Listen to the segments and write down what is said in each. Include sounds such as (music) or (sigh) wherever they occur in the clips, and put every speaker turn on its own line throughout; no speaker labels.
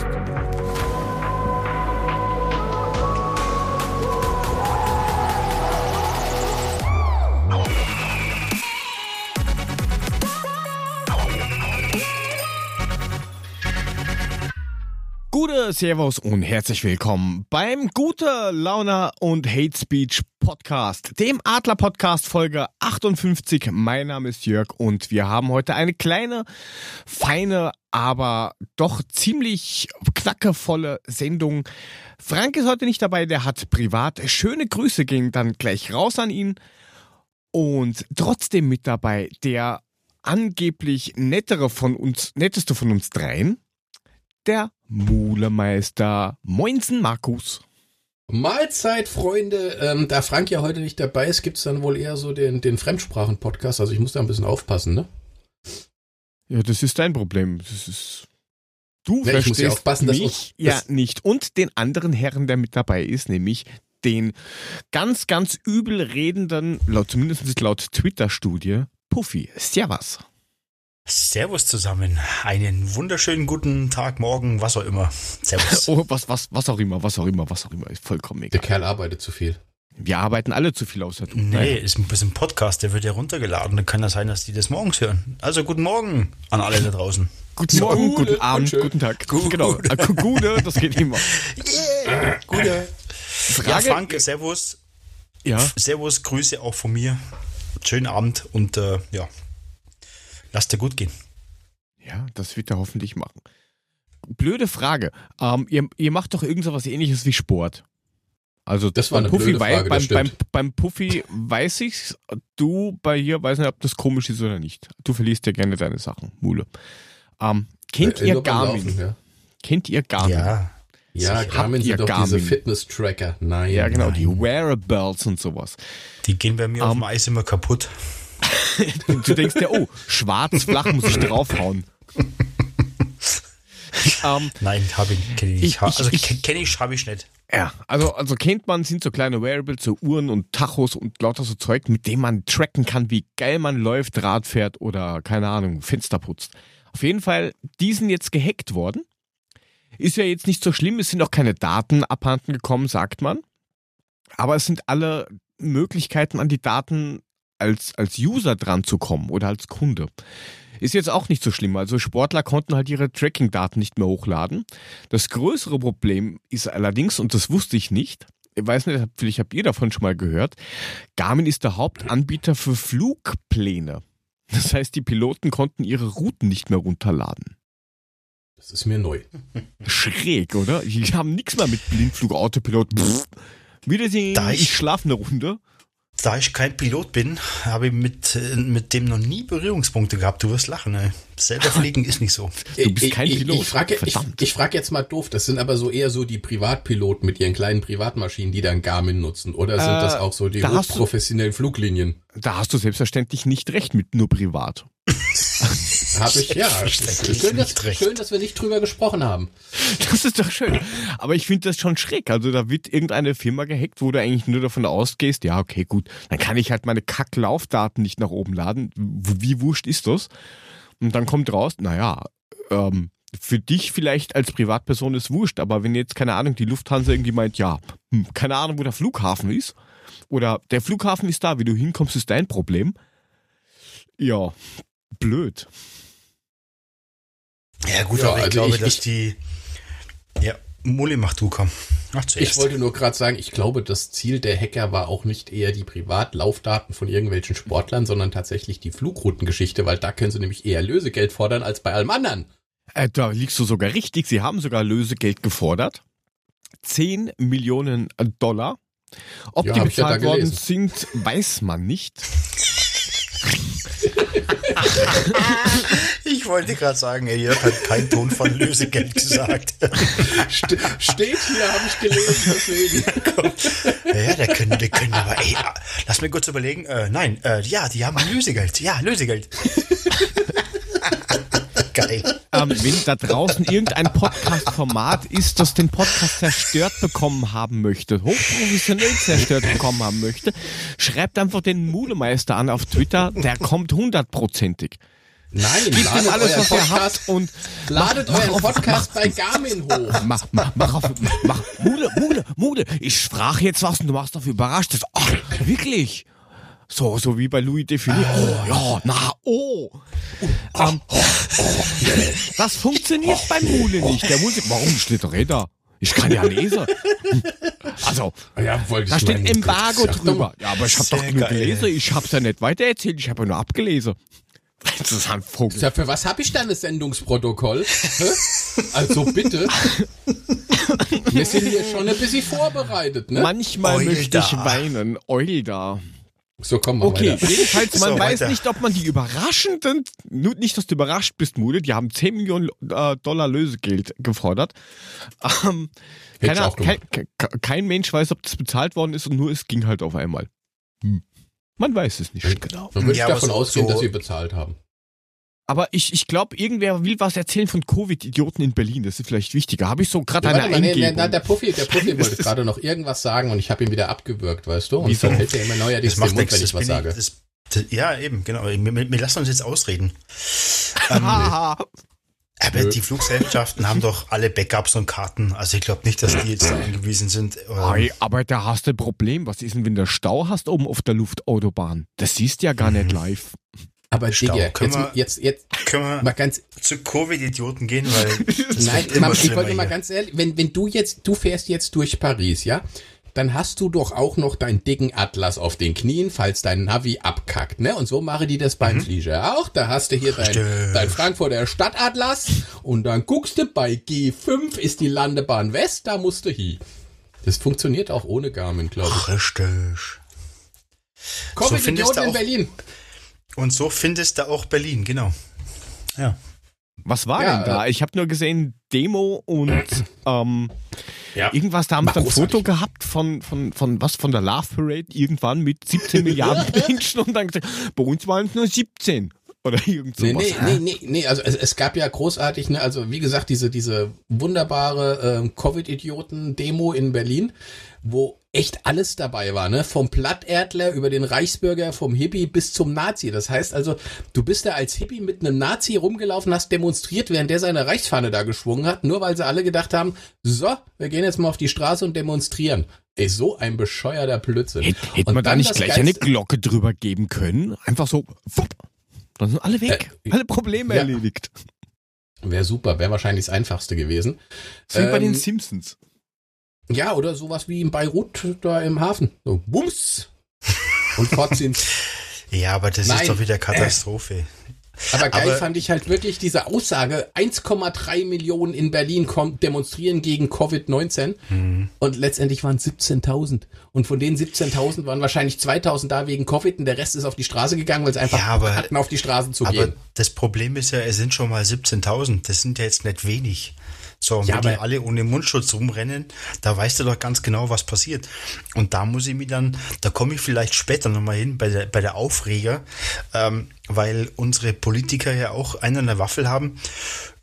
Podcast. Servus und herzlich willkommen beim Gute Laune und Hate Speech Podcast, dem Adler Podcast Folge 58. Mein Name ist Jörg und wir haben heute eine kleine, feine, aber doch ziemlich knackevolle Sendung. Frank ist heute nicht dabei, der hat privat. Schöne Grüße gehen dann gleich raus an ihn. Und trotzdem mit dabei der angeblich nettere von uns, netteste von uns dreien, der Mulemeister. Moinsen, Markus.
Mahlzeit, Freunde. Ähm, da Frank ja heute nicht dabei ist, gibt es dann wohl eher so den, den Fremdsprachen-Podcast. Also ich muss da ein bisschen aufpassen, ne?
Ja, das ist dein Problem. Das ist. Du
Ja, muss
verstehst
ja aufpassen, dass
mich ja nicht. Und den anderen Herren, der mit dabei ist, nämlich den ganz, ganz übel redenden, laut, zumindest laut Twitter-Studie, Puffy. Servus.
Servus zusammen. Einen wunderschönen guten Tag, morgen, was auch immer. Servus. (laughs)
Oh, was, was, was auch immer, was auch immer, was auch immer. Ist vollkommen
Der
egal.
Kerl arbeitet zu viel.
Wir arbeiten alle zu viel außer du.
Nee, ist ein bisschen Podcast, der wird ja runtergeladen. Dann kann das sein, dass die das morgens hören. Also guten Morgen an alle da draußen.
Guten Morgen,
Gute,
guten Abend,
gute.
guten Tag.
Gute.
Genau. Äh, Gute, das geht immer. (laughs)
Yeah, gute. Ja,
Frage-
Frank, Servus.
Ja.
Servus, Grüße auch von mir. Schönen Abend und äh, ja, lass dir gut gehen.
Ja, das wird er hoffentlich machen. Blöde Frage. Ähm, ihr, ihr macht doch irgend so was ähnliches wie Sport. Also
Das war
beim
eine blöde
wei-
Frage,
beim,
das
beim, beim Puffy weiß ich's. Du bei hier weiß nicht, ob das komisch ist oder nicht. Du verlierst ja gerne deine Sachen, Mule. Ähm, kennt
Äh,
ihr
nur beim
Garmin?
Laufen, ja.
Kennt ihr Garmin?
Ja,
Ja,
Habt
Garmin
ihr
sind doch diese
Garmin?
Fitness-Tracker. Nein.
Ja, genau,
nein.
die Wearables und sowas.
die gehen bei mir auf
Ähm.
dem Eis immer kaputt.
Du denkst dir, oh, schwarz, flach muss ich draufhauen. ähm,
Nein, habe ich, kenne ich nicht.
Ich-
also kenne ich, habe ich nicht.
Ja, also, also kennt man, sind so kleine Wearables, so Uhren und Tachos und lauter so Zeug, mit dem man tracken kann, wie geil man läuft, Rad fährt oder, keine Ahnung, Fenster putzt. Auf jeden Fall, die sind jetzt gehackt worden. Ist ja jetzt nicht so schlimm, es sind auch keine Daten abhanden gekommen, sagt man. Aber es sind alle Möglichkeiten, an die Daten als, als User dran zu kommen oder als Kunde. Ist jetzt auch nicht so schlimm. Also Sportler konnten halt ihre Tracking-Daten nicht mehr hochladen. Das größere Problem ist allerdings, und das wusste ich nicht, ich weiß nicht, vielleicht habt ihr davon schon mal gehört, Garmin ist der Hauptanbieter für Flugpläne. Das heißt, die Piloten konnten ihre Routen nicht mehr runterladen.
Das ist mir neu.
Schräg, oder? Die haben nichts mehr mit Blindflug, Autopilot. Pff. Wiedersehen,
Da
ich
ich-
schlafe eine Runde.
Da ich kein Pilot bin, habe ich mit, äh, mit dem noch nie Berührungspunkte gehabt. Du wirst lachen, ey. Selber (laughs) fliegen ist nicht so.
Du bist
ich,
kein
ich,
Pilot.
Ich frage ich, ich frag jetzt mal doof, das sind aber so eher so die Privatpiloten mit ihren kleinen Privatmaschinen, die dann Garmin nutzen. Oder sind
Äh,
das auch so die
da hast du-
hochprofessionellen Fluglinien?
Da hast du selbstverständlich nicht recht mit nur privat. (laughs)
Habe ich, ja. Schön, dass, schön, dass wir nicht drüber gesprochen haben.
Das ist doch schön. Aber ich finde das schon schräg. Also da wird irgendeine Firma gehackt, wo du eigentlich nur davon ausgehst, ja, okay, gut, dann kann ich halt meine Kacklaufdaten nicht nach oben laden. Wie wurscht ist das? Und dann kommt raus, naja, ähm, für dich vielleicht als Privatperson ist wurscht, aber wenn jetzt, keine Ahnung, die Lufthansa irgendwie meint, ja, hm, keine Ahnung, wo der Flughafen ist, oder der Flughafen ist da, wie du hinkommst, ist dein Problem. Ja, blöd.
Ja, gut,
Ja,
aber ich
also
glaube,
ich-
dass
ich-
die. Ja, Muli, mach du, komm. Ach, zuerst.
Ich wollte nur gerade sagen, ich glaube, das Ziel der Hacker war auch nicht eher die Privatlaufdaten von irgendwelchen Sportlern, sondern tatsächlich die Flugroutengeschichte, weil da können sie nämlich eher Lösegeld fordern als bei allem anderen.
Äh, da liegst du sogar richtig. Sie haben sogar Lösegeld gefordert. 10 Millionen Dollar. Ob
Ja,
die
ich ja
bezahlt worden sind, weiß man nicht. (laughs)
Ich wollte gerade sagen, ey, Jörg hat kein Ton von Lösegeld gesagt.
Ste steht hier, habe ich gelesen, deswegen.
ja, der können, der können aber, ey, lass mir kurz überlegen. Äh, nein, äh, ja, die haben Lösegeld. Ja, Lösegeld. Geil.
Ähm, wenn da draußen irgendein Podcast-Format ist, das den Podcast zerstört bekommen haben möchte, hochprofessionell zerstört bekommen haben möchte, schreibt einfach den Mulemeister an auf Twitter, der kommt hundertprozentig.
Nein,
Gebt ihm
ladet
alles,
euren
was ihr
Podcast,
habt und
ladet
mach-
euren
mach
Podcast bei Garmin hoch.
Mach, mach, mach auf, mach, Mule, Mule, Mule, ich sprach jetzt was und du machst auf überrascht. Das, ach, wirklich? So, so wie bei Louis Defini. Oh, ja, na, oh. Ähm, das funktioniert beim Mule nicht. Der Mule, warum steht der Räder? Ich kann ja lesen. Also,
Ja,
da
ich
steht
meinen.
Embargo
doch
drüber. Ja, aber ich habe doch nur
geil.
gelesen. Ich hab's ja nicht weitererzählt. Ich habe ja nur abgelesen. Das ist ein Vogel.
Ja, für was habe ich dann das Sendungsprotokoll? Also bitte. Wir sind hier schon ein bisschen vorbereitet, ne?
Manchmal
Eul
möchte ich
da.
weinen. Eul da.
So, komm mal
Okay,
weiter.
jedenfalls, man
So,
weiß
weiter.
nicht, ob man die überraschenden, nur nicht, dass du überrascht bist, Mude, die haben 10 Millionen äh, Dollar Lösegeld gefordert. Ähm, keiner, kein, kein, Mensch weiß, ob das bezahlt worden ist und nur es ging halt auf einmal. Hm. Man weiß es nicht genau.
Dann würde
Ja,
davon
so-
ausgehen,
so-
dass wir bezahlt haben.
Aber ich, ich glaube, irgendwer will was erzählen von Covid-Idioten in Berlin. Das ist vielleicht wichtiger. Habe ich so gerade
Ja,
eine
mal, nee, nee,
Eingebung.
na, der Puffy, der Puffy (laughs) wollte gerade noch irgendwas sagen und ich habe ihn wieder abgewürgt, weißt du? Und
Wieso?
dann hält er immer neuerdings
Das macht
den Mund,
nichts.
wenn ich was sage.
das, das, ja, eben, genau. Wir, wir, wir lassen uns jetzt ausreden. (laughs) Ähm, aber die Fluggesellschaften haben doch alle Backups und Karten. Also ich glaube nicht, dass die jetzt angewiesen sind. Ähm,
Ei, aber da hast du ein Problem. Was ist denn, wenn du Stau hast oben auf der Luftautobahn? Das siehst du ja gar
Mhm.
nicht live.
Aber
Stau.
Digga,
Können
jetzt,
wir-
jetzt, jetzt,
können wir
mal ganz,
zu Covid-Idioten gehen, weil (laughs)
nein,
immer
ich wollte mal ganz ehrlich, wenn, wenn du jetzt, du fährst jetzt durch Paris, ja? Dann hast du doch auch noch deinen dicken Atlas auf den Knien, falls dein Navi abkackt, ne? Und so machen die das beim Flieger auch. Da hast du hier dein, dein Frankfurter Stadtatlas und dann guckst du bei G5 ist die Landebahn West, da musst du hin. Das funktioniert auch ohne Garmin, glaube ich.
Richtig.
Covid
findest du
Idioten in Berlin.
Und so findest du auch Berlin, genau. Ja.
Was war
Ja,
denn da? Ich habe nur gesehen Demo und ähm,
Ja.
irgendwas. Da haben sie ein. Foto gehabt von, von, von was? Von der Love Parade irgendwann mit 17 Milliarden (laughs) Menschen und dann gesagt, bei uns waren es nur 17. Oder irgend
Nee,
sowas.
nee, nee, nee, nee, also es, es gab ja großartig, ne, also wie gesagt, diese, diese wunderbare ähm, Covid-Idioten-Demo in Berlin, wo echt alles dabei war, ne? Vom Platterdler über den Reichsbürger, vom Hippie bis zum Nazi. Das heißt also, du bist da als Hippie mit einem Nazi rumgelaufen, hast demonstriert, während der seine Reichsfahne da geschwungen hat, nur weil sie alle gedacht haben, so, wir gehen jetzt mal auf die Straße und demonstrieren. Ey, so ein bescheuerter Blödsinn.
Hätte, hätte man da nicht gleich eine
Geilste-
Glocke drüber geben können? Einfach so, wupp, dann sind alle weg.
Äh,
alle Probleme
ja.
erledigt.
Wäre super, wäre wahrscheinlich das Einfachste gewesen.
So wie bei den
Ähm,
Simpsons.
Ja, oder sowas wie in Beirut da im Hafen. So, Bums! Und fortziehen. (laughs)
Ja, aber das
Nein.
ist doch wieder Katastrophe.
Aber geil
Aber-
fand ich halt wirklich diese Aussage, 1,3 Millionen in Berlin kommen, demonstrieren gegen Covid-19
Mhm.
und letztendlich waren es 17.000. Und von den 17.000 waren wahrscheinlich 2.000 da wegen Covid und der Rest ist auf die Straße gegangen, weil es einfach
Ja, aber-
hatten, auf die Straßen zu
Aber
gehen.
das Problem ist ja, es sind schon mal 17.000. Das sind ja jetzt nicht wenig. So,
Ja,
wenn die alle ohne Mundschutz rumrennen, da weißt du doch ganz genau, was passiert. Und da muss ich mir dann, da komme ich vielleicht später nochmal hin bei der, bei der Aufreger, ähm, weil unsere Politiker ja auch einen an der Waffel haben.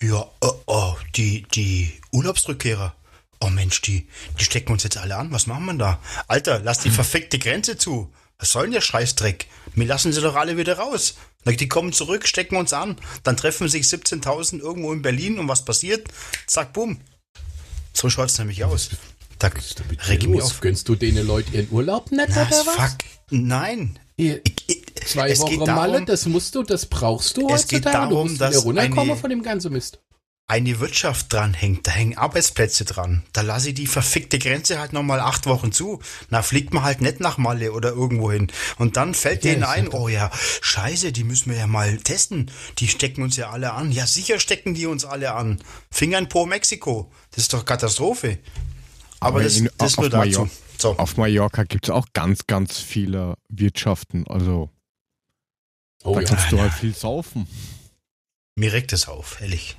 Ja, oh, oh, die, die Urlaubsrückkehrer. Oh Mensch, die, die stecken uns jetzt alle an. Was machen wir da? Alter, lass die (clears throat) verfickte Grenze zu. Was soll denn der Scheißdreck? Wir lassen sie doch alle wieder raus. Die kommen zurück, stecken uns an. Dann treffen sich 17.000 irgendwo in Berlin und was passiert? Zack, bumm. So schaut's nämlich aus. Da reg ich mich auf.
Gönnst du denen Leute ihren Urlaub nicht
Na,
oder was?
fuck. Nein. Ich-
Zwei
es
Wochen Malle,
darum,
das musst du, das brauchst du
Es geht
heutzutage. du
darum,
musst
dass
runterkommen
eine-
von dem ganzen Mist.
Eine Wirtschaft dran hängt, da hängen Arbeitsplätze dran. Da lasse ich die verfickte Grenze halt nochmal acht Wochen zu. Na, fliegt man halt nicht nach Malle oder irgendwo hin. Und dann fällt
Ja,
denen ein, oh ja, scheiße, die müssen wir ja mal testen. Die stecken uns ja alle an. Ja, sicher stecken die uns alle an. Finger in Po Mexiko. Das ist doch Katastrophe. Aber, das,
in-
das
auf
nur dazu.
Mallorca-
So.
Auf Mallorca gibt es auch ganz, ganz viele Wirtschaften. Also
Oh
da
ja.
kannst du halt viel saufen.
Mir regt es auf, ehrlich.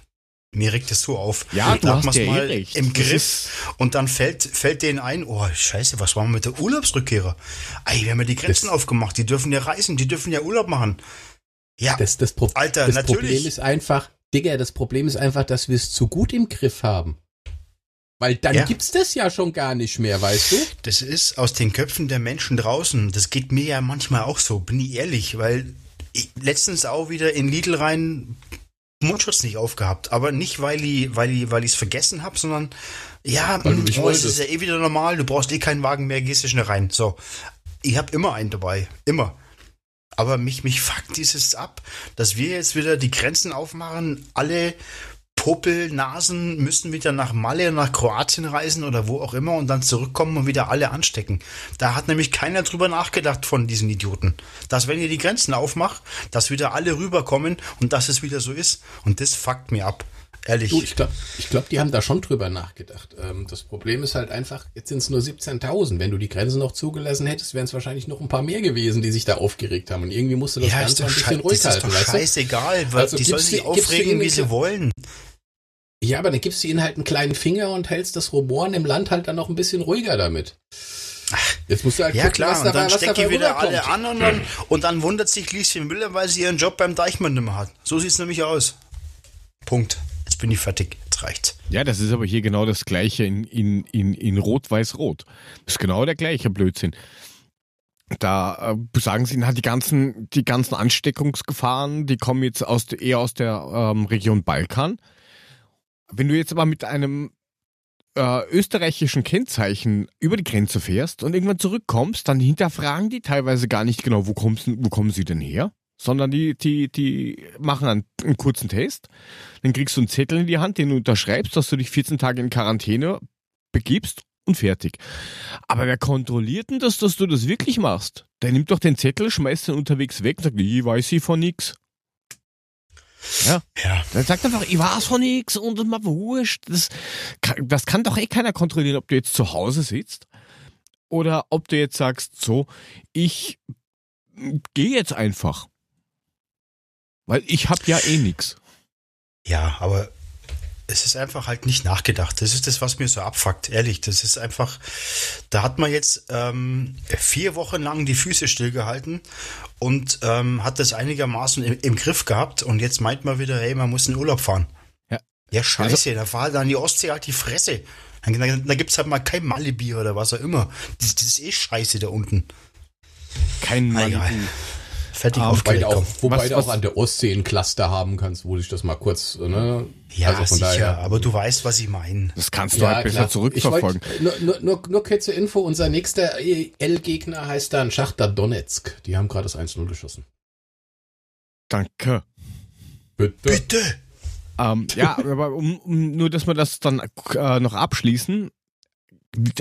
Mir regt es so auf.
Ja, du hast ja eh
mal
recht.
im Griff und dann fällt, fällt denen ein, oh scheiße, was machen wir mit der Urlaubsrückkehrer? Ey, wir haben ja die Grenzen
Das-
aufgemacht, die dürfen ja reisen, die dürfen ja Urlaub machen. Ja,
Das, das, Pro
Alter,
das
natürlich.
Problem ist einfach, Digga, das Problem ist einfach, dass wir es zu gut im Griff haben. Weil dann
Ja.
gibt's das ja schon gar nicht mehr, weißt du?
das ist aus den Köpfen der Menschen draußen. Das geht mir ja manchmal auch so, bin ich ehrlich, weil ich, letztens auch wieder in Lidl rein Mundschutz nicht aufgehabt, aber nicht weil ich weil ich weil ich es vergessen habe, sondern ja,
Weil du nicht
oh, es ist ja eh wieder normal, du brauchst eh keinen Wagen mehr, gehst du schnell rein. So, ich habe immer einen dabei, immer. Aber mich mich fuckt dieses ab, dass wir jetzt wieder die Grenzen aufmachen, alle Popelnasen müssen wieder nach Malle, nach Kroatien reisen oder wo auch immer und dann zurückkommen und wieder alle anstecken. Da hat nämlich keiner drüber nachgedacht von diesen Idioten. Dass wenn ihr die Grenzen aufmacht, dass wieder alle rüberkommen und dass es wieder so ist. Und das fuckt mir ab. Ehrlich.
Du, ich glaube, glaub, die haben da schon drüber nachgedacht. Ähm, das Problem ist halt einfach, jetzt sind es nur 17.000. Wenn du die Grenzen noch zugelassen hättest, wären es wahrscheinlich noch ein paar mehr gewesen, die sich da aufgeregt haben. Und irgendwie musst du das
ja,
Ganze ein bisschen ruhig
das ist
halten,
doch scheißegal, weil
Also
die sollen sich aufregen, wie sie wollen.
Ja, aber dann gibst du ihnen halt einen kleinen Finger und hältst das Rumoren im Land halt dann noch ein bisschen ruhiger damit. Jetzt musst du halt
Ja
gucken,
klar,
was
und
dabei,
dann
was
steckt ihr wieder alle
rüberkommt.
an und dann, und dann wundert sich Lieschen Müller, weil sie ihren Job beim Deichmann nicht mehr hat. So sieht's nämlich aus. Punkt. Jetzt bin ich fertig. Jetzt reicht's.
Ja, das ist aber hier genau das gleiche in, in, in, in Rot-Weiß-Rot. Das ist genau der gleiche Blödsinn. Da äh, sagen sie, na, die ganzen, die ganzen Ansteckungsgefahren, die kommen jetzt aus, eher aus der ähm, Region Balkan. Wenn du jetzt aber mit einem äh, österreichischen Kennzeichen über die Grenze fährst und irgendwann zurückkommst, dann hinterfragen die teilweise gar nicht genau, wo, kommst, wo kommen sie denn her? Sondern die, die, die machen einen, einen kurzen Test, dann kriegst du einen Zettel in die Hand, den du unterschreibst, dass du dich 14 Tage in Quarantäne begibst und fertig. Aber wer kontrolliert denn das, dass du das wirklich machst? Der nimmt doch den Zettel, schmeißt den unterwegs weg und sagt, ich weiß ich von nix. Ja,
Ja.
dann sagt einfach, ich weiß von nix und mal wurscht. Das kann, das kann doch eh keiner kontrollieren, ob du jetzt zu Hause sitzt oder ob du jetzt sagst, so, ich gehe jetzt einfach. Weil ich hab ja eh nix.
Ja, aber es ist einfach halt nicht nachgedacht. Das ist das, was mir so abfuckt, ehrlich. Das ist einfach, da hat man jetzt ähm, vier Wochen lang die Füße stillgehalten und ähm, hat das einigermaßen im, im Griff gehabt und jetzt meint man wieder, hey, man muss in Urlaub fahren.
Ja.
Ja, scheiße, da fahr dann die Ostsee halt die Fresse. Dann, dann, da gibt's halt mal kein Malibier oder was auch immer. Das, das ist eh scheiße da unten.
Kein
Egal. Fertig
Wobei
aufgelegt.
du auch, wobei
Was-
du auch an der Ostsee ein Cluster haben kannst, wo dich das mal kurz, ne?
Ja,
also von
sicher,
daher.
aber du weißt, was ich meine.
Das kannst du halt besser zurückverfolgen.
Ich wollt, nur, nur, nur, nur kurze Info, unser nächster EL-Gegner heißt dann Schachter Donetsk. Die haben gerade das 1-0 geschossen.
Danke.
Bitte.
Bitte!
Ähm, ja, (laughs) aber um, um nur, dass wir das dann äh, noch abschließen.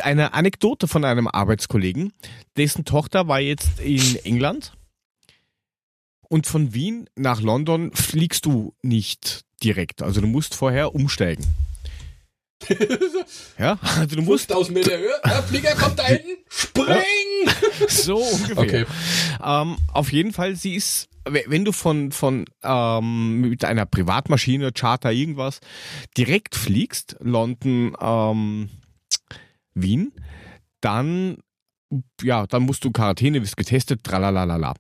Eine Anekdote von einem Arbeitskollegen, dessen Tochter war jetzt in England und von Wien nach London fliegst du nicht direkt. Also du musst vorher umsteigen. (laughs) ja, also du musst
5000 Meter Höhe, der Flieger kommt da hinten, spring! (laughs)
so ungefähr.
Okay.
Ähm, auf jeden Fall, sie ist, we- wenn du von, von ähm, mit einer Privatmaschine, Charter, irgendwas, direkt fliegst, London, ähm, Wien, dann, ja, dann musst du Quarantäne, wirst getestet, tralalala.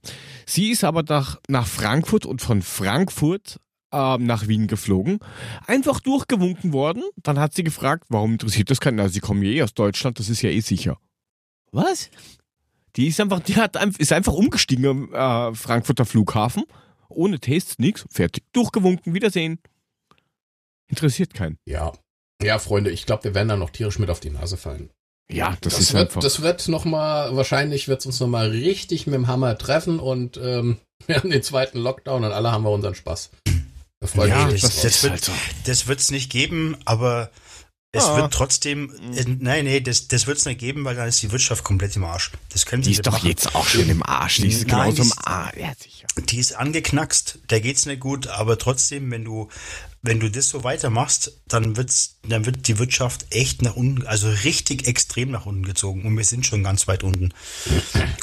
Sie ist aber nach, nach Frankfurt und von Frankfurt ähm, nach Wien geflogen, einfach durchgewunken worden. Dann hat sie gefragt, warum interessiert das keinen? Na, sie kommen ja eh aus Deutschland, das ist ja eh sicher. Was? Die ist einfach, die hat ist einfach umgestiegen am äh, Frankfurter Flughafen. Ohne Tests, nix, fertig. Durchgewunken, Wiedersehen. Interessiert keinen.
Ja. Ja, Freunde, ich glaube, wir werden da noch tierisch mit auf die Nase fallen.
Ja, das,
Das,
ist
wird,
einfach.
das wird noch mal, wahrscheinlich wird es uns noch mal richtig mit dem Hammer treffen und ähm, (laughs) wir haben den zweiten Lockdown und alle haben wir unseren Spaß. Da freue
ja,
mich
das-
das,
das wird-
halt so.
Das wird's nicht geben, aber es
Ah.
wird trotzdem. Äh, nein, nee, das, das wird's nicht geben, weil dann ist die Wirtschaft komplett im Arsch. Das können sie
Die ist doch
machen.
jetzt auch schon im Arsch. Die ist
Nein,
genauso
die
im
ist-
Arsch. Ja, sicher.
Die ist angeknackst, der geht's nicht gut, aber trotzdem, wenn du, wenn du das so weitermachst, dann wird's, dann wird die Wirtschaft echt nach unten, also richtig extrem nach unten gezogen und wir sind schon ganz weit unten.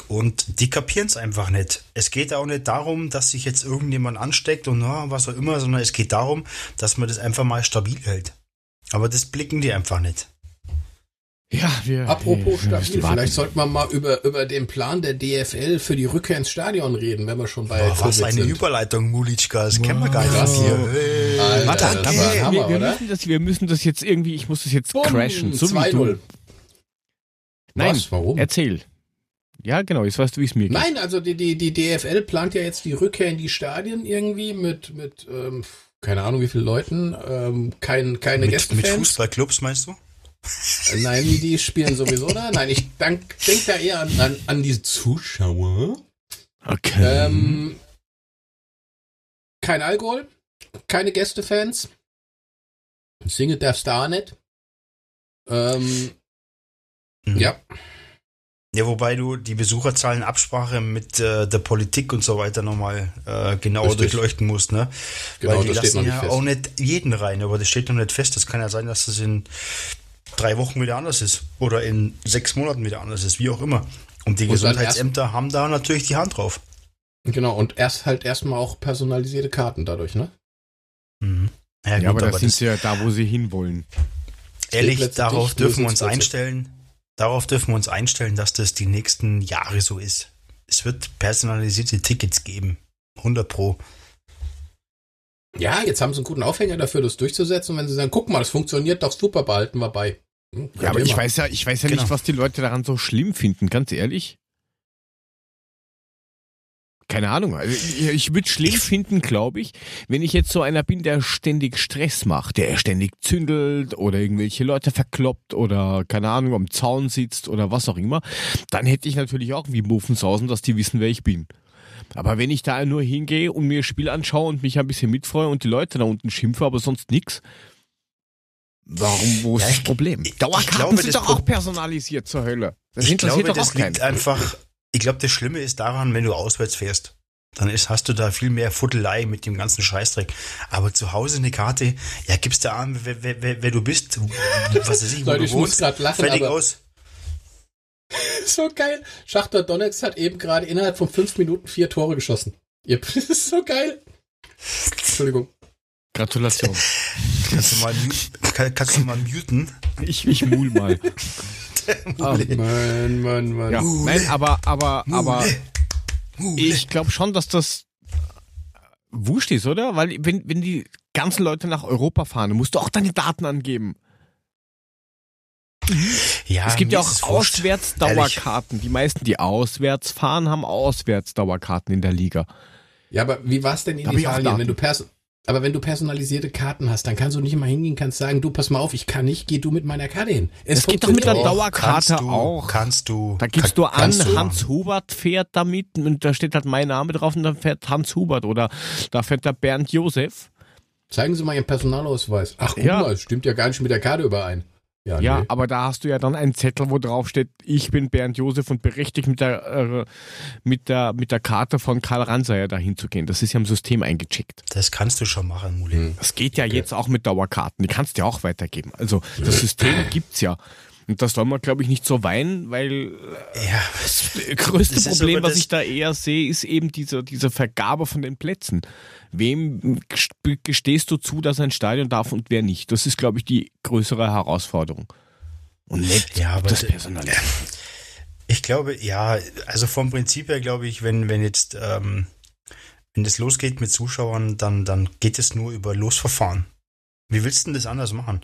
Und die kapieren's einfach nicht. Es geht auch nicht darum, dass sich jetzt irgendjemand ansteckt und na, was auch immer, sondern es geht darum, dass man das einfach mal stabil hält. Aber das blicken die einfach nicht.
Ja, wir.
Apropos
wir
stabil, vielleicht sollten wir mal über, über den Plan der DFL für die Rückkehr ins Stadion reden, wenn wir schon bei
Boah, was eine
sind.
Überleitung, Mulitschka, das kennen wir gar nicht
Das
hier. Hey.
Alter,
Warte,
das ein Hammer,
wir, wir,
oder?
müssen das, wir müssen das jetzt irgendwie, ich muss das jetzt
Bumm,
crashen. So wie
2-0.
du. Nein,
Was? Warum?
erzähl. Ja, genau, jetzt weißt du, wie es mir geht.
Nein, also die, die, die DFL plant ja jetzt die Rückkehr in die Stadien irgendwie mit, mit ähm, keine Ahnung wie viele Leuten, ähm, kein, keine
Mit,
Gästefans.
mit Fußballclubs meinst du?
Äh, Nein, die, spielen sowieso da. Nein, ich denke denk da eher an, an, an die Zuschauer.
Okay.
Ähm, kein Alkohol, keine Gästefans. Singe darfst du auch nicht. Ähm,
Mhm.
ja,
Ja, wobei du die Besucherzahlen Absprache mit äh, der Politik und so weiter nochmal äh, genauer
Richtig.
durchleuchten musst, ne?
Genau,
Weil die
das steht
lassen
noch nicht
ja
fest.
auch nicht jeden rein, aber das steht noch nicht fest. Das kann ja sein, dass das in drei Wochen wieder anders ist oder in sechs Monaten wieder anders ist, wie auch immer. Und die
Und
Gesundheitsämter haben da natürlich die Hand drauf.
genau. Und erst halt erstmal auch personalisierte Karten dadurch, ne?
Mhm. Ja,
ja,
gut,
aber
aber
das sind
das,
sie ja da, wo sie hinwollen.
ehrlich, darauf dürfen wir uns einstellen. Darauf dürfen wir uns einstellen, dass das die nächsten Jahre so ist. Es wird personalisierte Tickets geben. 100 pro.
Ja, jetzt haben sie einen guten Aufhänger dafür, das durchzusetzen. Und wenn sie sagen, guck mal, das funktioniert doch super, behalten wir bei. Hm,
Ja, aber ich weiß ja, ich weiß ja
Genau.
nicht, was die Leute daran so schlimm finden, ganz ehrlich. Keine Ahnung. Also ich ich würde schlimm finden, glaube ich, wenn ich jetzt so einer bin, der ständig Stress macht, der ständig zündelt oder irgendwelche Leute verkloppt oder keine Ahnung, am Zaun sitzt oder was auch immer, dann hätte ich natürlich auch wie Muffensausen, dass die wissen, wer ich bin. Aber wenn ich da nur hingehe und mir Spiel anschaue und mich ein bisschen mitfreue und die Leute da unten schimpfe, aber sonst nix, warum, wo ist
Ja,
das Problem? Dauerkarten
glaube,
sind doch auch personalisiert zur Hölle. Das
ich
interessiert
glaube,
doch
das liegt einfach. Ich glaube, das Schlimme ist daran, wenn du auswärts fährst. Dann ist, hast du da viel mehr Futtelei mit dem ganzen Scheißdreck. Aber zu Hause eine Karte, ja, gibst du an, wer, wer, wer, wer du bist, was weiß ich, wo
Leute,
du
ich muss
wohnst,
grad lachen,
fertig
aber-
aus. (laughs)
so geil. Schachter Donetsk hat eben gerade innerhalb von fünf Minuten vier Tore geschossen. Ihr- (laughs) Das ist so geil. Entschuldigung.
Gratulation.
Kannst du mal, kannst du mal muten?
Ich, ich mul mal.
Mann, Mann, Mann.
ja, nein, aber, aber, aber
Mule.
ich glaube schon, dass das wurscht ist, oder? Weil wenn, wenn die ganzen Leute nach Europa fahren, dann musst du auch deine Daten angeben.
ja,
es gibt ja auch
es.
Auswärtsdauerkarten. Die meisten, die auswärts fahren, haben Auswärtsdauerkarten in der Liga.
Ja, aber wie war's denn in
Da hab ich auch
Italien? Wenn du pers aber wenn du personalisierte Karten hast, dann kannst du nicht mal hingehen, kannst sagen, du pass mal auf, ich kann nicht, geh du mit meiner Karte hin. Es
Das geht doch mit der. Dauerkarte
kannst du,
auch.
Kannst du.
Da gibst
kann-
du an,
du.
Hans Hubert fährt damit und da steht halt mein Name drauf und dann fährt Hans Hubert oder da fährt der Bernd Josef.
Zeigen Sie mal Ihren Personalausweis. Ach, guck
Ja.
mal, es stimmt ja gar nicht mit der Karte überein. Ja,
Ja,
nee.
aber da hast du ja dann einen Zettel, wo drauf steht, ich bin Bernd Josef und berechtigt mit der, äh, mit der, mit der Karte von Karl Ranseier dahin zu gehen. Das ist ja im System eingecheckt.
Das kannst du schon machen, Muli.
Das geht ja jetzt auch mit Dauerkarten. Die kannst du ja auch weitergeben. Also das System gibt's ja. Und das soll man, glaube ich, nicht so weinen, weil äh,
Ja,
das (laughs) größte
Das
Problem, was ich da eher sehe, ist eben diese, diese Vergabe von den Plätzen. Wem gest- gestehst du zu, dass ein Stadion darf und wer nicht? Das ist, glaube ich, die größere Herausforderung. Und nicht
Ja,
das Personal.
Ich glaube, ja, also vom Prinzip her glaube ich, wenn, wenn jetzt, ähm, wenn das losgeht mit Zuschauern, dann, dann geht es nur über Losverfahren. Wie willst du denn das anders machen?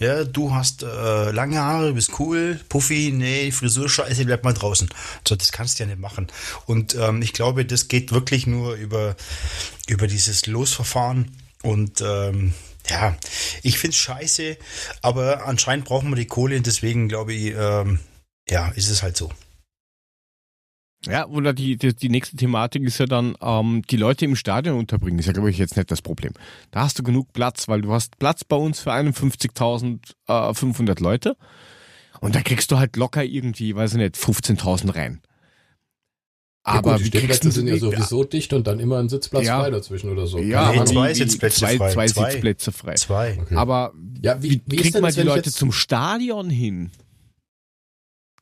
Ja, du hast äh, lange Haare, bist cool, Puffy, nee, Frisur scheiße, bleib mal draußen. So, das kannst du ja nicht machen. Und ähm, ich glaube, das geht wirklich nur über, über dieses Losverfahren. Und ähm, ja, ich find's scheiße, aber anscheinend brauchen wir die Kohle und deswegen glaube ich, ähm, ja, ist es halt so.
Ja, oder die, die, die nächste Thematik ist ja dann, ähm, die Leute im Stadion unterbringen. Ist ja, glaube ich, jetzt nicht das Problem. Da hast du genug Platz, weil du hast Platz bei uns für 51.500 Leute. Und da kriegst du halt locker irgendwie, weiß ich nicht, 15.000 rein.
Ja,
Aber
gut, die
du
sind ja
die-
sowieso dicht und dann immer ein Sitzplatz
Ja.
frei dazwischen oder so.
Ja,
Nee, zwei Sitzplätze
zwei,
frei.
Zwei,
Zwei.
Sitzplätze frei.
Zwei.
Okay.
Aber
Ja, wie-
wie, kriegt
denn
man die Leute zum Stadion hin?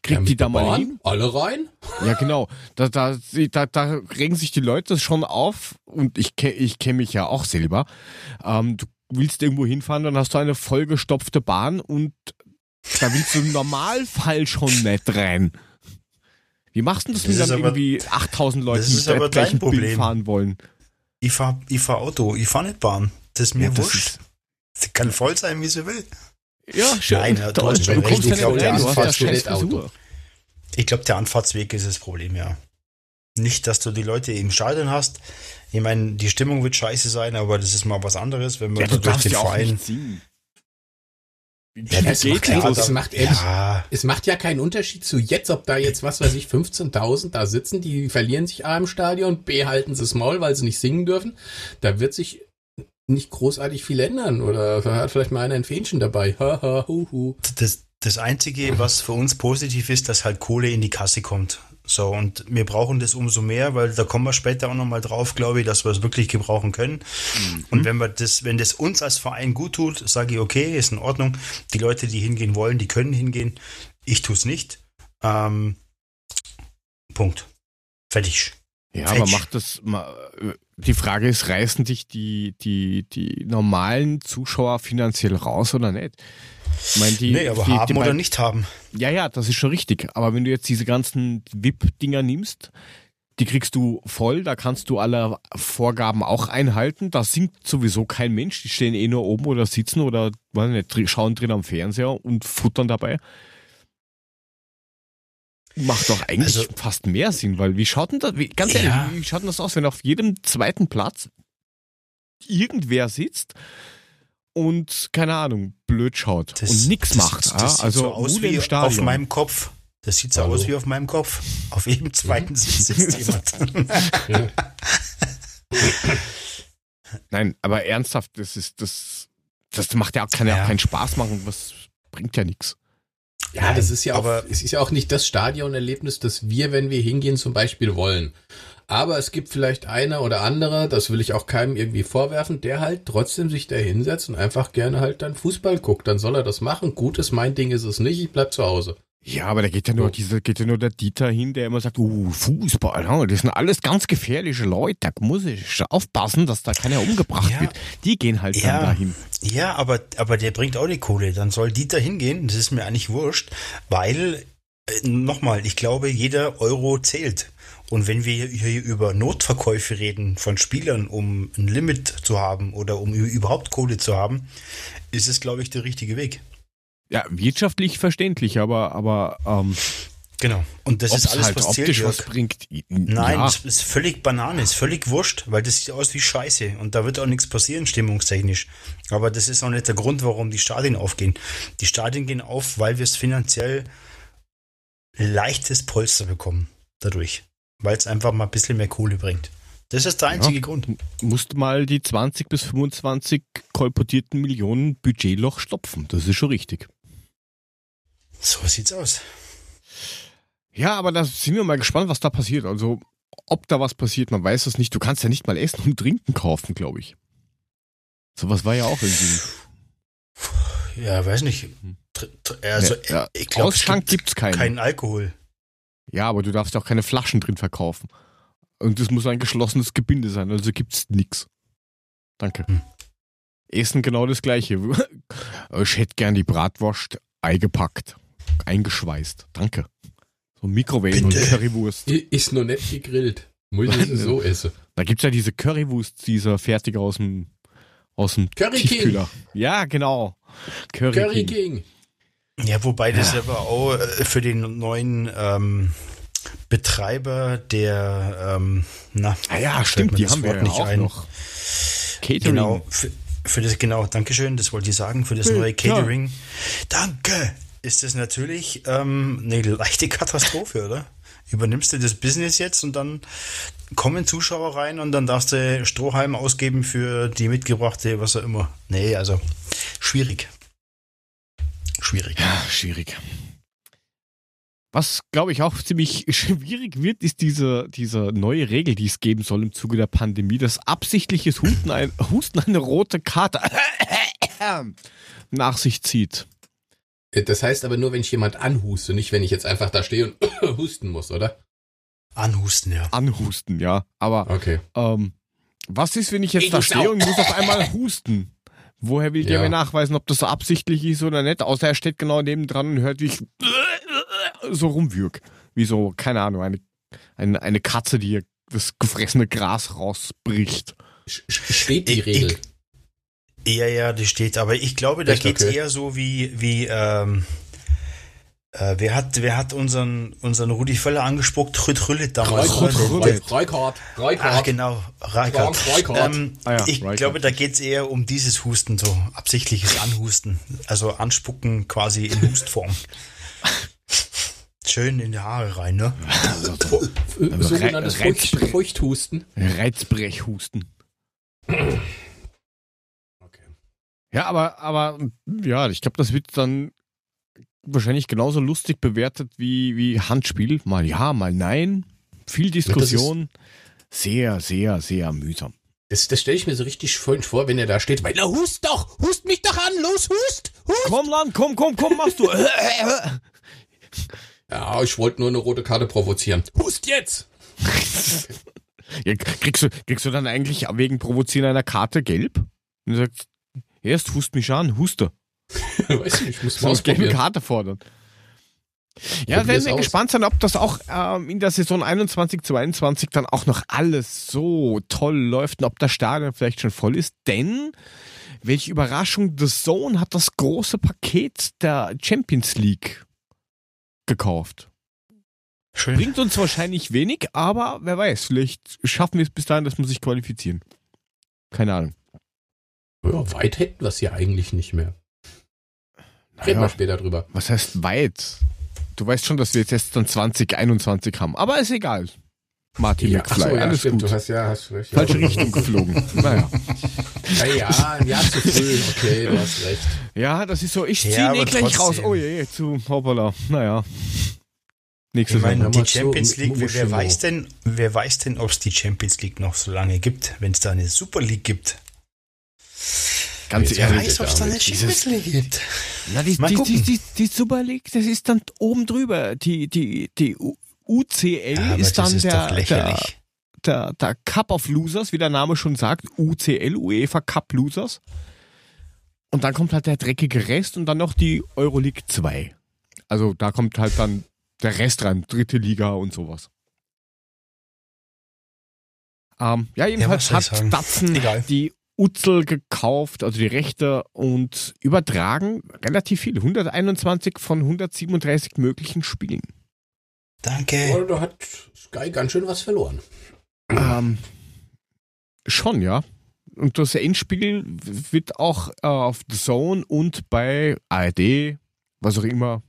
Kriegt
Ja,
die da mal hin?
Alle rein?
Ja, genau. Da, da, da, da regen sich die Leute schon auf und ich, ich kenne mich ja auch selber. Ähm, du willst irgendwo hinfahren, dann hast du eine vollgestopfte Bahn und da willst du im Normalfall schon nicht rein. Wie machst du das, wenn
Das ist
dann
aber-
irgendwie 8000 Leute
das ist
mit der gleichen Bild
Problem.
fahren wollen?
Ich fahr, ich fahr Auto, ich fahr nicht Bahn. Das ist mir
Ja, das
wurscht. Sie kann voll sein, wie sie will.
Ja, schön.
Nein, du
Toll.
hast schon
du
recht. Ich glaub,
nicht
der
rein, du hast ja
Anfahrt
scheiß
steht Auto.
Frisur.
Ich glaube, der Anfahrtsweg ist das Problem, ja. Nicht, dass du die Leute im Stadion hast. Ich meine, die Stimmung wird scheiße sein, aber das ist mal was anderes, wenn man
Ja, du
durch den
ja
Verein.
Ja, das macht, ja,
das?
das macht ehrlich,
Ja,
es macht ja keinen Unterschied zu jetzt, ob da jetzt, was weiß ich, 15.000 da sitzen, die verlieren sich A im Stadion, B halten sie das Maul, weil sie nicht singen dürfen. Da wird sich nicht großartig viel ändern oder hat vielleicht mal einer ein Fähnchen dabei.
Das, das Einzige, was für uns positiv ist, dass halt Kohle in die Kasse kommt. So, und wir brauchen das umso mehr, weil da kommen wir später auch nochmal drauf, glaube ich, dass wir es wirklich gebrauchen können. Und wenn wir das, wenn das uns als Verein gut tut, sage ich, okay, ist in Ordnung. Die Leute, die hingehen wollen, die können hingehen. Ich tue es nicht. Ähm, Punkt. Fertig.
Ja, aber
Fetch.
macht das mal. äh, Die Frage ist, reißen dich die, die, die normalen Zuschauer finanziell raus oder nicht? Ich meine, die,
nee, aber
die,
haben
die
oder nicht haben.
Ja, ja, das ist schon richtig. Aber wenn du jetzt diese ganzen VIP-Dinger nimmst, die kriegst du voll, da kannst du alle Vorgaben auch einhalten. Da singt sowieso kein Mensch. Die stehen eh nur oben oder sitzen oder weiß nicht, schauen drin am Fernseher und futtern dabei. Macht doch eigentlich
Also-
fast mehr Sinn, weil wie schaut denn das, wie, ganz
Ja.
ehrlich, wie schaut denn das aus, wenn auf jedem zweiten Platz irgendwer sitzt und, keine Ahnung, blöd schaut und nichts
das-
macht.
Das,
ja?
das sieht
also
so aus wie auf meinem Kopf. Das sieht so
Hallo.
aus wie auf meinem Kopf. Auf jedem zweiten Sitz sitzt (laughs) jemand.
Ja.
Nein, aber ernsthaft, das ist das, das macht ja auch, kann ja,
Ja.
auch keinen Spaß machen, was bringt ja nichts.
Ja, das ist ja auch,
aber-
es ist ja auch nicht das Stadionerlebnis, das wir, wenn wir hingehen, zum Beispiel wollen. Aber es gibt vielleicht einer oder andere, das will ich auch keinem irgendwie vorwerfen, der halt trotzdem sich da hinsetzt und einfach gerne halt dann Fußball guckt. Dann soll er das machen. Gut ist mein Ding ist es nicht, ich bleib zu Hause.
Ja, aber da geht ja nur dieser, geht ja nur der Dieter hin, der immer sagt, uh, Fußball, das sind alles ganz gefährliche Leute, da muss ich aufpassen, dass da keiner umgebracht
Ja.
wird. Die gehen halt
Ja.
dann dahin.
Ja, aber, aber der bringt auch die Kohle. Dann soll Dieter hingehen. Das ist mir eigentlich wurscht, weil, äh, nochmal, ich glaube, jeder Euro zählt. Und wenn wir hier über Notverkäufe reden von Spielern, um ein Limit zu haben oder um überhaupt Kohle zu haben, ist es, glaube ich, der richtige Weg.
Ja, wirtschaftlich verständlich, aber, aber ähm,
Genau. Und das
ob's
ist alles,
halt
was zählt.
optisch was
Jörg.
bringt.
Nein,
ja.
das ist völlig Banane, ist völlig wurscht, weil das sieht aus wie Scheiße und da wird auch nichts passieren, stimmungstechnisch. Aber das ist auch nicht der Grund, warum die Stadien aufgehen. Die Stadien gehen auf, weil wir es finanziell leichtes Polster bekommen dadurch. Weil es einfach mal ein bisschen mehr Kohle bringt. Das ist der einzige Grund.
musst mal die 20 bis 25 kolportierten Millionen Budgetloch stopfen. Das ist schon richtig.
So sieht's aus.
Ja, aber da sind wir mal gespannt, was da passiert. Also, ob da was passiert, man weiß es nicht. Du kannst ja nicht mal Essen und Trinken kaufen, glaube ich. Sowas war ja auch irgendwie.
Ja, weiß nicht. Tr- Also,
Ja,
ich glaube, es
Ausschank
gibt
gibt's keinen.
keinen Alkohol.
Ja, aber du darfst ja auch keine Flaschen drin verkaufen. Und es muss ein geschlossenes Gebinde sein, also gibt's nix. Danke.
Hm.
Essen genau das gleiche. (laughs) Ich hätte gern die Bratwurst eingepackt, eingeschweißt. Danke. So Mikrowellen und
Bitte.
Currywurst.
I- Ist noch nicht gegrillt. Muss ich es so essen.
Da gibt's ja diese Currywurst, dieser fertig aus dem aus dem
Curry King.
Tiefkühler. Ja, genau. Curry,
Curry
King.
King.
Ja, wobei das aber auch äh, für den neuen ähm, Betreiber der, ähm, na,
Ah ja, stimmt, die
das
haben wir
Wort
ja
nicht
auch
ein.
noch. Catering.
Genau, für, für das, genau, Dankeschön, das wollte ich sagen, für das
Bitte.
neue Catering. Danke! Ist das natürlich ähm, eine leichte (laughs) Katastrophe, oder? Übernimmst du das Business jetzt und dann kommen Zuschauer rein und dann darfst du Strohhalm ausgeben für die mitgebrachte, was auch immer. Nee, also schwierig. Schwierig.
Ja, schwierig. Was, glaube ich, auch ziemlich (laughs) schwierig wird, ist diese, diese neue Regel, die es geben soll im Zuge der Pandemie, dass absichtliches Husten, ein, Husten eine rote Karte (laughs) nach sich zieht.
Das heißt aber nur, wenn ich jemand anhuste, nicht wenn ich jetzt einfach da stehe und (coughs) husten muss, oder?
Anhusten, ja.
Anhusten, ja. Aber
Okay.
ähm, was ist, wenn ich jetzt
Ey,
da stehe und muss auf einmal (coughs) husten? Woher will der
Ja.
mir nachweisen, ob das so absichtlich ist oder nicht? Außer er steht genau neben dran und hört, wie ich (coughs) so rumwürg. Wie so, keine Ahnung, eine, eine, eine Katze, die ihr das gefressene Gras rausbricht.
Steht die
Ich-
Regel.
Ja, ja, die steht, aber ich glaube, da
Echt?
geht's
Okay.
eher so wie, wie, ähm, Äh, wer hat, wer hat unseren, unseren Rudi Völler angespuckt? Rüd Rüllit damals.
Reukart? Reukart, Reukart, Reukart.
genau,
Reichardt.
Ähm,
Ah ja,
ich
Reichardt.
glaube, da geht's eher um dieses Husten, so absichtliches Anhusten. Also anspucken quasi in Hustform. (laughs) Schön in die Haare rein, ne?
Äh, Sogenanntes Feuchthusten.
Reizbrechhusten. (clears throat) (laughs) Ja, aber, aber, ja, ich glaube, das wird dann wahrscheinlich genauso lustig bewertet wie, wie Handspiel. Mal ja, mal nein. Viel Diskussion. Sehr, sehr, sehr mühsam.
Das, das stelle ich mir so richtig schön vor, wenn er da steht. Weil, na, hust doch! Hust mich doch an! Los, hust! Hust!
Komm, Land, komm, komm, komm, machst du. (laughs)
Ja, ich wollte nur eine rote Karte provozieren. Hust jetzt! (laughs)
Ja, kriegst, du, kriegst du dann eigentlich wegen Provozieren einer Karte gelb? Und du sagst, erst hust mich an, huste. (laughs)
Weiß nicht, ich muss mal
eine gelbe
ausprobieren.
Karte fordern. Ja, werden wir
aus.
gespannt sein, ob das auch ähm, in der Saison 21, 22 dann auch noch alles so toll läuft und ob das Stadion vielleicht schon voll ist. Denn, welche Überraschung, The Zone hat das große Paket der Champions League gekauft.
Schön.
Bringt uns wahrscheinlich wenig, aber wer weiß, vielleicht schaffen wir es bis dahin, dass wir sich qualifizieren. Keine Ahnung.
Ja, weit hätten wir es ja eigentlich nicht mehr. Reden wir
Naja,
später drüber.
was heißt weit? Du weißt schon, dass wir jetzt erst dann 2021 haben, aber ist egal. Martin
Ja,
McFly,
ach so, ja,
alles
stimmt,
gut.
du hast ja, hast recht.
Falsche
ja.
Richtung geflogen. Naja.
Ja, ja, ein Jahr zu früh. Okay, du hast recht.
Ja, das ist so, ich
Ja,
ziehe
aber
eh gleich raus.
trotzdem.
Oh je, zu Hoppala. Naja. Nächste
Ich meine, die Champions League, wer, wer weiß denn, wer weiß denn, ob es die Champions League noch so lange gibt, wenn es da eine Super League gibt?
Ganz
Jetzt
ehrlich.
weiß,
weiß, ob es da eine Champions League gibt?
Na, die, die, die, die, die Super League, das ist dann oben drüber. Die, die, die UCL
Aber
ist dann
ist
der, der, der, der Cup of Losers, wie der Name schon sagt. UCL, UEFA Cup Losers. Und dann kommt halt der dreckige Rest und dann noch die Euroleague 2. Also da kommt halt dann der Rest rein, dritte Liga und sowas. Ähm, ja, jedenfalls
ich
hat? Datsen die Utzel gekauft, also die Rechte und übertragen relativ viel. 121 von 137 möglichen Spielen.
Danke.
Oder da hat Sky ganz schön was verloren.
Ähm, schon, ja. Und das Endspiel wird auch äh, auf The Zone und bei ARD, was auch immer.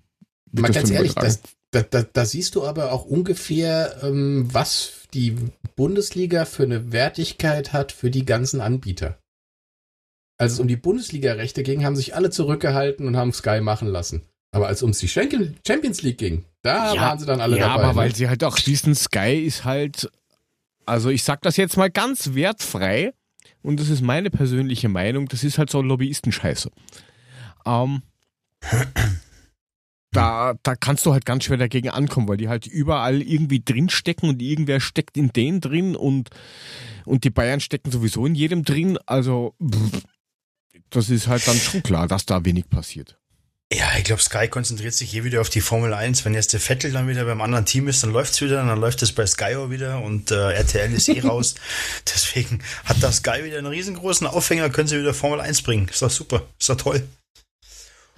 wird
Mal ganz ehrlich, das, da, da, da siehst du aber auch ungefähr, ähm, was die Bundesliga für eine Wertigkeit hat für die ganzen Anbieter. Als es um die Bundesliga-Rechte ging, haben sich alle zurückgehalten und haben Sky machen lassen. Aber als es um die Champions League ging, da
Ja,
waren sie dann alle
ja,
dabei.
aber
ne?
weil sie halt auch wissen, Sky ist halt, also ich sag das jetzt mal ganz wertfrei und das ist meine persönliche Meinung, das ist halt so Lobbyistenscheiße. Ähm, (clears throat) da, da kannst du halt ganz schwer dagegen ankommen, weil die halt überall irgendwie drinstecken und irgendwer steckt in denen drin und, und die Bayern stecken sowieso in jedem drin. Also pff, das ist halt dann schon klar, dass da wenig passiert.
Ja, ich glaube, Sky konzentriert sich hier wieder auf die Formel 1. Wenn jetzt der Vettel dann wieder beim anderen Team ist, dann läuft's wieder, und dann läuft es bei Sky auch wieder und äh, RTL ist eh (laughs) raus. Deswegen hat da Sky wieder einen riesengroßen Aufhänger, können sie wieder Formel 1 bringen. Ist doch super, ist doch toll.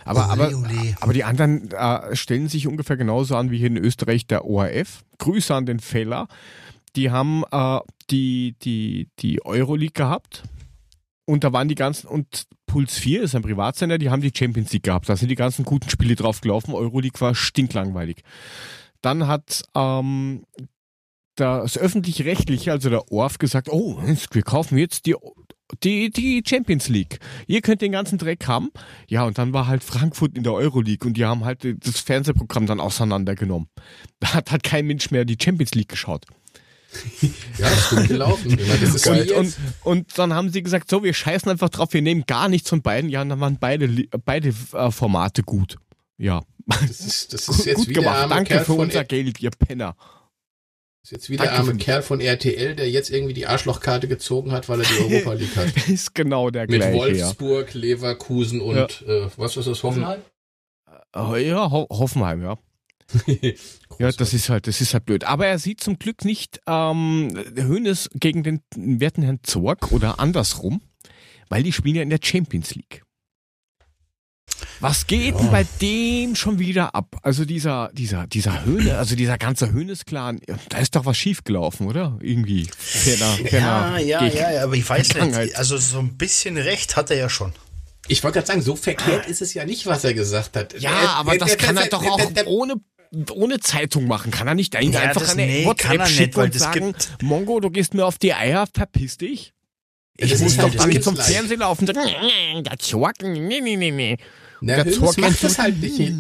Aber, aber, aber die anderen äh, stellen sich ungefähr genauso an wie hier in Österreich der ORF. Grüße an den Feller. Die haben äh, die, die, die Euroleague gehabt. Und da waren die ganzen, und Puls 4 ist ein Privatsender, die haben die Champions League gehabt. Da sind die ganzen guten Spiele drauf gelaufen. Euroleague war stinklangweilig. Dann hat ähm, das öffentlich-rechtliche, also der ORF, gesagt, oh, wir kaufen jetzt die, die, die Champions League. Ihr könnt den ganzen Dreck haben. Ja, und dann war halt Frankfurt in der Euroleague und die haben halt das Fernsehprogramm dann auseinandergenommen. Da hat halt kein Mensch mehr die Champions League geschaut. (laughs)
ja, das gut gelaufen. Das ist
Und, und, und dann haben sie gesagt, so, wir scheißen einfach drauf, wir nehmen gar nichts von beiden. Ja, und dann waren beide, beide äh, Formate gut. Ja,
Das ist, das ist jetzt
gut
wie der
gemacht.
arme
Danke
Kerl
für
von
unser Geld, ihr Penner.
Das ist jetzt wie der arme Kerl von RTL, der jetzt irgendwie die Arschlochkarte gezogen hat, weil er die (laughs) Europa League hat.
Ist genau der
Mit
gleiche, ja.
Wolfsburg, Leverkusen und äh, was ist das, Hoffenheim?
Oh, ja, Ho Hoffenheim, ja. (laughs) Ja, das ist halt, das ist halt blöd. Aber er sieht zum Glück nicht ähm, Hönes gegen den werten Herrn Zorg oder andersrum, weil die spielen ja in der Champions League. Was geht denn bei dem schon wieder ab? Also dieser, dieser, dieser Höhne, also dieser ganze Höhnes-Clan, da ist doch was schiefgelaufen, oder? Irgendwie. Ferner,
ferner ja, ja, ja, aber ich weiß nicht. Also so ein bisschen recht hat er ja schon.
Ich wollte gerade sagen, so verkehrt ist es ja nicht, was er gesagt hat.
Ja, äh, aber das kann er doch auch ohne ohne Zeitung machen. Kann er nicht ja, einfach eine nee, WhatsApp schicken und sagen, Mongo, du gehst mir auf die Eier, verpiss dich? Ich das muss doch halt, nicht zum Fernsehen laufen und sagen, der Zork, nee, nee, nee, nee.
Na, der Hönes macht das halt nicht.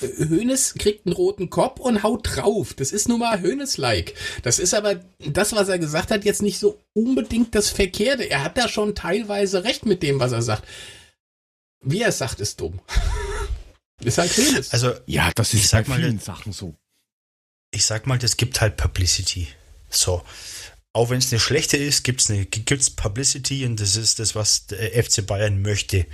Hönes kriegt einen roten Kopf und haut drauf. Das ist nun mal Hönes-like. Das ist aber das, was er gesagt hat, jetzt nicht so unbedingt das Verkehrte. Er hat da schon teilweise recht mit dem, was er sagt. Wie er sagt, ist dumm. (laughs)
ist halt Hönes. Also,
ja, das ist bei vielen mal, Sachen so.
Ich sag mal, das gibt halt Publicity. So auch wenn es eine schlechte ist, gibt es gibt's Publicity und das ist das, was der FC Bayern möchte.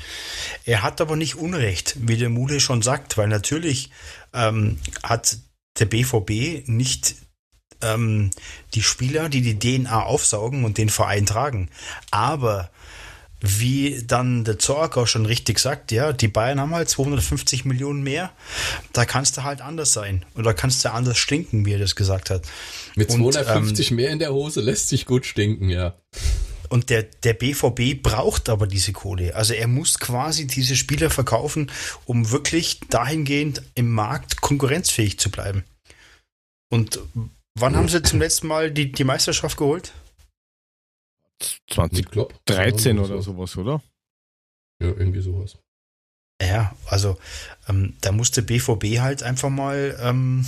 Er hat aber nicht Unrecht, wie der Mule schon sagt, weil natürlich ähm, hat der BVB nicht ähm, die Spieler, die die DNA aufsaugen und den Verein tragen. Aber wie dann der Zorg auch schon richtig sagt, ja, die Bayern haben halt 250 Millionen mehr, da kannst du halt anders sein oder kannst du anders stinken, wie er das gesagt hat.
Mit 250 und, ähm, mehr in der Hose lässt sich gut stinken, ja.
Und der, der BVB braucht aber diese Kohle. Also er muss quasi diese Spieler verkaufen, um wirklich dahingehend im Markt konkurrenzfähig zu bleiben. Und wann haben sie zum letzten Mal die, die Meisterschaft geholt?
2013 oder sowas, oder?
Ja, irgendwie sowas.
Ja, also ähm, da musste BVB halt einfach mal, ähm,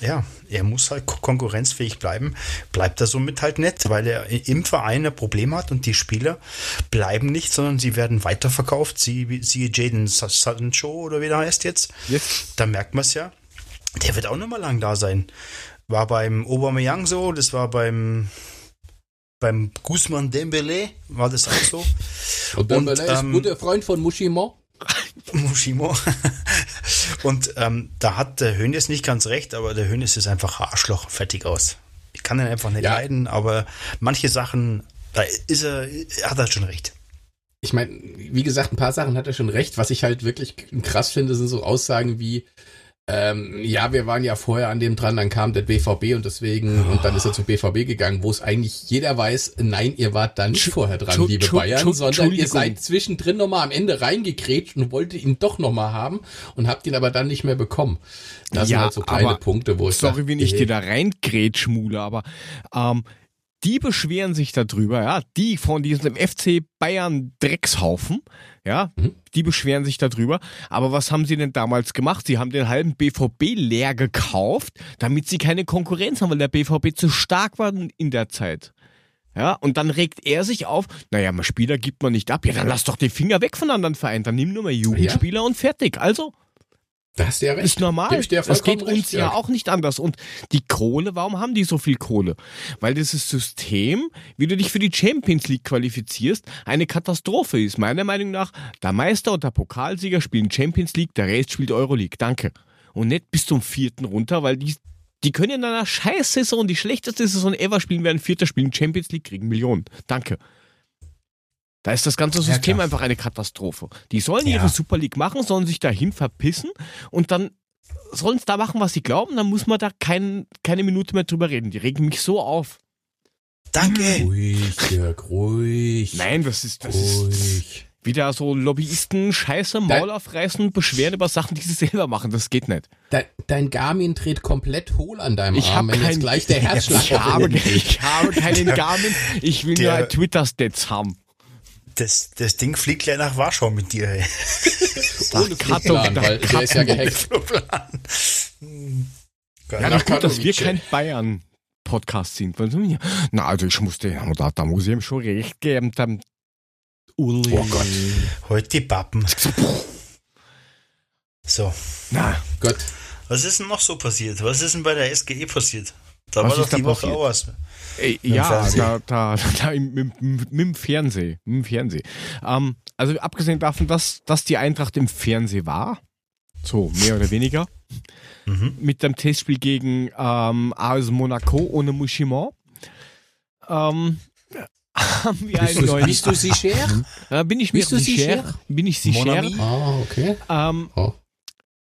ja, er muss halt konkurrenzfähig bleiben. Bleibt er somit halt nett, weil er im Verein ein Problem hat und die Spieler bleiben nicht, sondern sie werden weiterverkauft. Sie, siehe Jaden Sancho oder wie der heißt jetzt. Yes. Da merkt man es ja. Der wird auch noch mal lang da sein. War beim Aubameyang so, das war beim beim Guzman Dembele war das auch so. (laughs)
Und Dembele und, ähm, ist guter Freund von Mushimo. (laughs)
Mushimo. (laughs) und ähm, da hat der Hönes nicht ganz recht, aber der Hönes ist einfach Arschloch, fertig aus. Ich kann ihn einfach nicht ja. leiden, aber manche Sachen, da ist er, er hat halt schon recht.
Ich meine, wie gesagt, ein paar Sachen hat er schon recht. Was ich halt wirklich krass finde, sind so Aussagen wie, ähm, ja, wir waren ja vorher an dem dran, dann kam der BVB und deswegen, oh. und dann ist er zum BVB gegangen, wo es eigentlich jeder weiß, nein, ihr wart da nicht vorher dran, liebe Bayern, sondern ihr seid zwischendrin nochmal am Ende reingekrätscht und wolltet ihn doch nochmal haben und habt ihn aber dann nicht mehr bekommen. Das ja, sind halt so kleine Punkte, wo ich
Sorry, wenn ich dir da reingrätschmule, aber ähm, die beschweren sich darüber, ja, die von diesem FC Bayern Dreckshaufen, ja, mhm. die beschweren sich darüber. Aber was haben sie denn damals gemacht? Sie haben den halben BVB leer gekauft, damit sie keine Konkurrenz haben, weil der BVB zu stark war in der Zeit. Ja, und dann regt er sich auf, naja, mal Spieler gibt man nicht ab. Ja, dann lass doch die Finger weg von anderen Vereinen. Dann nimm nur mal Jugendspieler ja. und fertig. Also,
da hast du ja recht.
Ist normal. Das geht uns recht, ja, ja auch nicht anders. Und die Kohle, warum haben die so viel Kohle? Weil dieses System, wie du dich für die Champions League qualifizierst, eine Katastrophe ist. Meiner Meinung nach, der Meister und der Pokalsieger spielen Champions League, der Rest spielt Euroleague. Danke. Und nicht bis zum vierten runter, weil die, die können in einer scheiß Saison, die schlechteste Saison ever spielen, werden vierter spielen Champions League, kriegen Millionen. Danke. Da ist das ganze System ja, einfach eine Katastrophe. Die sollen ja. ihre Super League machen, sollen sich dahin verpissen und dann sollen es da machen, was sie glauben, dann muss man da kein, keine Minute mehr drüber reden. Die regen mich so auf.
Danke.
Ruhig, Dirk, ruhig.
Nein, das ist, das ruhig. ist wieder so Lobbyisten Scheiße, Maul aufreißen, beschweren über Sachen, die sie selber machen. Das geht nicht.
Dein, dein Garmin dreht komplett hohl an deinem ich Arm, wenn kein, jetzt gleich der (laughs) Herzschlag
ich habe, ich habe keinen Garmin. Ich will der, nur Twitter-Stats haben
das, das Ding fliegt gleich nach Warschau mit dir. Ey. (laughs)
Ohne Flugplan, weil der ist ja gehackt.
Ja, na gut, dass wir kein Bayern Podcast sind. Na, also ich musste, da, da muss ich ihm schon recht geben. Dann,
Uli. Oh Gott, heute die Pappen. So.
Na,
Gott. Was ist denn noch so passiert? Was ist denn bei der SGE passiert? Da was war doch die Woche auch was.
Ey, ja, da, da, da im, mit, mit, dem Fernsehen. Mit dem Fernsehen. Ähm, also abgesehen davon, dass, dass die Eintracht im Fernsehen war, so mehr oder weniger, mhm. mit dem Testspiel gegen ähm, AS Monaco ohne Mouchimont, ähm, (laughs) haben wir
Bist
einen
du,
neuen.
bist du sicher? (laughs)
Äh, bin ich mir sicher?
sicher?
Bin ich sicher?
Ah, okay.
Ähm,
Oh.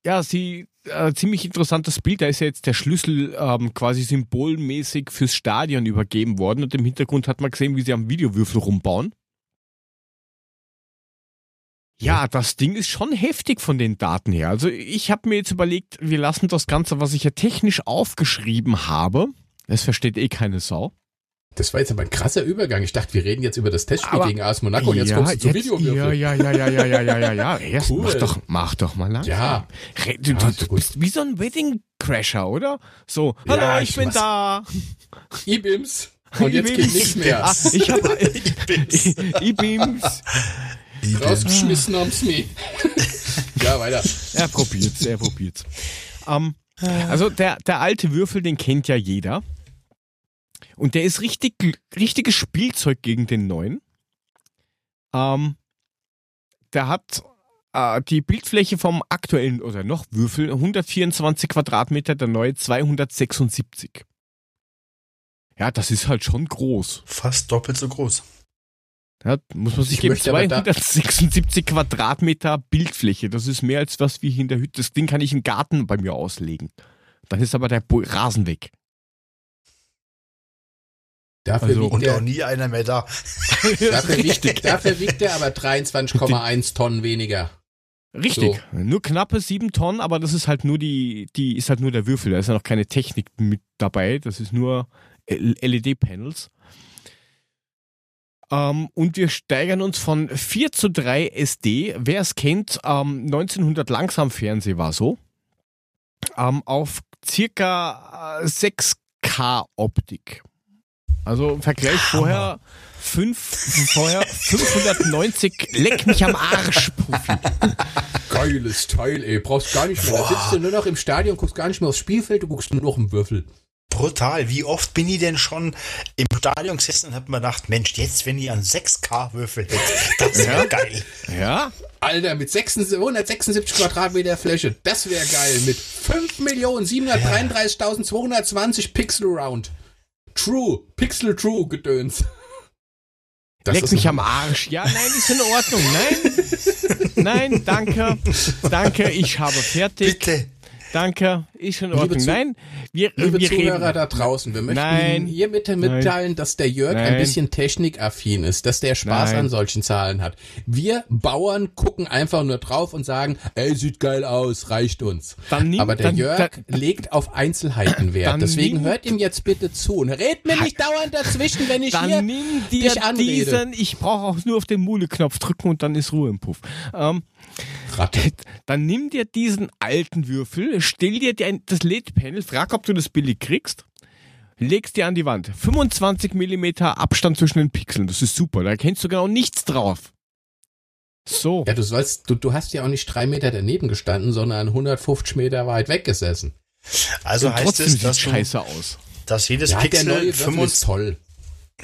ja, sie äh, ziemlich interessantes Bild. Da ist ja jetzt der Schlüssel ähm, quasi symbolmäßig fürs Stadion übergeben worden und im Hintergrund hat man gesehen, wie sie am Videowürfel rumbauen. Ja, das Ding ist schon heftig von den Daten her. Also ich habe mir jetzt überlegt, wir lassen das Ganze, was ich ja technisch aufgeschrieben habe, das versteht eh keine Sau.
Das war jetzt aber ein krasser Übergang. Ich dachte, wir reden jetzt über das Testspiel
Aber-
gegen AS Monaco und jetzt kommst du zu
jetzt-
Videowürfel.
Ja, ja, ja, ja, ja, ja, ja, ja. (laughs) Erst
Cool.
mach doch, mach doch mal langsam.
Ja.
Du,
Ja,
du,
gut.
bist wie so ein Wedding Crasher, oder? So,
Ja,
hallo,
ich
ich bin da.
E-Bims. (laughs) Und jetzt geht
Ibims.
nichts mehr.
Ah, ich hab (laughs)
Ibims.
Ibims.
Rausgeschmissen haben's mir. ja, weiter.
Er probiert's, er probiert's. Ähm, also der, der alte Würfel, den kennt ja jeder. Und der ist richtig, richtiges Spielzeug gegen den neuen. Ähm, der hat äh, die Bildfläche vom aktuellen oder noch Würfel 124 Quadratmeter, der neue 276. Ja, das ist halt schon groß.
Fast doppelt so groß.
Ja, muss man sich
Ich
geben,
möchte aber da-
276 Quadratmeter Bildfläche. Das ist mehr als was wie hier in der Hütte. Das Ding kann ich im Garten bei mir auslegen. Dann ist aber der Rasen weg.
Dafür,
Also-
wiegt
Und auch
der,
nie einer mehr da. (laughs)
dafür, wiegt, dafür wiegt er aber 23,1 Tonnen weniger.
Richtig. Nur knappe sieben Tonnen, aber das ist halt nur die, die ist halt nur der Würfel. Da ist ja noch keine Technik mit dabei. Das ist nur LED-Panels. Ähm, und wir steigern uns von 4 zu 3 SD. Wer es kennt, ähm, 1900 Langsamfernseh war so. Ähm, auf circa äh, 6K Optik. Also im Vergleich vorher, fünf, vorher 590 Leck mich am Arsch, Profi.
Geiles Teil, ey. Brauchst gar nicht mehr. Da sitzt du nur noch im Stadion, guckst gar nicht mehr aufs Spielfeld, du guckst nur noch im Würfel.
Brutal. Wie oft bin ich denn schon im Stadion gesessen und hab mir gedacht, Mensch, jetzt, wenn ich an 6K würfel, das wäre
Ja.
geil.
Ja,
Alter, mit 76 176 Quadratmeter Fläche, das wäre geil. Mit 5.733.220 Pixel Round. True, Pixel True Gedöns. Das
leck mich am Arsch. Ja, nein, ist in Ordnung. Nein, (laughs) nein, danke, danke, ich habe fertig.
Bitte.
Danke, ist in
Liebe
Ordnung.
Zu-
Nein, wir,
Liebe
wir
Zuhörer
reden.
da draußen, wir möchten
Nein.
Ihnen hiermit mitteilen, dass der Jörg ein
Nein.
bisschen technikaffin ist, dass der Spaß an solchen Zahlen hat. Wir Bauern gucken einfach nur drauf und sagen, ey, sieht geil aus, reicht uns.
Nimm-
Aber der
dann-
Jörg
dann-
legt auf Einzelheiten Wert. Deswegen
nimm-
hört ihm jetzt bitte zu und red mir nicht dauernd dazwischen, wenn ich hier
Dann nimm dir
dich anrede.
diesen, ich brauche auch nur auf den Mule-Knopf drücken und dann ist Ruhe im Puff. Ähm,
Ratte. (laughs)
dann nimm dir diesen alten Würfel, stell dir das LED-Panel, frag, ob du das billig kriegst, legst dir an die Wand. 25 Millimeter Abstand zwischen den Pixeln, das ist super, da erkennst du genau nichts drauf. So.
Ja, du sollst, du, du hast ja auch nicht drei Meter daneben gestanden, sondern 150 Meter weit weggesessen.
Also
und
heißt es,
sieht
dass, du,
scheiße aus.
dass jedes
Ja, der
Pixel
neue Würfel
25,
ist toll.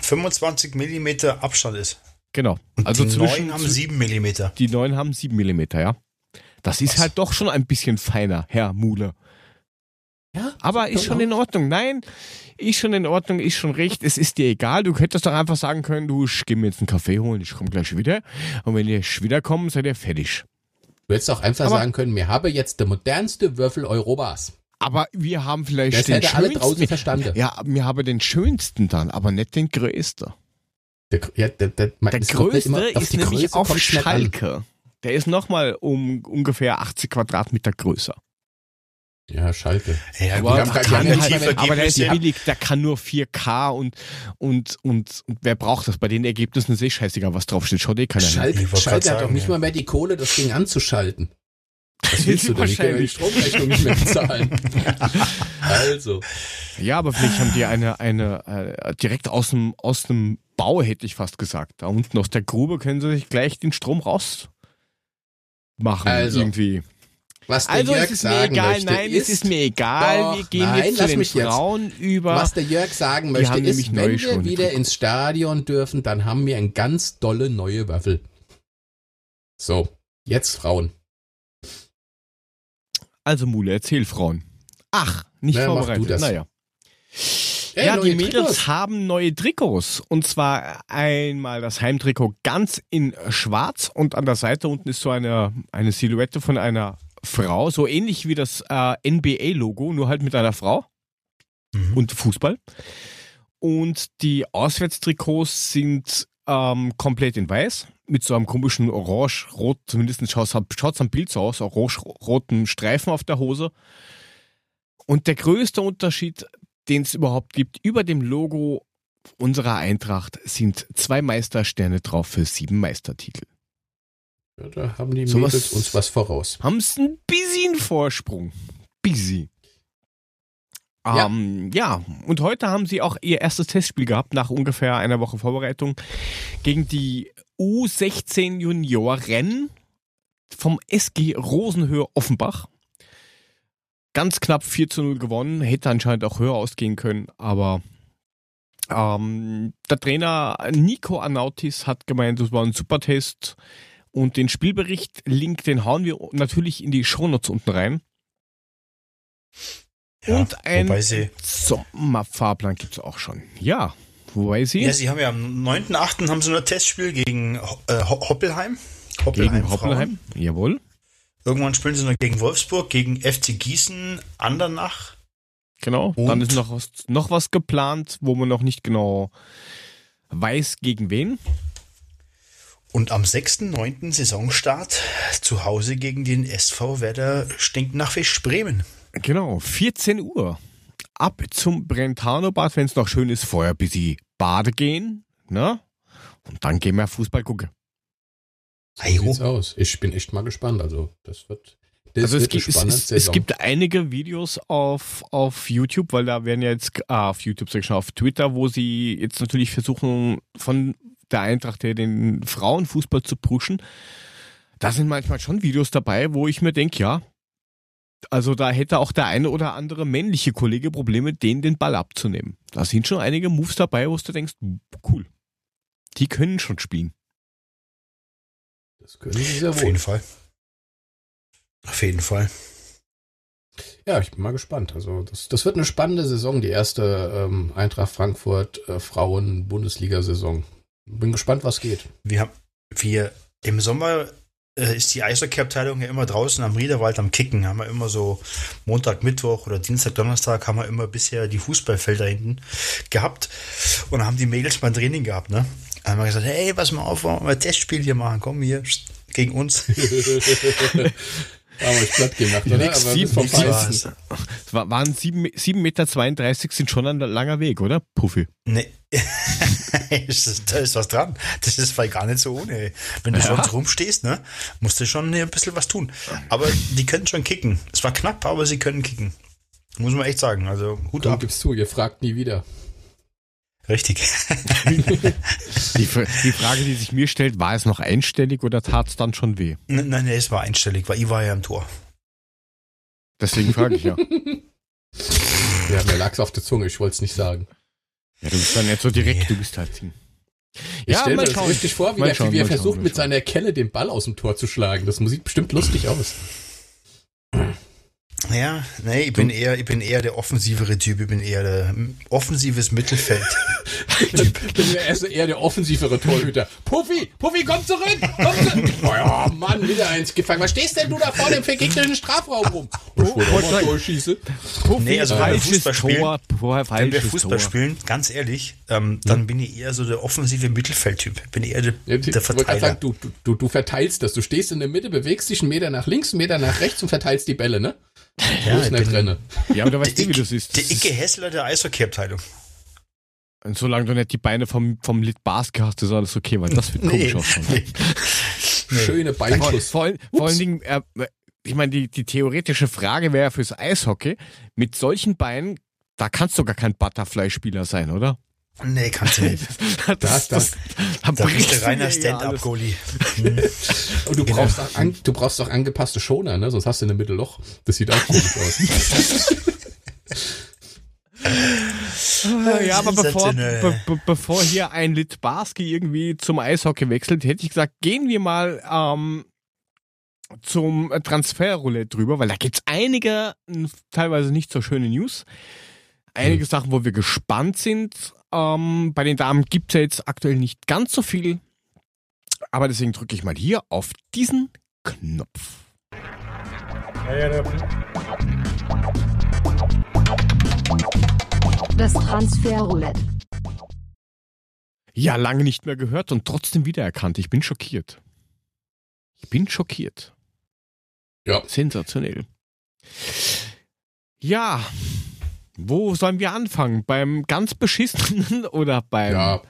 25 Millimeter Abstand ist.
Genau.
Und
also
die
zwischen,
neuen haben 7 Millimeter.
die neuen haben 7 Millimeter, ja. Das ist
Was?
halt doch schon ein bisschen feiner, Herr Mule.
Ja,
Aber ist schon in Ordnung. Nein, ist schon in Ordnung, ist schon recht. Es ist dir egal. Du hättest doch einfach sagen können, du, ich geh mir jetzt einen Kaffee holen, ich komme gleich wieder. Und wenn ihr wiederkommen, seid ihr fertig.
Du hättest auch einfach
Aber-
sagen können, mir habe jetzt der modernste Würfel Europas.
Aber wir haben vielleicht
Das
den
hätte alle
schönsten.
draußen verstanden.
ja, wir haben den schönsten dann, aber nicht den größten.
Der, ja, der, der,
Der größte
immer-
ist nämlich auf. Schalke. Der ist nochmal um ungefähr 80 Quadratmeter größer.
Ja, Schalke.
Ja,
Aber haben
kann
haben mal-
aber der ist billig, der kann nur 4K und, und, und, und wer braucht das? Bei den Ergebnissen ist eh scheißegal, was draufsteht. Schaut eh keiner hin.
Schalke,
Ich
Schalke hat doch nicht
ja.
mal mehr die Kohle, das Ding anzuschalten. Was willst du denn? Die können ja die
Wahrscheinlich.
Stromrechnung nicht mehr bezahlen. (laughs) also.
Ja, aber vielleicht haben die eine, eine äh, direkt aus dem, aus dem Bau, hätte ich fast gesagt. Da unten aus der Grube können sie sich gleich den Strom raus machen.
Also,
irgendwie.
Was der
Also
Jörg
es ist mir
sagen
egal,
möchte,
nein,
ist,
es ist mir egal.
Doch,
wir gehen
nein,
jetzt zu
lass
den
mich jetzt.
Frauen über.
was der Jörg sagen möchte, ist, wenn wir wieder ins Stadion dürfen, dann haben wir ein ganz dolle neue Würfel. So, jetzt Frauen.
Also Mule, erzähl Frauen. Ach, nicht
Na, mach
vorbereitet.
du das.
Naja. Ey, ja, die Mädels Trikots. haben neue Trikots. Und zwar einmal das Heimtrikot ganz in schwarz und an der Seite unten ist so eine, eine Silhouette von einer Frau, so ähnlich wie das äh, NBA-Logo, nur halt mit einer Frau mhm. und Fußball. Und die Auswärtstrikots sind ähm, komplett in weiß, mit so einem komischen orange-rot, zumindest schaut es am Bild so aus, orange-roten Streifen auf der Hose. Und der größte Unterschied, den es überhaupt gibt, über dem Logo unserer Eintracht sind zwei Meistersterne drauf für sieben Meistertitel.
Ja, da haben die so Mädels was, uns was voraus.
Haben es ein bisschen Vorsprung. Busy. Ja. Ähm, ja, und heute haben sie auch ihr erstes Testspiel gehabt, nach ungefähr einer Woche Vorbereitung, gegen die U16 Junioren vom SG Rosenhöhe Offenbach. Ganz knapp 4 zu 0 gewonnen, hätte anscheinend auch höher ausgehen können, aber ähm, der Trainer Nico Anautis hat gemeint, das war ein super Test und den Spielbericht, Link, den hauen wir natürlich in die Shownotes unten rein. Ja, und ein Sommerfahrplan gibt es auch schon. Ja, wobei sie.
Ja, sie haben ja am 9.8. haben sie ein Testspiel gegen äh, Hoppelheim.
Hoppelheim. Gegen Hoppelheim, jawohl.
Irgendwann spielen sie noch gegen Wolfsburg, gegen FC Gießen, Andernach.
Genau, und dann ist noch was, noch was geplant, wo man noch nicht genau weiß, gegen wen.
Und am 6.9. Saisonstart zu Hause gegen den SV Werder stinkt nach Fisch Bremen.
Genau, 14 Uhr. Ab zum Brentano-Bad, wenn es noch schön ist, vorher bis sie Bade gehen. Ne? Und dann gehen wir Fußball gucken.
So sieht's aus. Ich bin echt mal gespannt. Also, das wird. Das
also es gibt, es, es, es, gibt einige Videos auf, auf YouTube, weil da werden ja jetzt ah, auf YouTube, sag ich schon, auf Twitter, wo sie jetzt natürlich versuchen, von der Eintracht her den Frauenfußball zu pushen. Da sind manchmal schon Videos dabei, wo ich mir denke, ja, also da hätte auch der eine oder andere männliche Kollege Probleme, denen den Ball abzunehmen. Da sind schon einige Moves dabei, wo du denkst, cool, die können schon spielen.
Das können sie sehr wohl.
Auf jeden Fall. Auf jeden Fall.
Ja, ich bin mal gespannt. Also das, das wird eine spannende Saison, die erste ähm, Eintracht Frankfurt äh, Frauen-Bundesliga-Saison. Bin gespannt, was geht.
Wir haben wir im Sommer äh, ist die Eishockey-Abteilung ja immer draußen am Riederwald am Kicken. Haben wir immer so Montag, Mittwoch oder Dienstag, Donnerstag haben wir immer bisher die Fußballfelder hinten gehabt und haben die Mädels mal Training gehabt, ne? Haben wir gesagt, hey, pass mal auf, wollen wir ein Testspiel hier machen, komm hier, gegen uns. (laughs)
haben wir platt gemacht, oder?
Aber sieben, vom es waren 7,32 Meter sind schon ein langer Weg, oder? Puffy.
Nee. (laughs) da ist was dran. Das ist weil gar nicht so ohne. Wenn du ja. sonst rumstehst, ne, musst du schon ein bisschen was tun. Aber die können schon kicken. Es war knapp, aber sie können kicken. Muss man echt sagen. Also
Hut Komm, ab. gibst du, ihr fragt nie wieder.
Richtig. (laughs)
die, die, Frage, die sich mir stellt, war es noch einstellig oder tat es dann schon weh?
Nein, nein, es war einstellig, weil ich war ja im Tor.
Deswegen frage ich ja. (laughs)
ja, mir lag es auf der Zunge, ich wollte es nicht sagen.
Ja, du bist dann nicht so direkt, nee. du bist halt ziehen.
Ich ja, stelle mir das richtig vor, wie, der, schauen, wie er versucht, schauen, mit seiner Kelle den Ball aus dem Tor zu schlagen. Das sieht bestimmt lustig aus.
Ja, nee, ich bin eher, ich bin eher der offensivere Typ, ich bin eher der hm, offensives Mittelfeld. (laughs)
ich bin eher, eher der offensivere Torhüter. Puffy, Puffy, komm zurück! Komm zurück! Oh ja, Mann, wieder eins gefangen. Was stehst denn du da vorne im vergegnerischen Strafraum rum? (laughs) Ich wollte auch mal durchschießen.
Puffy, nee, also wenn wir Fußball spielen, Tor, wenn wir Fußball Tor. spielen, ganz ehrlich, ähm, dann hm? bin ich eher so der offensive Mittelfeldtyp. Bin eher der, ja, der Verteiler. Sagen,
du, du, du verteilst das. Du stehst in der Mitte, bewegst dich einen Meter nach links, einen Meter nach rechts und verteilst die Bälle, ne? (laughs)
Ja, ist nicht
drin. Ja, aber du weißt nicht, wie du siehst.
Der Icke Hessler der Eishockey-Abteilung.
Und solange du nicht die Beine vom, vom Lit Basket hast, ist alles okay, weil das wird (laughs) komisch nee, aussehen. Nee.
Schöne Beinschuss.
Vor, vor, vor allen Dingen, äh, ich meine, die, die theoretische Frage wäre fürs Eishockey, mit solchen Beinen, da kannst du gar kein Butterfly-Spieler sein, oder?
Nee, kannst du nicht. (laughs)
das, das, das,
das da bist du reiner Stand-up-Goalie. (laughs)
Und du brauchst, auch an, du brauchst auch angepasste Schoner, ne? sonst hast du in der Mitte Loch. Das sieht auch komisch aus. (laughs)
ja, aber bevor, be, be, bevor hier ein Litbarski irgendwie zum Eishockey wechselt, hätte ich gesagt, gehen wir mal ähm, zum Transferroulette drüber, weil da gibt es einige teilweise nicht so schöne News. Einige mhm. Sachen, wo wir gespannt sind. Ähm, bei den Damen gibt es ja jetzt aktuell nicht ganz so viel. Aber deswegen drücke ich mal hier auf diesen Knopf.
Das Transferroulette.
Ja, lange nicht mehr gehört und trotzdem wiedererkannt. Ich bin schockiert. Ich bin schockiert.
Ja.
Sensationell. Ja, wo sollen wir anfangen? Beim ganz beschissenen (laughs) oder beim.
Ja,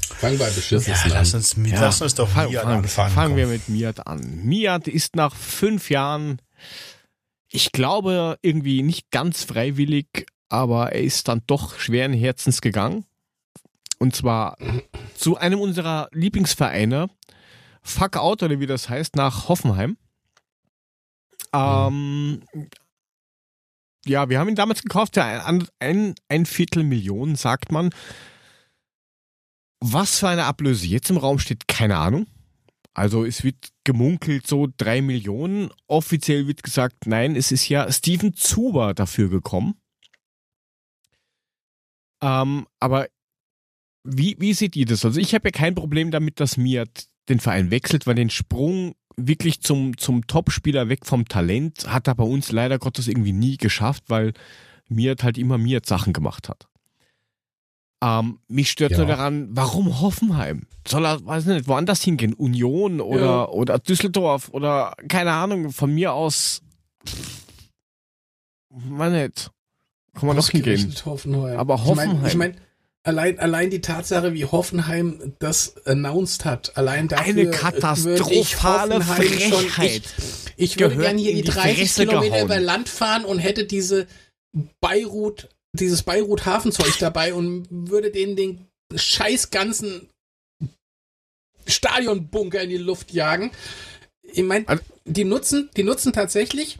fangen bei beschissenen
ja, lass uns, mit, ja, lass uns doch
fang, Miat fang, anfangen. Fangen wir mit Miat an. Miat ist nach fünf Jahren, ich glaube, irgendwie nicht ganz freiwillig, aber er ist dann doch schweren Herzens gegangen. Und zwar zu einem unserer Lieblingsvereine, Fuck Out oder wie das heißt, nach Hoffenheim. Ähm, ja, wir haben ihn damals gekauft, ja, ein, ein, ein Viertel Millionen, sagt man. Was für eine Ablöse jetzt im Raum steht, keine Ahnung. Also es wird gemunkelt so drei Millionen. Offiziell wird gesagt, nein, es ist ja Steven Zuber dafür gekommen. Ähm, aber wie, wie seht ihr das? Also ich habe ja kein Problem damit, dass Miat den Verein wechselt, weil den Sprung wirklich zum, zum Topspieler weg vom Talent hat er bei uns leider Gottes irgendwie nie geschafft, weil Miat halt immer Miat Sachen gemacht hat. Ähm, mich stört ja. nur daran, warum Hoffenheim? Soll er, weiß nicht, woanders hingehen? Union oder, ja. oder Düsseldorf oder keine Ahnung, von mir aus. Man nicht. Kann man noch hingehen.
Hoffenheim. Aber Hoffenheim. Ich meine, ich mein, allein, allein die Tatsache, wie Hoffenheim das announced hat, allein dafür
eine katastrophale Frechheit.
ich, ich würde gerne hier die 30 Kilometer gehauen. über Land fahren und hätte diese Beirut, dieses Beirut Hafenzeug dabei und würde denen den scheiß ganzen Stadionbunker in die Luft jagen. Ich meine, die nutzen, die nutzen tatsächlich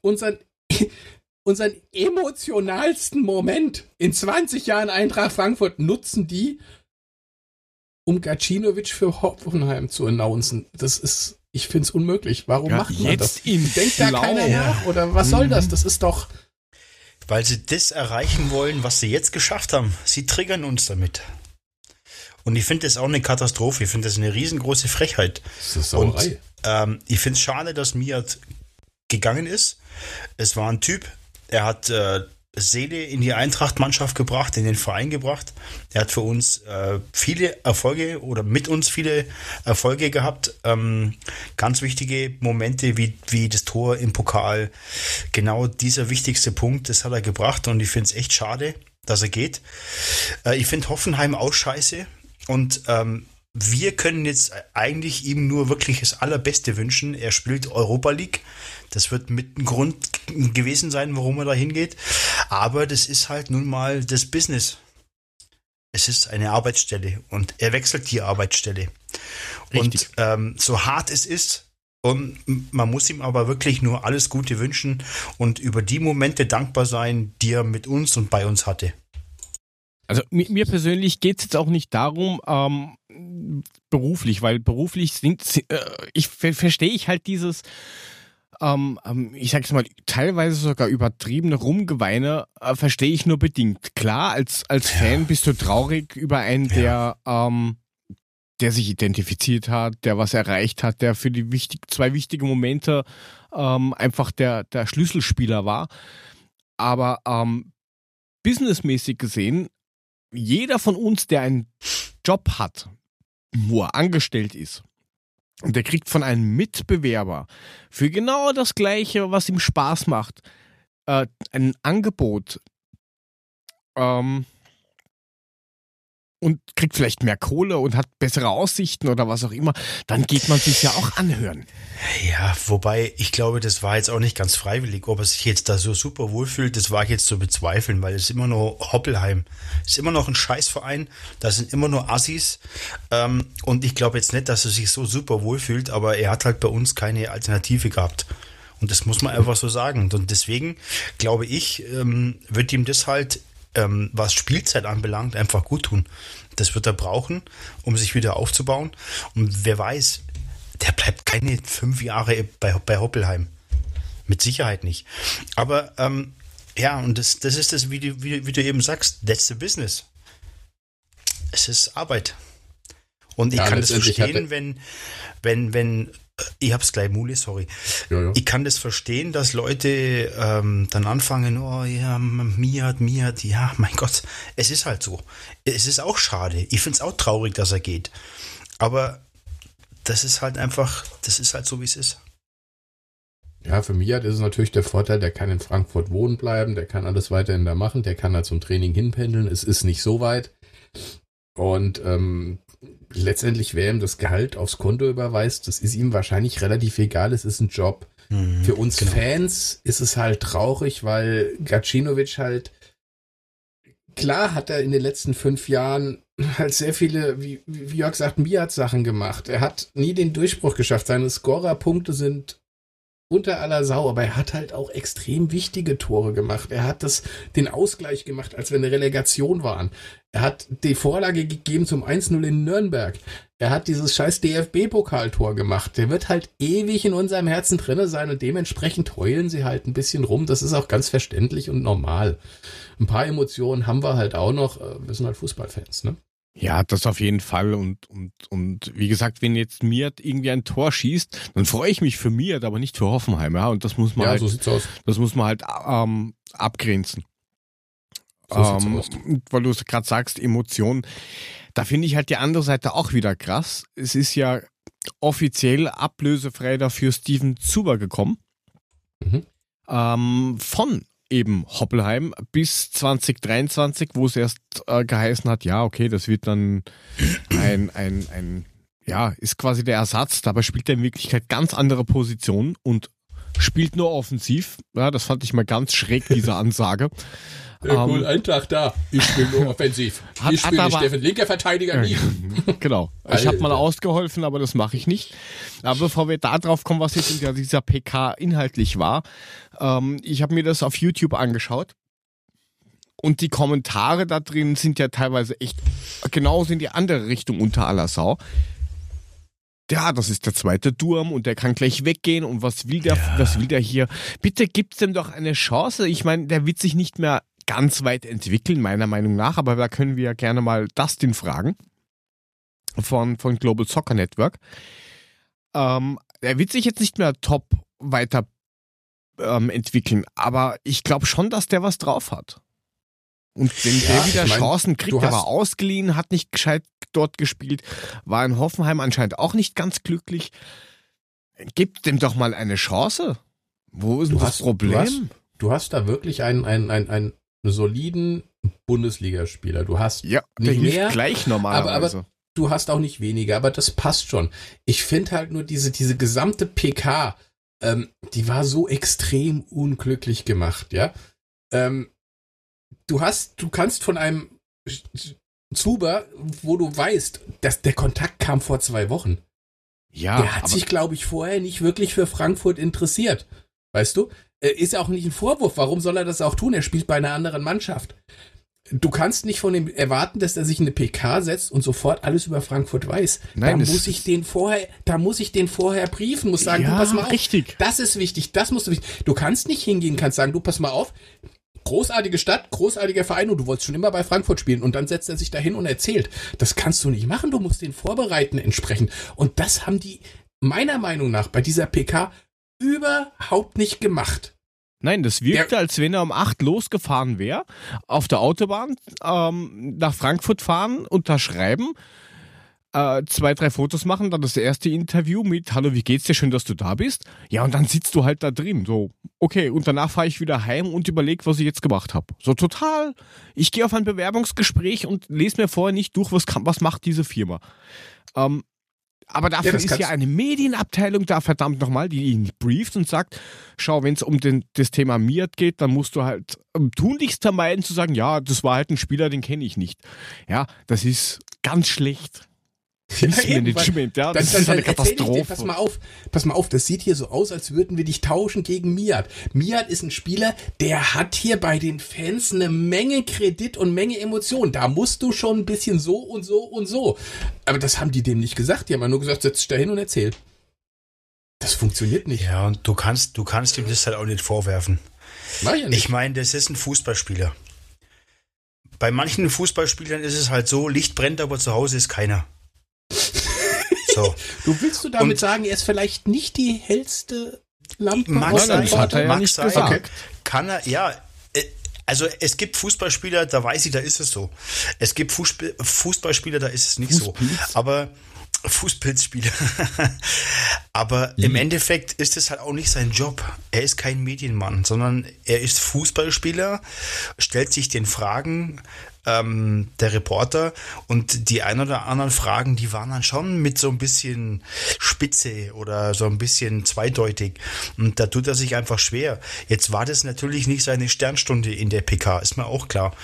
unseren unseren emotionalsten Moment in 20 Jahren Eintracht Frankfurt nutzen die, um Gacinovic für Hoffenheim zu announcen. Das ist, ich finde es unmöglich. Warum ja, macht man das? Denkt da keiner nach? Oder was soll das? Das ist doch.
Weil sie das erreichen wollen, was sie jetzt geschafft haben. Sie triggern uns damit. Und ich finde das auch eine Katastrophe. Ich finde das eine riesengroße Frechheit. Das ist Sauerei. Und ähm, ich finde es schade, dass Miat gegangen ist. Es war ein Typ, er hat äh, Seele in die Eintracht-Mannschaft gebracht, in den Verein gebracht. Er hat für uns äh, viele Erfolge oder mit uns viele Erfolge gehabt. Ähm, ganz wichtige Momente wie, wie das Tor im Pokal. Genau dieser wichtigste Punkt, das hat er gebracht und ich finde es echt schade, dass er geht. Äh, ich finde Hoffenheim auch scheiße und ähm, wir können jetzt eigentlich ihm nur wirklich das Allerbeste wünschen. Er spielt Europa League. Das wird mit ein Grund gewesen sein, warum er da hingeht. Aber das ist halt nun mal das Business. Es ist eine Arbeitsstelle und er wechselt die Arbeitsstelle. Richtig. Und ähm, so hart es ist, und man muss ihm aber wirklich nur alles Gute wünschen und über die Momente dankbar sein, die er mit uns und bei uns hatte.
Also mir, mir persönlich geht es jetzt auch nicht darum, ähm, beruflich, weil beruflich sind, äh, ich verstehe ich halt dieses, ähm, ähm, ich sag's mal, teilweise sogar übertriebene Rumgeweine äh, verstehe ich nur bedingt. Klar, als, als ja. Fan bist du traurig über einen, der, ja. ähm, der sich identifiziert hat, der was erreicht hat, der für die wichtig, zwei wichtige Momente ähm, einfach der, der Schlüsselspieler war. Aber ähm, businessmäßig gesehen, jeder von uns, der einen Job hat, wo er angestellt ist, und der kriegt von einem Mitbewerber für genau das Gleiche, was ihm Spaß macht, äh, ein Angebot. Ähm, und kriegt vielleicht mehr Kohle und hat bessere Aussichten oder was auch immer, dann geht man sich ja auch anhören.
Ja, wobei ich glaube, das war jetzt auch nicht ganz freiwillig. Ob er sich jetzt da so super wohlfühlt, das war ich jetzt zu bezweifeln, weil es ist immer nur Hoppelheim. Es ist immer noch ein Scheißverein, da sind immer nur Assis. Ähm, und ich glaube jetzt nicht, dass er sich so super wohlfühlt, aber er hat halt bei uns keine Alternative gehabt. Und das muss man einfach so sagen. Und deswegen glaube ich, ähm, wird ihm das halt ähm, was Spielzeit anbelangt, einfach gut tun. Das wird er brauchen, um sich wieder aufzubauen. Und wer weiß, der bleibt keine fünf Jahre bei, bei Hoppelheim. Mit Sicherheit nicht. Aber ähm, Ja, und das, das ist das, wie du, wie, wie du eben sagst, that's the business. Es ist Arbeit. Und ich
Ja,
kann das verstehen, wenn, wenn, wenn, ich hab's gleich Mule, sorry.
Ja, ja.
Ich kann das verstehen, dass Leute ähm, dann anfangen, oh ja, Miat, Miat, ja, mein Gott, es ist halt so. Es ist auch schade. Ich find's auch traurig, dass er geht. Aber das ist halt einfach, das ist halt so, wie es ist.
Ja, für Miat ist es natürlich der Vorteil, der kann in Frankfurt wohnen bleiben, der kann alles weiterhin da machen, der kann da zum Training hinpendeln, es ist nicht so weit. Und ähm, letztendlich, wer ihm das Gehalt aufs Konto überweist, das ist ihm wahrscheinlich relativ egal, es ist ein Job.
Mhm,
Für uns
genau.
Fans ist es halt traurig, weil Gacinovic halt, klar hat er in den letzten fünf Jahren halt sehr viele, wie, wie Jörg sagt, Miat-Sachen gemacht. Er hat nie den Durchbruch geschafft. Seine Scorerpunkte sind unter aller Sau, aber er hat halt auch extrem wichtige Tore gemacht. Er hat das, den Ausgleich gemacht, als wir eine Relegation waren. Er hat die Vorlage gegeben zum 1-0 in Nürnberg. Er hat dieses scheiß DFB-Pokaltor gemacht. Der wird halt ewig in unserem Herzen drinne sein und dementsprechend heulen sie halt ein bisschen rum. Das ist auch ganz verständlich und normal. Ein paar Emotionen haben wir halt auch noch. Äh, Wir sind halt Fußballfans, ne?
Ja, das auf jeden Fall. Und, und, und wie gesagt, wenn jetzt Miert irgendwie ein Tor schießt, dann freue ich mich für Miert, aber nicht für Hoffenheim. Ja, und das muss man
Ja,
halt,
so sieht's aus.
das muss man halt ähm, abgrenzen.
So
ähm,
aus.
weil du gerade sagst, Emotionen. Da finde ich halt die andere Seite auch wieder krass. Es ist ja offiziell ablösefrei dafür Steven Zuber gekommen.
Mhm.
Ähm, von eben Hoppelheim bis 2023, wo es erst äh, geheißen hat, ja, okay, das wird dann ein, ein, ein, ja, ist quasi der Ersatz. Dabei spielt er in Wirklichkeit ganz andere Positionen und spielt nur offensiv. Ja, das fand ich mal ganz schräg, diese Ansage.
Ja, cool,
Ähm,
ein Tag da. Ich spiele nur (laughs) offensiv.
Hat-
ich spiele
hat
nicht Steffen, linker Verteidiger nie. (laughs)
genau. Ich habe mal ausgeholfen, aber das mache ich nicht. Aber bevor wir da drauf kommen, was jetzt in der- dieser PK inhaltlich war, ähm, ich habe mir das auf YouTube angeschaut. Und die Kommentare da drin sind ja teilweise echt genauso in die andere Richtung unter aller Sau. Ja, das ist der zweite Durm und der kann gleich weggehen und was will der, was will der hier? Bitte gibt's dem doch eine Chance. Ich meine, der wird sich nicht mehr ganz weit entwickeln, meiner Meinung nach, aber da können wir ja gerne mal Dustin fragen von, von Global Soccer Network. Ähm, er wird sich jetzt nicht mehr top weiter ähm, entwickeln, aber ich glaube schon, dass der was drauf hat. Und wenn
Ja,
der wieder
ich mein,
Chancen kriegt, der war ausgeliehen, hat nicht gescheit dort gespielt, war in Hoffenheim anscheinend auch nicht ganz glücklich. Gib dem doch mal eine Chance. Wo ist denn das
hast-
Problem?
du hast- Du hast da wirklich einen, einen, einen, einen soliden Bundesligaspieler. Du hast
ja,
nicht mehr,
gleich normalerweise.
du hast auch nicht weniger, aber das passt schon. Ich finde halt nur diese, diese gesamte PK, ähm, die war so extrem unglücklich gemacht, ja. Ähm, du hast, du kannst von einem Zuber, wo du weißt, dass der Kontakt kam vor zwei Wochen.
ja,
der hat
aber
sich, glaube ich, vorher nicht wirklich für Frankfurt interessiert. Weißt du? Äh, Ist ja auch nicht ein Vorwurf. Warum soll er das auch tun? Er spielt bei einer anderen Mannschaft. Du kannst nicht von ihm erwarten, dass er sich in eine PK setzt und sofort alles über Frankfurt weiß.
Nein,
da muss ich den vorher, da muss ich den vorher briefen, muss sagen,
ja,
du pass mal auf.
richtig.
Das ist wichtig, das musst du wichtig. Du kannst nicht hingehen, kannst sagen, du pass mal auf. Großartige Stadt, großartiger Verein und du wolltest schon immer bei Frankfurt spielen und dann setzt er sich dahin und erzählt. Das kannst du nicht machen, du musst den vorbereiten entsprechend. Und das haben die meiner Meinung nach bei dieser PK überhaupt nicht gemacht.
Nein, das wirkte, als wenn er um 8 losgefahren wäre, auf der Autobahn ähm, nach Frankfurt fahren, unterschreiben, äh, zwei, drei Fotos machen, dann das erste Interview mit Hallo, wie geht's dir? Schön, dass du da bist. Ja, und dann sitzt du halt da drin. So, okay, und danach fahre ich wieder heim und überlege, was ich jetzt gemacht habe. So total. Ich gehe auf ein Bewerbungsgespräch und lese mir vorher nicht durch, was, kann, was macht diese Firma. Ähm, aber dafür
das
ist ja eine Medienabteilung da verdammt nochmal, die ihn brieft und sagt, schau, wenn es um den, das Thema Miat geht, dann musst du halt ähm, tunlichst vermeiden zu sagen, ja, das war halt ein Spieler, den kenne ich nicht. Ja, das ist ganz schlecht. Missmanagement, ja, das
Dann,
ist
dann,
eine
ich dir,
Katastrophe.
pass mal auf, pass mal auf, das sieht hier so aus, als würden wir dich tauschen gegen Miat. Miat ist ein Spieler, der hat hier bei den Fans eine Menge Kredit und Menge Emotionen. Da musst du schon ein bisschen so und so und so. Aber das haben die dem nicht gesagt. Die haben nur gesagt, setz dich da hin und erzähl. Das funktioniert nicht.
Ja, und du kannst, du kannst ihm das halt auch nicht vorwerfen.
Mach ich ja nicht.
Ich meine, das ist ein Fußballspieler. Bei manchen Fußballspielern ist es halt so, Licht brennt, aber zu Hause ist keiner. So. (laughs)
Du willst du damit
Und-
sagen, er ist vielleicht nicht die hellste Lampe?
Mag
das hat er ja nicht
sein.
gesagt.
Okay.
Kann er, ja. äh, Also es gibt Fußballspieler, da weiß ich, da ist es so. Es gibt Fußball, Fußballspieler, da ist es nicht
Fußpilz?
so. Aber Fußpilzspieler. (laughs) Aber im Endeffekt ist es halt auch nicht sein Job. Er ist kein Medienmann, sondern er ist Fußballspieler, stellt sich den Fragen ähm, der Reporter und die ein oder anderen Fragen, die waren dann schon mit so ein bisschen Spitze oder so ein bisschen zweideutig. Und da tut er sich einfach schwer. Jetzt war das natürlich nicht seine Sternstunde in der PK, ist mir auch klar.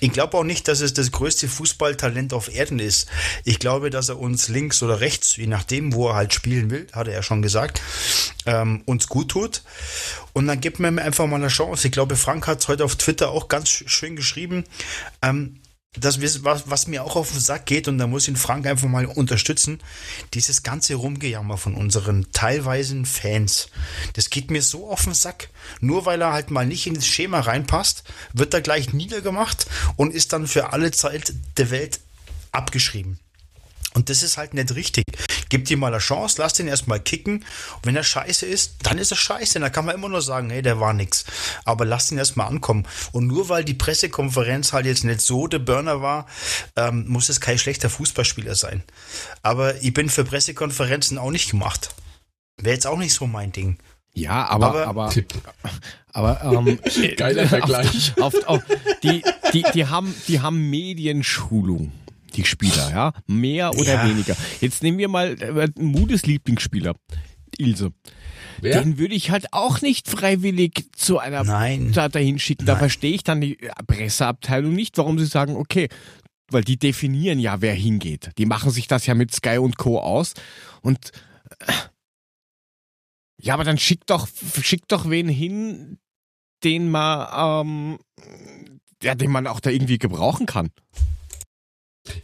Ich glaube auch nicht, dass es das größte Fußballtalent auf Erden ist. Ich glaube, dass er uns links oder rechts, je nachdem, wo er halt spielen will, hat er ja schon gesagt, ähm, uns gut tut. Und dann gibt man ihm einfach mal eine Chance. Ich glaube, Frank hat es heute auf Twitter auch ganz sch- schön geschrieben. Ähm, das, was, was mir auch auf den Sack geht, und da muss ihn Frank einfach mal unterstützen, dieses ganze Rumgejammer von unseren teilweisen Fans, das geht mir so auf den Sack. Nur weil er halt mal nicht ins Schema reinpasst, wird er gleich niedergemacht und ist dann für alle Zeit der Welt abgeschrieben. Und das ist halt nicht richtig. Gib ihm mal eine Chance, lass den erstmal kicken. Und wenn er scheiße ist, dann ist er scheiße. Dann kann man immer nur sagen, hey, der war nix. Aber lass ihn erstmal ankommen. Und nur weil die Pressekonferenz halt jetzt nicht so der Burner war, ähm, muss es kein schlechter Fußballspieler sein. Aber ich bin für Pressekonferenzen auch nicht gemacht. Wäre jetzt auch nicht so mein Ding.
Ja, aber,
Aber-
aber, aber, ähm, (laughs)
Geiler Vergleich.
Auf, auf, die, die, die haben, die haben Medienschulung. Die Spieler, ja. Mehr oder
Ja.
weniger. Jetzt nehmen wir mal äh, Mudes Lieblingsspieler. Ilse.
Wer?
Den würde ich halt auch nicht freiwillig zu einer
Nein.
da dahin schicken. Da verstehe ich dann die äh, Presseabteilung nicht, warum sie sagen, okay, weil die definieren ja, wer hingeht. Die machen sich das ja mit Sky und Co. aus. Und äh, ja, aber dann schick doch, schick doch wen hin, den man, ähm, ja, den man auch da irgendwie gebrauchen kann.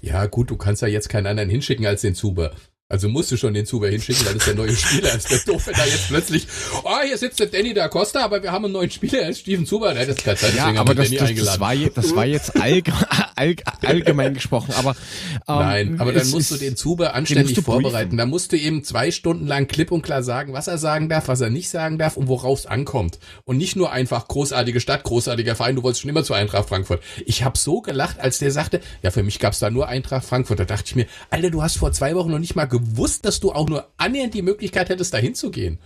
Ja, gut, du kannst ja jetzt keinen anderen hinschicken als den Zuber. Also musst du schon den Zuber hinschicken, weil das der neue Spieler ist. Das doof, wenn da jetzt plötzlich, oh, hier sitzt der Danny da Costa, aber wir haben einen neuen Spieler, er ist Steven Zuber. Hat jetzt keine Zeit,
Ja, aber das, das, das,
eingeladen.
war, das war jetzt (laughs) allg, allgemein gesprochen, aber ähm,
Nein, aber dann
es
musst du
ist-
den Zuber anständig
briefen.
vorbereiten. Da musst du eben zwei Stunden lang klipp und klar sagen, was er sagen darf, was er nicht sagen darf und worauf es ankommt. Und nicht nur einfach großartige Stadt, großartiger Verein, du wolltest schon immer zu Eintracht Frankfurt. Ich habe so gelacht, als der sagte, ja, für mich gab's da nur Eintracht Frankfurt. Da dachte ich mir, Alter, du hast vor zwei Wochen noch nicht mal gewusst, dass du auch nur annähernd die Möglichkeit hättest, da hinzugehen.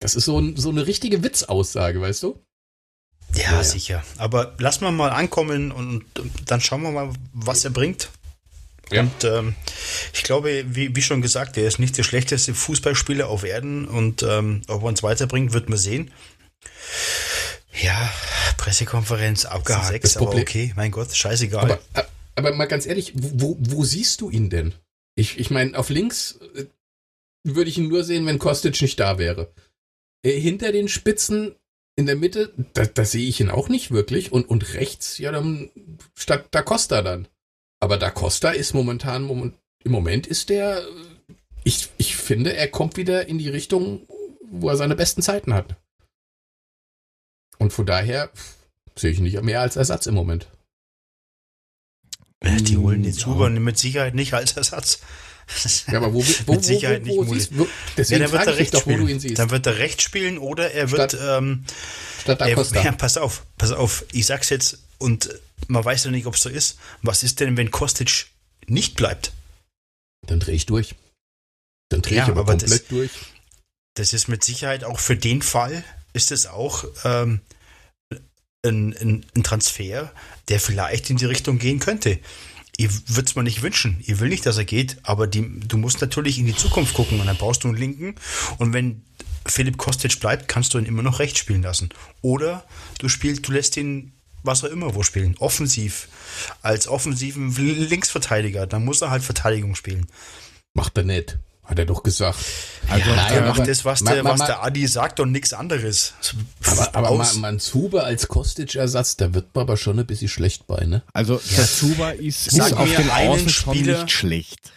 Das ist so, ein, so eine richtige Witzaussage, weißt du?
Ja,
Ja.
sicher. Aber lass mal mal ankommen und dann schauen wir mal, was er bringt.
Ja.
Und ähm, ich glaube, wie, wie schon gesagt, er ist nicht der schlechteste Fußballspieler auf Erden und ähm, ob er uns weiterbringt, wird man sehen. Ja, Pressekonferenz, abgehakt,
Das
sechs, aber okay, mein Gott, scheißegal.
Aber, aber mal ganz ehrlich, wo, wo siehst du ihn denn? Ich, ich meine, auf links äh, würde ich ihn nur sehen, wenn Kostic nicht da wäre. Äh, Hinter den Spitzen in der Mitte, da, da sehe ich ihn auch nicht wirklich. Und, und rechts, ja, dann statt Da Costa dann. Aber Da Costa ist momentan, moment, im Moment ist der, äh, ich, ich finde, er kommt wieder in die Richtung, wo er seine besten Zeiten hat. Und von daher sehe ich ihn nicht mehr als Ersatz im Moment.
Die holen den
Ja.
Zuber mit Sicherheit nicht als Ersatz.
Ja, aber wo, (laughs) wo,
Mit Sicherheit
wo, wo,
nicht
wo siehst, wo,
Ja,
deswegen
dann wird er rechts
doch, wo du ihn
spielen.
siehst.
Dann wird er rechts spielen oder er wird
Statt-
ähm,
Statt Da
er, ja, pass auf, pass auf. Ich sag's jetzt und man weiß ja nicht, ob es so ist. Was ist denn, wenn Kostic nicht bleibt?
Dann drehe ich durch. Dann drehe
Ja,
ich aber,
aber
komplett
das-
durch.
Das ist mit Sicherheit auch für den Fall, ist es auch ähm, ein, ein, ein Transfer, der vielleicht in die Richtung gehen könnte. Ich würde es mir nicht wünschen. Ich will nicht, dass er geht, aber die, du musst natürlich in die Zukunft gucken und dann brauchst du einen Linken. Und wenn Philipp Kostic bleibt, kannst du ihn immer noch rechts spielen lassen. Oder du spielst, du lässt ihn was auch immer wo spielen. Offensiv. Als offensiven Linksverteidiger. Dann muss er halt Verteidigung spielen.
Macht er nicht. Hat er doch gesagt.
Also,
ja,
nein,
der
aber-
macht das, was,
ma-
der, was
ma-
der Adi sagt und nichts anderes.
Aber, aber man, Manzuba als Kostic-Ersatz, da wird man aber schon ein bisschen schlecht bei, ne?
also der Zuba ist,
Sag
ist auf den
einen
Außen schon
Spieler-
nicht schlecht.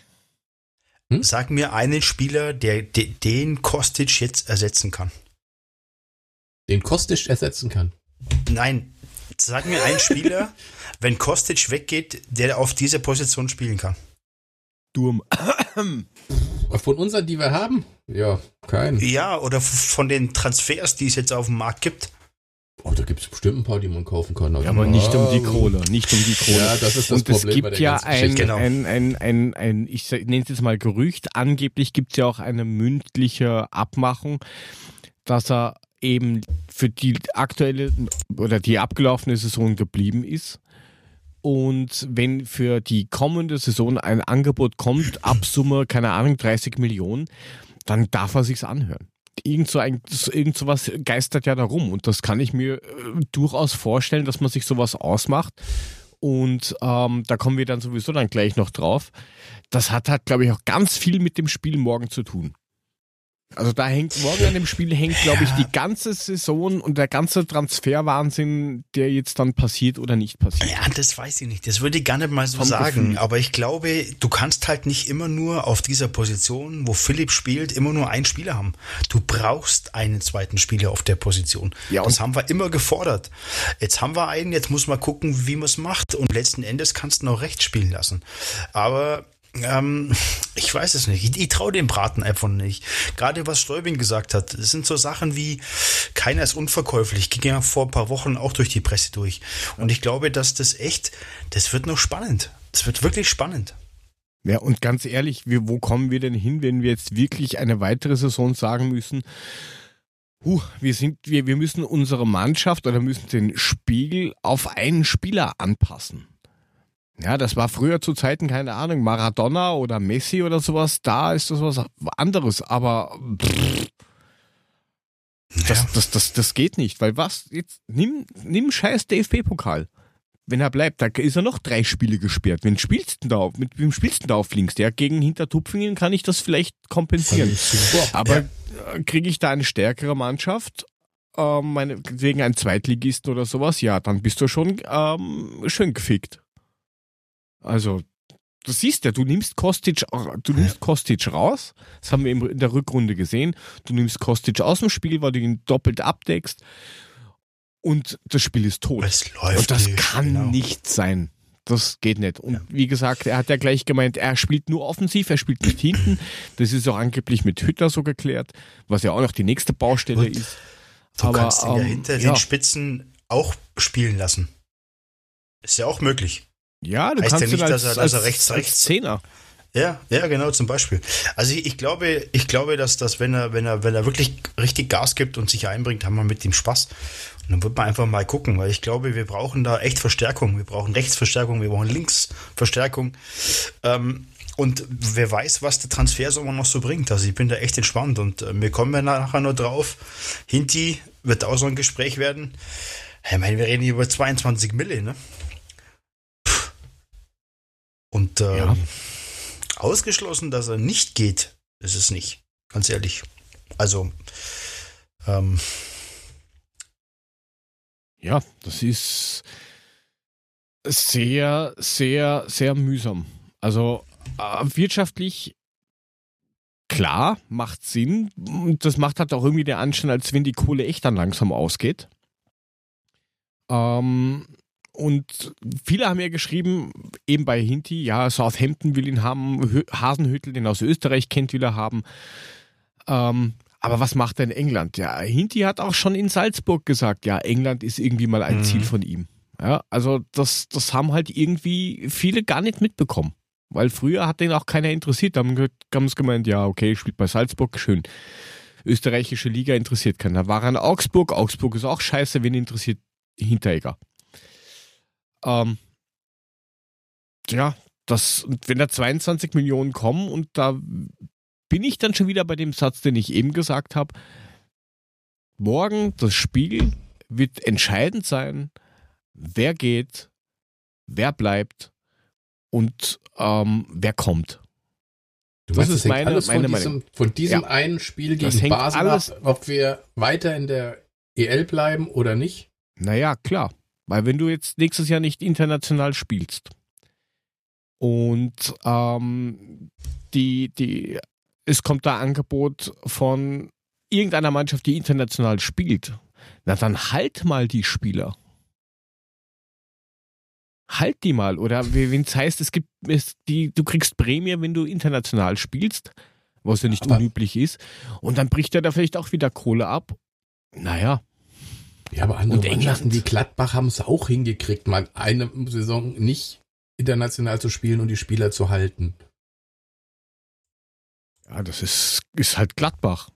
Sag mir einen Spieler, der de, den Kostic jetzt ersetzen kann.
Den Kostic ersetzen kann.
Nein, sag mir einen Spieler, (laughs) wenn Kostic weggeht, der auf dieser Position spielen kann.
Durm.
Von unseren, die wir haben? Ja, keinen.
Ja, oder von den Transfers, die es jetzt auf dem Markt gibt.
Oh, da gibt es bestimmt ein paar, die man kaufen kann. Also,
Ja, aber nicht um die Kohle, nicht um die Kohle.
Ja, das ist das
und es
Problem bei
gibt
der
ja ein.
Genau.
ein, ein, ein, ein, ich nenne es jetzt mal Gerücht, angeblich gibt es ja auch eine mündliche Abmachung, dass er eben für die aktuelle oder die abgelaufene Saison geblieben ist. Und wenn für die kommende Saison ein Angebot kommt, ab Summe, keine Ahnung, 30 Millionen, dann darf er sich's anhören. Irgend so, ein, irgend sowas geistert ja darum. Und das kann ich mir äh, durchaus vorstellen, dass man sich sowas ausmacht. Und ähm, da kommen wir dann sowieso dann gleich noch drauf. Das hat halt, glaube ich, auch ganz viel mit dem Spiel morgen zu tun. Also da hängt morgen an dem Spiel hängt, glaube ich, die ganze Saison und der ganze Transferwahnsinn, der jetzt dann passiert oder nicht passiert.
Ja, das weiß ich nicht. Das würde ich gar nicht mal so
Vom
sagen.
Gefühl.
Aber ich glaube, du kannst halt nicht immer nur auf dieser Position, wo Philipp spielt, immer nur einen Spieler haben. Du brauchst einen zweiten Spieler auf der Position.
Ja,
das haben wir immer gefordert. Jetzt haben wir einen, jetzt muss man gucken, wie man es macht. Und letzten Endes kannst du noch rechts spielen lassen. Aber ähm, ich weiß es nicht. Ich, ich traue dem Braten einfach nicht. Gerade was Stäubing gesagt hat, das sind so Sachen wie, keiner ist unverkäuflich. Ging ja vor ein paar Wochen auch durch die Presse durch. Und ich glaube, dass das echt, das wird noch spannend. Das wird wirklich spannend.
Ja, und ganz ehrlich, wir, wo kommen wir denn hin, wenn wir jetzt wirklich eine weitere Saison sagen müssen, huh, wir, sind, wir, wir müssen unsere Mannschaft oder müssen den Spiegel auf einen Spieler anpassen. Ja, das war früher zu Zeiten, keine Ahnung, Maradona oder Messi oder sowas, da ist das was anderes, aber pff, das, das, das, das geht nicht, weil was, jetzt nimm, nimm scheiß DFB-Pokal. Wenn er bleibt, da ist er noch drei Spiele gesperrt. Wen spielst du da auf? Mit wem spielst du da auf links? Der gegen Hintertupfingen kann ich das vielleicht kompensieren. Aber äh, kriege ich da eine stärkere Mannschaft, ähm, meine, wegen einen Zweitligisten oder sowas, ja, dann bist du schon ähm, schön gefickt. Also, du siehst ja, du nimmst Kostic, du nimmst Kostic raus. Das haben wir in der Rückrunde gesehen. Du nimmst Kostic aus dem Spiel, weil du ihn doppelt abdeckst. Und das Spiel ist tot.
Es läuft
Und das
nicht,
kann
genau.
nicht sein. Das geht nicht. Und wie gesagt, er hat ja gleich gemeint, er spielt nur offensiv, er spielt nicht hinten. Das ist auch angeblich mit Hütter so geklärt, was ja auch noch die nächste Baustelle
Und
ist.
Du
Aber,
kannst ihn ja
ähm,
hinter
ja.
den Spitzen auch spielen lassen. Ist ja auch möglich.
Ja, du
Heißt ja
kannst ihn
nicht,
als,
dass er- dass er rechts- rechts-
Zehner.
Ja, ja, genau, zum Beispiel. Also ich, ich glaube, ich glaube, dass das, wenn er, wenn er, wenn er wirklich richtig Gas gibt und sich einbringt, haben wir mit ihm Spaß. Und dann wird man einfach mal gucken, weil ich glaube, wir brauchen da echt Verstärkung. Wir brauchen Rechtsverstärkung, wir brauchen Linksverstärkung. Ähm, und wer weiß, was der Transfersommer noch so bringt. Also ich bin da echt entspannt und äh, wir kommen ja nachher nur drauf. Hinti wird auch so ein Gespräch werden. Ich meine, wir reden hier über 22 Mille, ne? Und ähm,
Ja.
ausgeschlossen, dass er nicht geht, ist es nicht. Ganz ehrlich. Also, ähm,
Ja, das ist sehr, sehr, sehr mühsam. Also äh, wirtschaftlich klar, macht Sinn. Und das macht halt auch irgendwie den Anschein, als wenn die Kohle echt dann langsam ausgeht. Ähm, und viele haben ja geschrieben, eben bei Hinti, ja, Southampton will ihn haben, Hasenhüttel, den aus Österreich kennt, will er haben. Ähm, aber was macht er in England? Ja, Hinti hat auch schon in Salzburg gesagt, ja, England ist irgendwie mal ein
Mhm.
Ziel von ihm. Ja, also das, das haben halt irgendwie viele gar nicht mitbekommen. Weil früher hat den auch keiner interessiert. Da haben sie gemeint, ja, okay, spielt bei Salzburg, schön. Österreichische Liga interessiert keinen. Da war er in Augsburg. Augsburg ist auch scheiße, wen interessiert Hinteregger. Ähm, ja, das, wenn da 22 Millionen kommen und da bin ich dann schon wieder bei dem Satz, den ich eben gesagt habe. Morgen das Spiel wird entscheidend sein, wer geht, wer bleibt und ähm, wer kommt.
Du
Das
meinst,
ist meine-
alles
meine
von diesem, von diesem einen Spiel gegen
hängt
Basel
alles-
ab, ob wir weiter in der EL bleiben oder nicht?
Naja, klar. Weil wenn du jetzt nächstes Jahr nicht international spielst und ähm, die, die, es kommt da Angebot von irgendeiner Mannschaft, die international spielt, Na dann halt mal die Spieler. Halt die mal. Oder wenn es heißt, es gibt es, die, du kriegst Prämie, wenn du international spielst, was ja nicht
Aber-
unüblich ist. Und dann bricht er da vielleicht auch wieder Kohle ab. Naja,
Ja, aber andere
Und
Mannschaften wie Gladbach haben es auch hingekriegt, mal eine Saison nicht international zu spielen und die Spieler zu halten.
ja, das ist, ist halt Gladbach.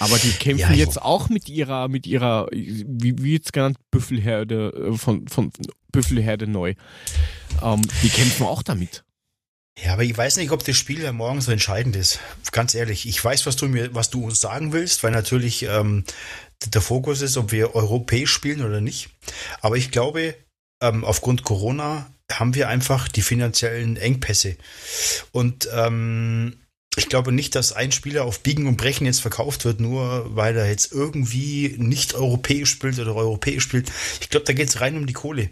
Aber die kämpfen
Ja,
jetzt auch mit ihrer, mit ihrer, wie, wie jetzt genannt, Büffelherde äh, von, von Büffelherde neu. Ähm, die kämpfen auch damit.
Ja, aber ich weiß nicht, ob das Spiel ja morgen so entscheidend ist. Ganz ehrlich, ich weiß, was du mir, was du uns sagen willst, weil natürlich ähm, der Fokus ist, ob wir europäisch spielen oder nicht. Aber ich glaube, ähm, aufgrund Corona haben wir einfach die finanziellen Engpässe. Und ähm, ich glaube nicht, dass ein Spieler auf Biegen und Brechen jetzt verkauft wird, nur weil er jetzt irgendwie nicht europäisch spielt oder europäisch spielt. Ich glaube, da geht es rein um die Kohle.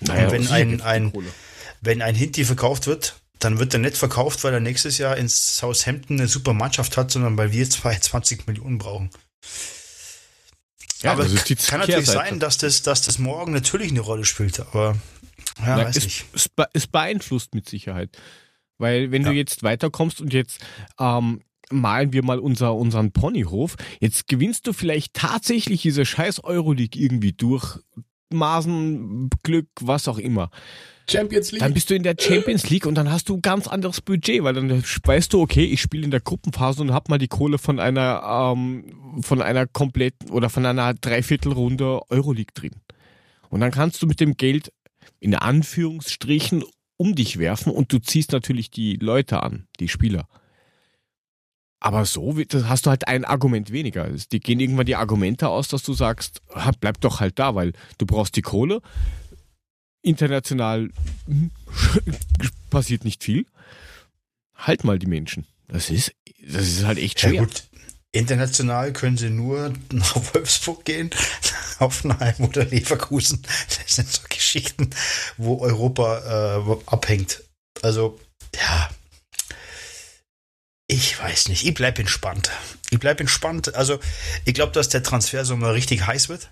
Naja,
wenn ein- ein-
Kohle.
wenn ein Hinti verkauft wird, dann wird er nicht verkauft, weil er nächstes Jahr in Southampton eine super Mannschaft hat, sondern weil wir 22 (laughs) Millionen brauchen.
Ja,
aber
das ist die
kann natürlich sein, dass das, dass das morgen natürlich eine Rolle spielt, aber ja,
Na,
weiß
es,
nicht.
Es, be- es beeinflusst mit Sicherheit. Weil wenn du
Ja.
jetzt weiterkommst und jetzt ähm, malen wir mal unser, unseren Ponyhof, jetzt gewinnst du vielleicht tatsächlich diese scheiß Euroleague irgendwie durch Maßen, Glück, was auch immer.
Champions League.
Dann bist du in der Champions League und dann hast du ein ganz anderes Budget, weil dann weißt du, okay, ich spiele in der Gruppenphase und hab mal die Kohle von einer ähm, von einer kompletten oder von einer Dreiviertelrunde Euroleague drin. Und dann kannst du mit dem Geld in Anführungsstrichen um dich werfen und du ziehst natürlich die Leute an, die Spieler. Aber so hast du halt ein Argument weniger. Die gehen irgendwann die Argumente aus, dass du sagst, bleib doch halt da, weil du brauchst die Kohle. International (laughs) passiert nicht viel. Halt mal die Menschen. Das ist, das ist halt echt
Ja
schwer.
gut, international können sie nur nach Wolfsburg gehen, (laughs) Hoffenheim oder Leverkusen. Das sind so Geschichten, wo Europa äh, abhängt. Also, ja. Ich weiß nicht. Ich bleib entspannt. Ich bleib entspannt. Also, ich glaube, dass der Transfersommer richtig heiß wird.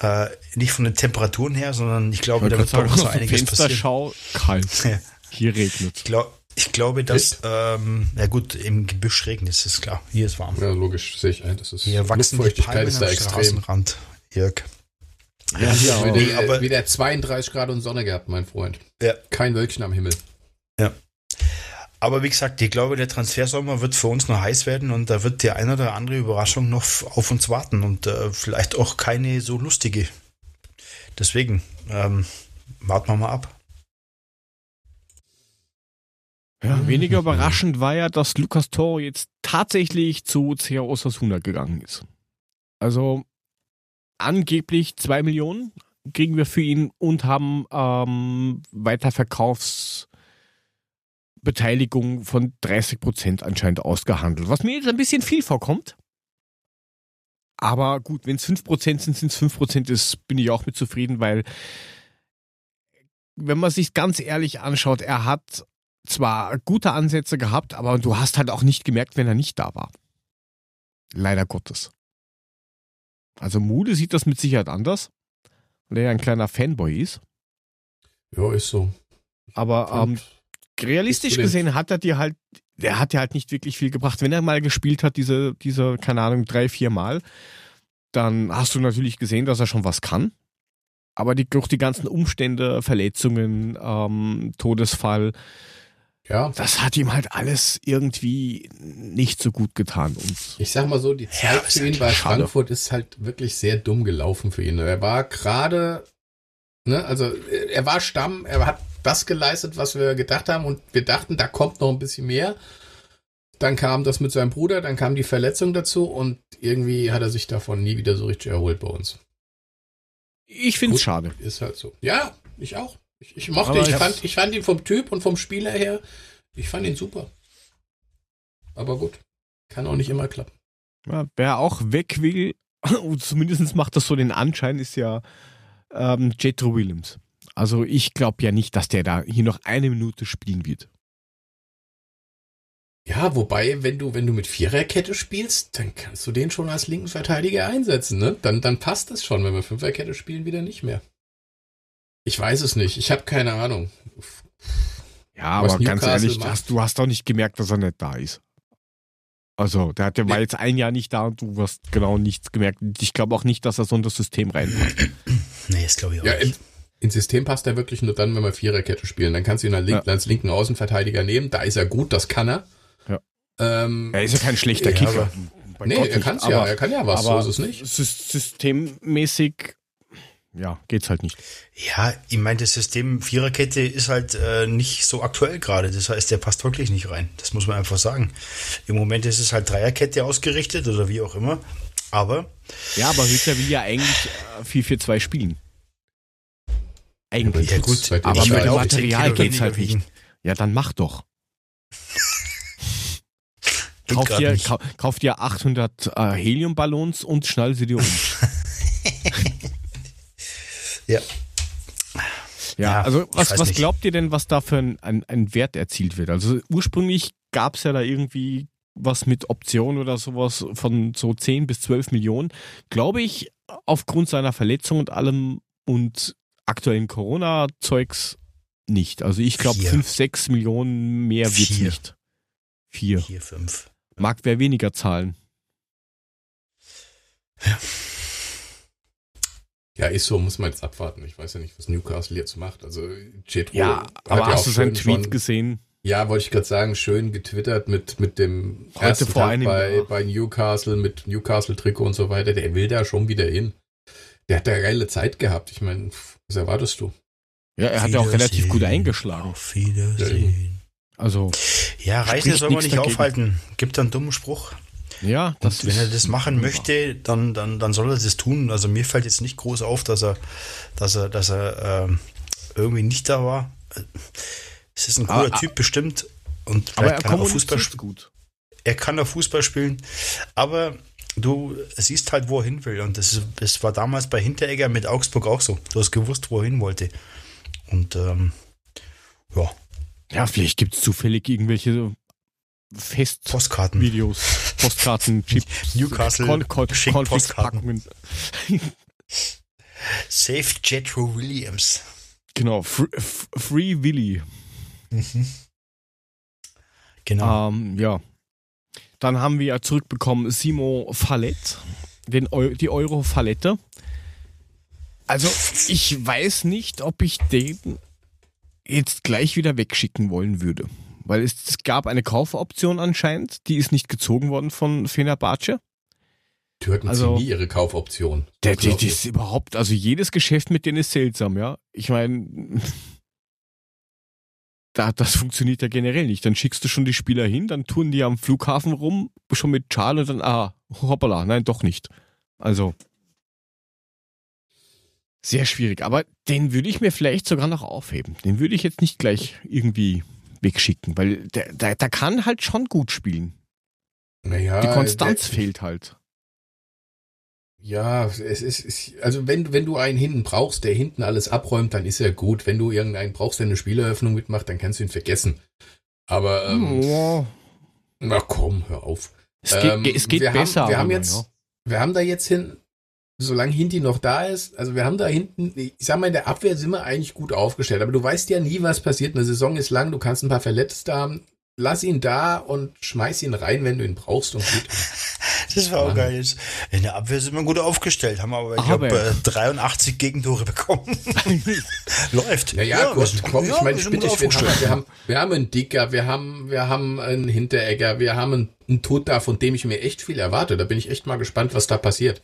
Äh, nicht von den Temperaturen her, sondern ich glaube,
Man
da wird bei
sagen,
uns
aus
noch einiges
Fenster
passieren.
schau, kalt. (laughs)
Ja.
Hier regnet
Ich, glaub, ich glaube, dass, ähm, ja gut, im Gebüsch regnet es, ist klar. Hier ist warm.
ja, logisch, sehe ich ein. Das ist
Hier wachsen die Palmen
ist da
am
extrem.
Straßenrand. Jörg.
Ja, hier auch.
Wieder,
aber-
wieder 32 Grad und Sonne gehabt, mein Freund.
Ja.
Kein Wölkchen am Himmel.
Aber wie gesagt, ich glaube, der Transfersommer wird für uns noch heiß werden und da wird die eine oder andere Überraschung noch auf uns warten und äh, vielleicht auch keine so lustige. Deswegen, ähm, warten wir mal ab.
Ja, weniger überraschend war ja, dass Lukas Toro jetzt tatsächlich zu CA Osasuna gegangen ist. Also angeblich zwei Millionen kriegen wir für ihn und haben ähm, Weiterverkaufsbeteiligung von 30 Prozent anscheinend ausgehandelt. Was mir jetzt ein bisschen viel vorkommt. Aber gut, wenn es 5 Prozent sind, sind es 5 Prozent, ist, bin ich auch mit zufrieden, weil wenn man sich ganz ehrlich anschaut, er hat zwar gute Ansätze gehabt, aber du hast halt auch nicht gemerkt, wenn er nicht da war. Leider Gottes. Also Mude sieht das mit Sicherheit anders, weil er ja ein kleiner Fanboy ist.
Ja, ist so.
Aber ähm, realistisch gesehen hat er dir halt, der hat dir halt nicht wirklich viel gebracht. Wenn er mal gespielt hat, diese, diese, keine Ahnung, drei, vier Mal, dann hast du natürlich gesehen, dass er schon was kann. Aber die, durch die ganzen Umstände, Verletzungen, ähm, Todesfall,
ja,
das hat ihm halt alles irgendwie nicht so gut getan. Und
ich sag mal so, die Zeit
Ja,
für ihn
halt
bei
schade.
Frankfurt ist halt wirklich sehr dumm gelaufen für ihn. Er war gerade, ne, also äh, er war Stamm, er hat das geleistet, was wir gedacht haben und wir dachten, da kommt noch ein bisschen mehr. Dann kam das mit seinem Bruder, dann kam die Verletzung dazu und irgendwie hat er sich davon nie wieder so richtig erholt bei uns.
ich finde es schade.
Ist halt so. Ja, ich auch. Ich, ich mochte,
Aber
ich
ich-
fand, ich fand ihn vom Typ und vom Spieler her, ich fand ihn super. Aber gut, kann auch nicht immer klappen.
Ja, wer auch weg will, (laughs) zumindest macht das so den Anschein, ist ja ähm, Jetro Williams. Also ich glaube ja nicht, dass der da hier noch eine Minute spielen wird.
Ja, wobei, wenn du, wenn du mit Viererkette spielst, dann kannst du den schon als linken Verteidiger einsetzen, ne? Dann, dann passt das schon, wenn wir Fünferkette spielen, wieder nicht mehr. Ich weiß es nicht. Ich habe keine Ahnung.
Ja,
Was
aber ganz
Newcastle
ehrlich,
macht.
hast, du hast doch nicht gemerkt, dass er nicht da ist. Also, der, der war
Nee.
jetzt ein Jahr nicht da und du hast genau nichts gemerkt. Ich glaube auch nicht, dass er so in das System reinpasst. (laughs)
Nee, das glaube ich auch
Ja, in,
nicht.
ins System passt er wirklich nur dann, wenn wir Viererkette spielen. Dann kannst du ihn als, link,
Ja.
als linken Außenverteidiger nehmen. Da ist er gut, das kann er.
Ja.
Ähm,
Er ist ja kein schlechter
Ja,
Kicker. Bei
nee,
Gott
er
aber-
ja, er kann ja was, so
aber
ist es nicht.
sys- Systemmäßig, ja, geht's halt nicht.
Ja, ich meine, das System Viererkette ist halt äh, nicht so aktuell gerade. Das heißt, der passt wirklich nicht rein. Das muss man einfach sagen. Im Moment ist es halt Dreierkette ausgerichtet oder wie auch immer. Aber
Ja, aber Hütter will ja eigentlich äh, 4-4-2 spielen. Eigentlich.
Ja, gut,
aber
ich
mit dem
auch-
Material geht's halt nicht. Ja, dann mach doch. Kauf dir, kauf dir 800 äh, Heliumballons und schnall sie dir um. (laughs)
Ja.
Ja,
Ja,
also was, was glaubt ihr denn, was da für ein, ein, ein Wert erzielt wird? Also ursprünglich gab es ja da irgendwie was mit Option oder sowas von so 10 bis 12 Millionen. Glaube ich, aufgrund seiner Verletzung und allem und aktuellen Corona-Zeugs nicht. Also ich glaube,
Vier.
5, 6 Millionen mehr
Vier.
nicht. Vier.
Vier, fünf.
Mag wer weniger zahlen.
Ja, ist so, muss man jetzt abwarten. Ich weiß ja nicht, was Newcastle jetzt macht. Also Jetro
Ja,
hat
aber
ja
hast
auch
du seinen Tweet
schon-
gesehen?
Ja, wollte ich gerade sagen, schön getwittert mit, mit dem
Heute
ersten
vor
Tag
einem
bei,
Jahr.
bei Newcastle, mit Newcastle-Trikot und so weiter. Der will da schon wieder hin. Der hat da geile Zeit gehabt. Ich meine, was erwartest du?
Ja, er hat ja auch relativ gut eingeschlagen.
Auf Wiedersehen.
Also,
Ja, Reisende soll man nicht
dagegen.
aufhalten. Gibt einen dummen Spruch.
Ja, das
Und wenn er das machen möchte, dann, dann, dann soll er das tun. Also mir fällt jetzt nicht groß auf, dass er, dass er, dass er ähm, irgendwie nicht da war. Es ist ein cooler
Aber-
Typ bestimmt und
Aber er
kann er auch Fußball
gut.
Er kann auch Fußball spielen, aber du siehst halt, wo er hin will. Und das, ist- das war damals bei Hinteregger mit Augsburg auch so. Du hast gewusst, wo er hin wollte. Und ähm, ja,
Ja, vielleicht gibt es zufällig irgendwelche Festvideos,
Postkarten.
Postkarten, (laughs) Chips,
Newcastle
Con
schickt
Cornflakes-Packungen. (laughs)
Save Jetro Williams.
Genau, Free, Free Willy.
Genau.
Ähm, ja. Dann haben wir zurückbekommen Simo Fallett, den Eu die Euro-Fallette. Also, ich weiß nicht, ob ich den jetzt gleich wieder wegschicken wollen würde. Weil es, es gab eine Kaufoption anscheinend, die ist nicht gezogen worden von Fenerbahce.
Türken
Also-
ziehen nie ihre Kaufoption.
Der,
Das
der,
ich.
ist überhaupt, also jedes Geschäft mit denen ist seltsam, ja. Ich meine, (laughs) da, das funktioniert ja generell nicht. Dann schickst du schon die Spieler hin, dann tun die am Flughafen rum, schon mit Schal und dann, ah, hoppala, nein, doch nicht. Also, sehr schwierig. Aber den würde ich mir vielleicht sogar noch aufheben. Den würde ich jetzt nicht gleich irgendwie wegschicken, weil der, der, der kann halt schon gut spielen.
naja,
Die Konstanz
der,
fehlt halt.
Ja, es ist, also wenn, wenn du einen hinten brauchst, der hinten alles abräumt, dann ist er gut. Wenn du irgendeinen brauchst, der eine Spieleröffnung mitmacht, dann kannst du ihn vergessen. Aber, ähm,
Ja,
na komm, hör auf.
es geht,
Ähm,
es geht besser.
Haben, wir haben jetzt,
ja.
wir haben da jetzt hin, solange Hinti noch da ist, also wir haben da hinten, ich sag mal, in der Abwehr sind wir eigentlich gut aufgestellt, aber du weißt ja nie, was passiert. Eine Saison ist lang, du kannst ein paar Verletzte haben. Lass ihn da und schmeiß ihn rein, wenn du ihn brauchst und gut. (laughs)
Das war auch geil. In der Abwehr sind wir gut aufgestellt, haben aber, ich
Aber-
glaube, äh, 83 Gegentore bekommen. (laughs) Läuft.
Ja, ja,
wir
gut,
ja,
ich meine,
wir
ich bitte, ich, wir, haben, wir, haben, wir haben einen Dicker, wir haben, wir haben einen Hinteregger, wir haben einen, einen Tuta, von dem ich mir echt viel erwarte. Da bin ich echt mal gespannt, was da passiert.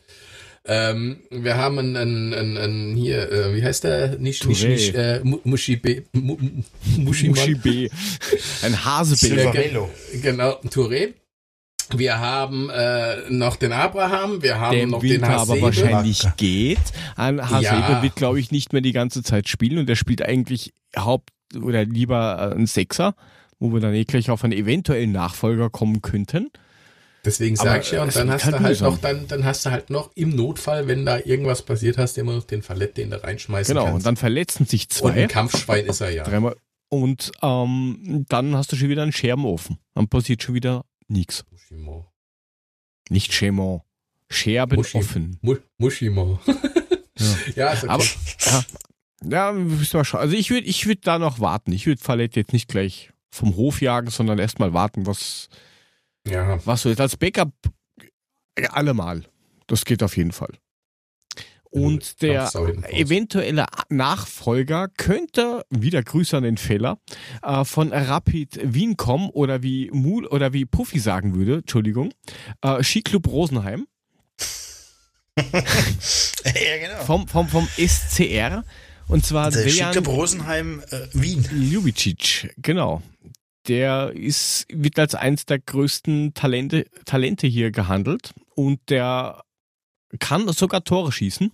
Ähm, wir haben einen, einen, einen, einen hier, äh, wie heißt der? Nicht, nicht,
Touré.
nicht, äh, Mu- Muschibe, Mu- Mu- Muschimann.
Muschi B. Ein Hasebe.
Silverello.
Genau, Touré. Wir haben äh, noch den Abraham, wir haben
der
noch
Winter
den
aber
Hasebe.
wahrscheinlich geht. Ein Hasebe
Ja.
wird, glaube ich, nicht mehr die ganze Zeit spielen und der spielt eigentlich Haupt- oder lieber äh, einen Sechser, wo wir dann eh gleich auf einen eventuellen Nachfolger kommen könnten.
Deswegen sage ich ja, und dann hast
halt
du halt noch, dann, dann hast du halt noch im Notfall, wenn da irgendwas passiert, hast du immer noch den Verlet, den du reinschmeißen
Genau,
kannst.
und dann verletzen sich
und
zwei.
ein Kampfschwein ist er ja.
Dreimal. und ähm, dann hast du schon wieder einen Scherben offen. Dann passiert schon wieder nichts.
Mushimo.
Nicht Schemon. Scherben
Muschi-
offen.
Mu Mushimo. (laughs)
Ja. (laughs)
ja, okay.
Aber ja, ja müssen wir schauen. Also ich würde ich würd da noch warten. Ich würde Fallett jetzt nicht gleich vom Hof jagen, sondern erstmal warten, was,
ja.
was so ist. Als Backup äh, allemal. Das geht auf jeden Fall. Und der eventuelle Nachfolger könnte, wieder Grüße an den Fehler, äh, von Rapid Wien kommen oder wie Mul oder wie Puffy sagen würde, Entschuldigung, äh, Skiclub Rosenheim (laughs)
ja, genau.
vom, vom, vom SCR. Und zwar
Der
Dejan
Rosenheim äh, Wien.
Ljubicic, genau. Der ist, wird als eins der größten Talente, Talente hier gehandelt und der kann sogar Tore schießen.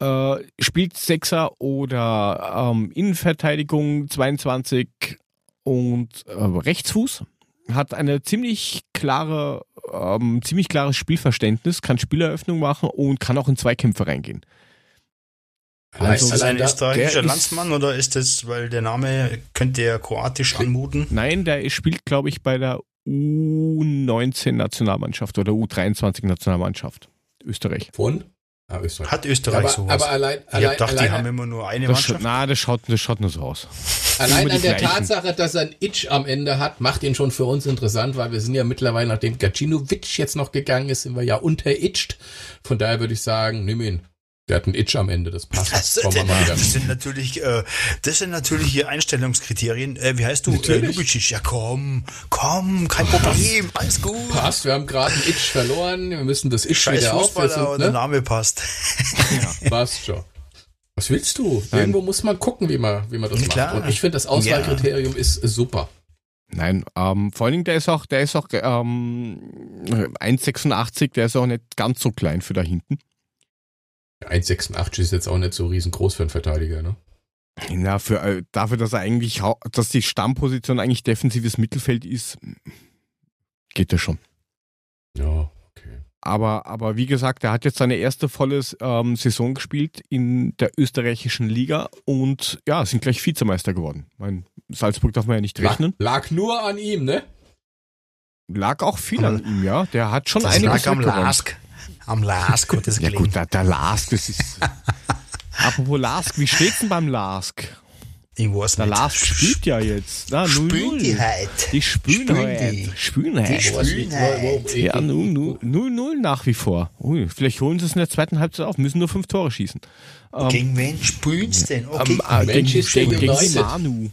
Äh, spielt Sechser oder ähm, Innenverteidigung 22 und äh, Rechtsfuß. Hat eine ziemlich klare, ähm, ziemlich klares Spielverständnis, kann Spieleröffnung machen und kann auch in Zweikämpfe reingehen.
Allein-
also
Ist das
allein
ein österreichischer Landsmann oder ist das, weil der Name könnte ja kroatisch anmuten?
Nein, der spielt, glaube ich, bei der U19-Nationalmannschaft oder U23-Nationalmannschaft. Österreich.
Von? Ah, Österreich.
Hat Österreich
aber,
sowas?
aber allein,
ich
allein,
hab gedacht, die
allein,
haben immer nur eine
Das
Mannschaft.
na, das schaut, das schaut nur so aus.
allein an der
gleichen.
Tatsache, dass er ein Itch am Ende hat, macht ihn schon für uns interessant, weil wir sind ja mittlerweile, nachdem Gacinovic jetzt noch gegangen ist, sind wir ja unteritcht. Von daher würde ich sagen, nimm ihn. Der hat ein Itch am Ende, das passt.
Das,
wieder.
das sind natürlich, äh, das sind natürlich hier Einstellungskriterien. Äh, wie heißt du? Äh. Lubicic. Ja, komm, komm, kein Problem, alles gut.
Passt, wir haben gerade ein Itch verloren, wir müssen das Itch
Scheiß
wieder
Fußballer,
aufsetzen.
aber der
Ne?
Name passt.
Passt schon. Was willst du?
Nein.
Irgendwo muss man gucken, wie man, wie man das
Ja,
macht.
klar.
Und ich finde, das Auswahlkriterium ist super.
Nein, ähm, vor allen Dingen, der ist auch, der ist auch ähm, 1,86, der ist auch nicht ganz so klein für da hinten.
1,86 ist jetzt auch nicht so riesengroß für einen Verteidiger, ne?
Na, für, äh, dafür, dass er eigentlich, dass die Stammposition eigentlich defensives Mittelfeld ist, geht das schon.
Ja, okay.
Aber, aber wie gesagt, er hat jetzt seine erste volle ähm, Saison gespielt in der österreichischen Liga und ja, sind gleich Vizemeister geworden. Mein Salzburg darf man ja nicht
Lag,
rechnen.
lag nur an ihm, ne?
Lag auch viel an ihm, ja. Der hat schon
Das
einiges
lag am. Lask. Am Lask hat das
Ja
gelegen.
gut, der, der Lask, das ist... (laughs) Apropos Lask, wie steht's denn beim Lask?
Ich weiß
Der
nicht.
Lask spielt ja jetzt. Na, 0
Spülen die
0
halt.
Die
die. Die halt.
Ja, 0-0 nach wie vor. Ui, vielleicht holen sie es in der zweiten Halbzeit auf, müssen nur fünf Tore schießen. Ähm,
Gegen wen spielst denn? Okay.
äh, gegen,
Manchester
gegen, gegen
United.
Manu.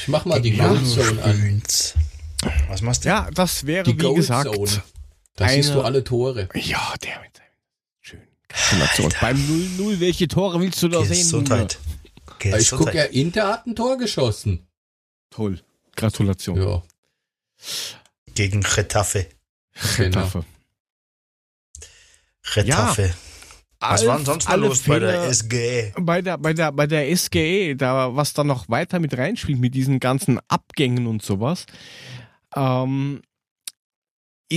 Ich mach mal die
Gegen
Gold
wen
Zone an.
Was machst du?
Ja, das wäre,
Die
wie
Gold
gesagt,
Zone. Da siehst
eine-
du alle Tore.
ja, der mit seinem schön. Gratulation. Beim 0-0, welche Tore willst du da sehen?
Gesundheit.
Ich gucke ja,
Gesundheit.
Inter hat ein Tor geschossen.
Toll. Gratulation.
Ja,
Gegen Retafe.
genau.
Getafe.
Retafe. Was war denn sonst noch
alle
los bei der
Fehler-
SG?
bei der, bei der, bei der SGE, da, was da noch weiter mit reinspielt, mit diesen ganzen Abgängen und sowas, ähm,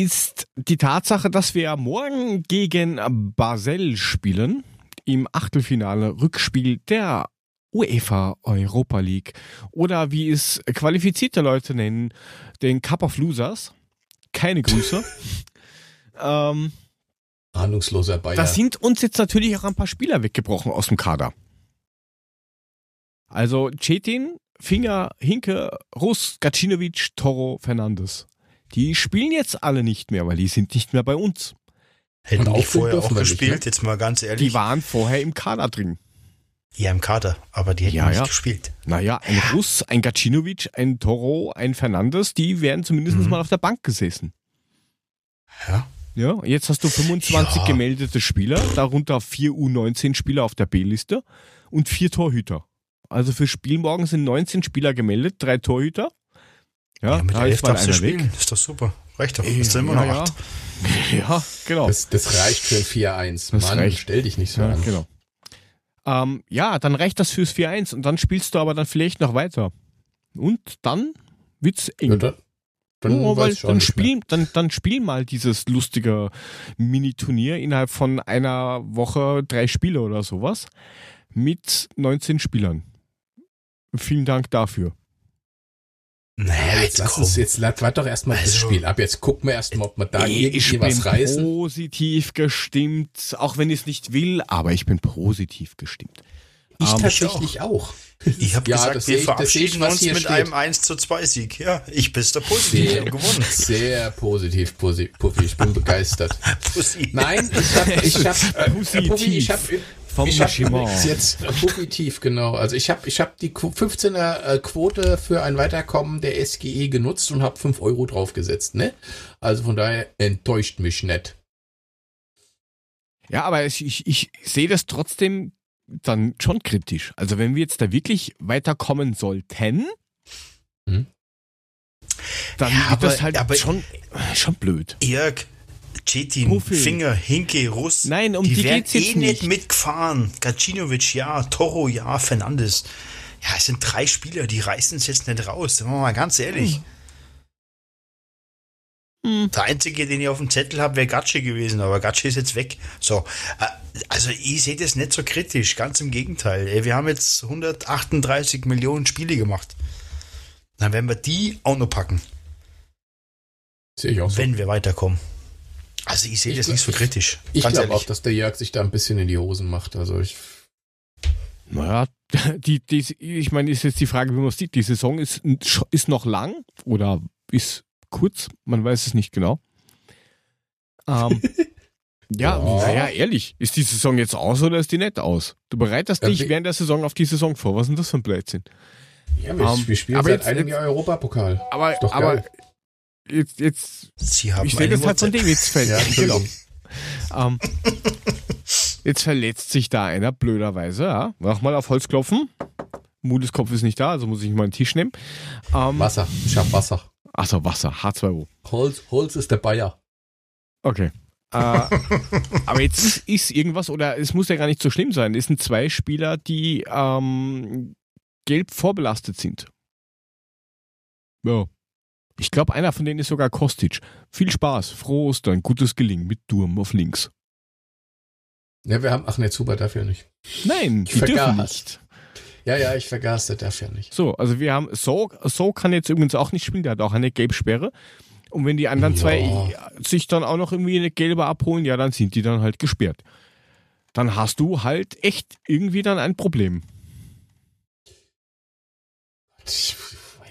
ist die Tatsache, dass wir morgen gegen Basel spielen, im Achtelfinale Rückspiel der UEFA Europa League oder wie es qualifizierte Leute nennen, den Cup of Losers. Keine Grüße. (laughs) ähm,
Ahnungsloser Bayer.
da sind uns jetzt natürlich auch ein paar Spieler weggebrochen aus dem Kader. Also Cetin, Finger, Hinke, Russ, Gacinovic, Toro, Fernandes. Die spielen jetzt alle nicht mehr, weil die sind nicht mehr bei uns.
Hätten
Und
die
aufführen
vorher auch
wir nicht,
gespielt,
ne?
jetzt mal ganz
Die
ehrlich.
waren vorher im Kader drin.
ja, im Kader, aber die hätten
Ja,
nicht
ja.
gespielt.
Naja, ein Russ, ein Gacinovic, ein Toro, ein Fernandes, die wären zumindest
Mhm.
mal auf der Bank gesessen.
Ja.
Ja, jetzt hast du 25
Ja.
gemeldete Spieler, darunter vier U19-Spieler auf der B-Liste und vier Torhüter. Also für Spiel morgen sind 19 Spieler gemeldet, drei Torhüter. Ja,
Ja, mit
da
elf darfst du spielen.
weg.
Ist doch super. Reicht doch.
Ja,
Ist immer noch
ja.
acht. (laughs)
Ja, genau.
Das, das reicht für ein 4-1.
Das
Mann,
reicht.
stell dich nicht so
Ja,
an.
genau. Ähm, ja, dann reicht das fürs 4-1 und dann spielst du aber dann vielleicht noch weiter. Und dann wird's eng.
Ja, dann dann
Oh, weil, dann, spiel, dann, dann spiel mal dieses lustige Mini-Turnier innerhalb von einer Woche drei Spiele oder sowas. mit 19 Spielern. Vielen Dank dafür.
Naja, jetzt, lass uns, jetzt warte doch erstmal also, das Spiel ab. Jetzt gucken wir erstmal, ob wir da irgendwie was reißen.
Ich bin positiv gestimmt, auch wenn ich es nicht will, aber ich bin positiv gestimmt.
Ich um, tatsächlich ich auch.
Ich habe ja, gesagt, wir verabschieden ich, uns mit steht. einem 1 zu 2 Sieg. Ja, ich bin der positiv
sehr, gewonnen. Sehr positiv, Pussy. Ich bin begeistert. (laughs) Pussy. Nein, ich habe ich hab, äh, Pussy, ich hab, vom ich habe (laughs) jetzt positiv genau. Also ich habe ich hab die 15er äh, Quote für ein Weiterkommen der SGE genutzt und habe 5 Euro draufgesetzt. Ne? Also von daher enttäuscht mich nicht.
Ja, aber ich, ich, ich sehe das trotzdem dann schon kritisch. Also wenn wir jetzt da wirklich weiterkommen sollten, hm? dann ja, wird das halt aber, schon, schon blöd.
Jörg, Cetin, Finger, Hinke, Russ.
Nein, um die, die geht's jetzt eh nicht.
mitgefahren. Gacinovic, ja, Toro, ja, Fernandes. Ja, es sind drei Spieler, die reißen es jetzt nicht raus. Sagen wir mal ganz ehrlich. Hm. Der einzige, den ich auf dem Zettel habe, wäre Gatsche gewesen, aber Gatsche ist jetzt weg. So, äh, also ich sehe das nicht so kritisch, ganz im Gegenteil. Wir haben jetzt 138 Millionen Spiele gemacht. Dann werden wir die auch noch packen.
Sehe ich auch so.
Wenn wir weiterkommen. Also ich sehe das nicht so kritisch.
Ich, ich glaube auch, dass der Jörg sich da ein bisschen in die Hosen macht. Also ich.
Naja, (laughs) die, die, ich meine, ist jetzt die Frage, wie man es sieht. Die Saison ist, ist noch lang oder ist kurz, man weiß es nicht genau. Ähm, (laughs) ja, ja, naja, ehrlich, ist die Saison jetzt aus oder ist die nicht aus? Du bereitest dich ja, während der Saison auf die Saison vor. Was ist denn das für ein Blödsinn?
Ja, wir, um, wir spielen seit jetzt, einem Jahr Europapokal.
Aber, aber jetzt, jetzt
Sie haben
ich sehe das halt von dem jetzt fällt. (laughs) Ja, ähm, jetzt verletzt sich da einer, blöderweise, ja. Mach mal auf Holz klopfen. Mudes Kopf ist nicht da, also muss ich mal einen Tisch nehmen.
Ähm, Wasser, ich hab Wasser.
Achso, Wasser, H2O.
Holz, Holz ist der Bayer.
Okay. äh, (laughs) aber jetzt ist, ist, irgendwas, oder es muss ja gar nicht so schlimm sein. Es sind zwei Spieler, die ähm, gelb vorbelastet sind. Ja. Ich glaube, einer von denen ist sogar Kostic. Viel Spaß, frohe Ostern, gutes Gelingen mit Durm auf links.
Ja, wir haben, ach ne, Zuber dafür nicht.
Nein, ich die dürfen nicht.
Ja, ja, ich vergaß, der darf ja nicht.
So, also wir haben, So, so kann jetzt übrigens auch nicht spielen, der hat auch eine Gelbsperre. Und wenn die anderen ja. zwei sich dann auch noch irgendwie eine gelbe abholen, ja, dann sind die dann halt gesperrt. Dann hast du halt echt irgendwie dann ein Problem.
Ich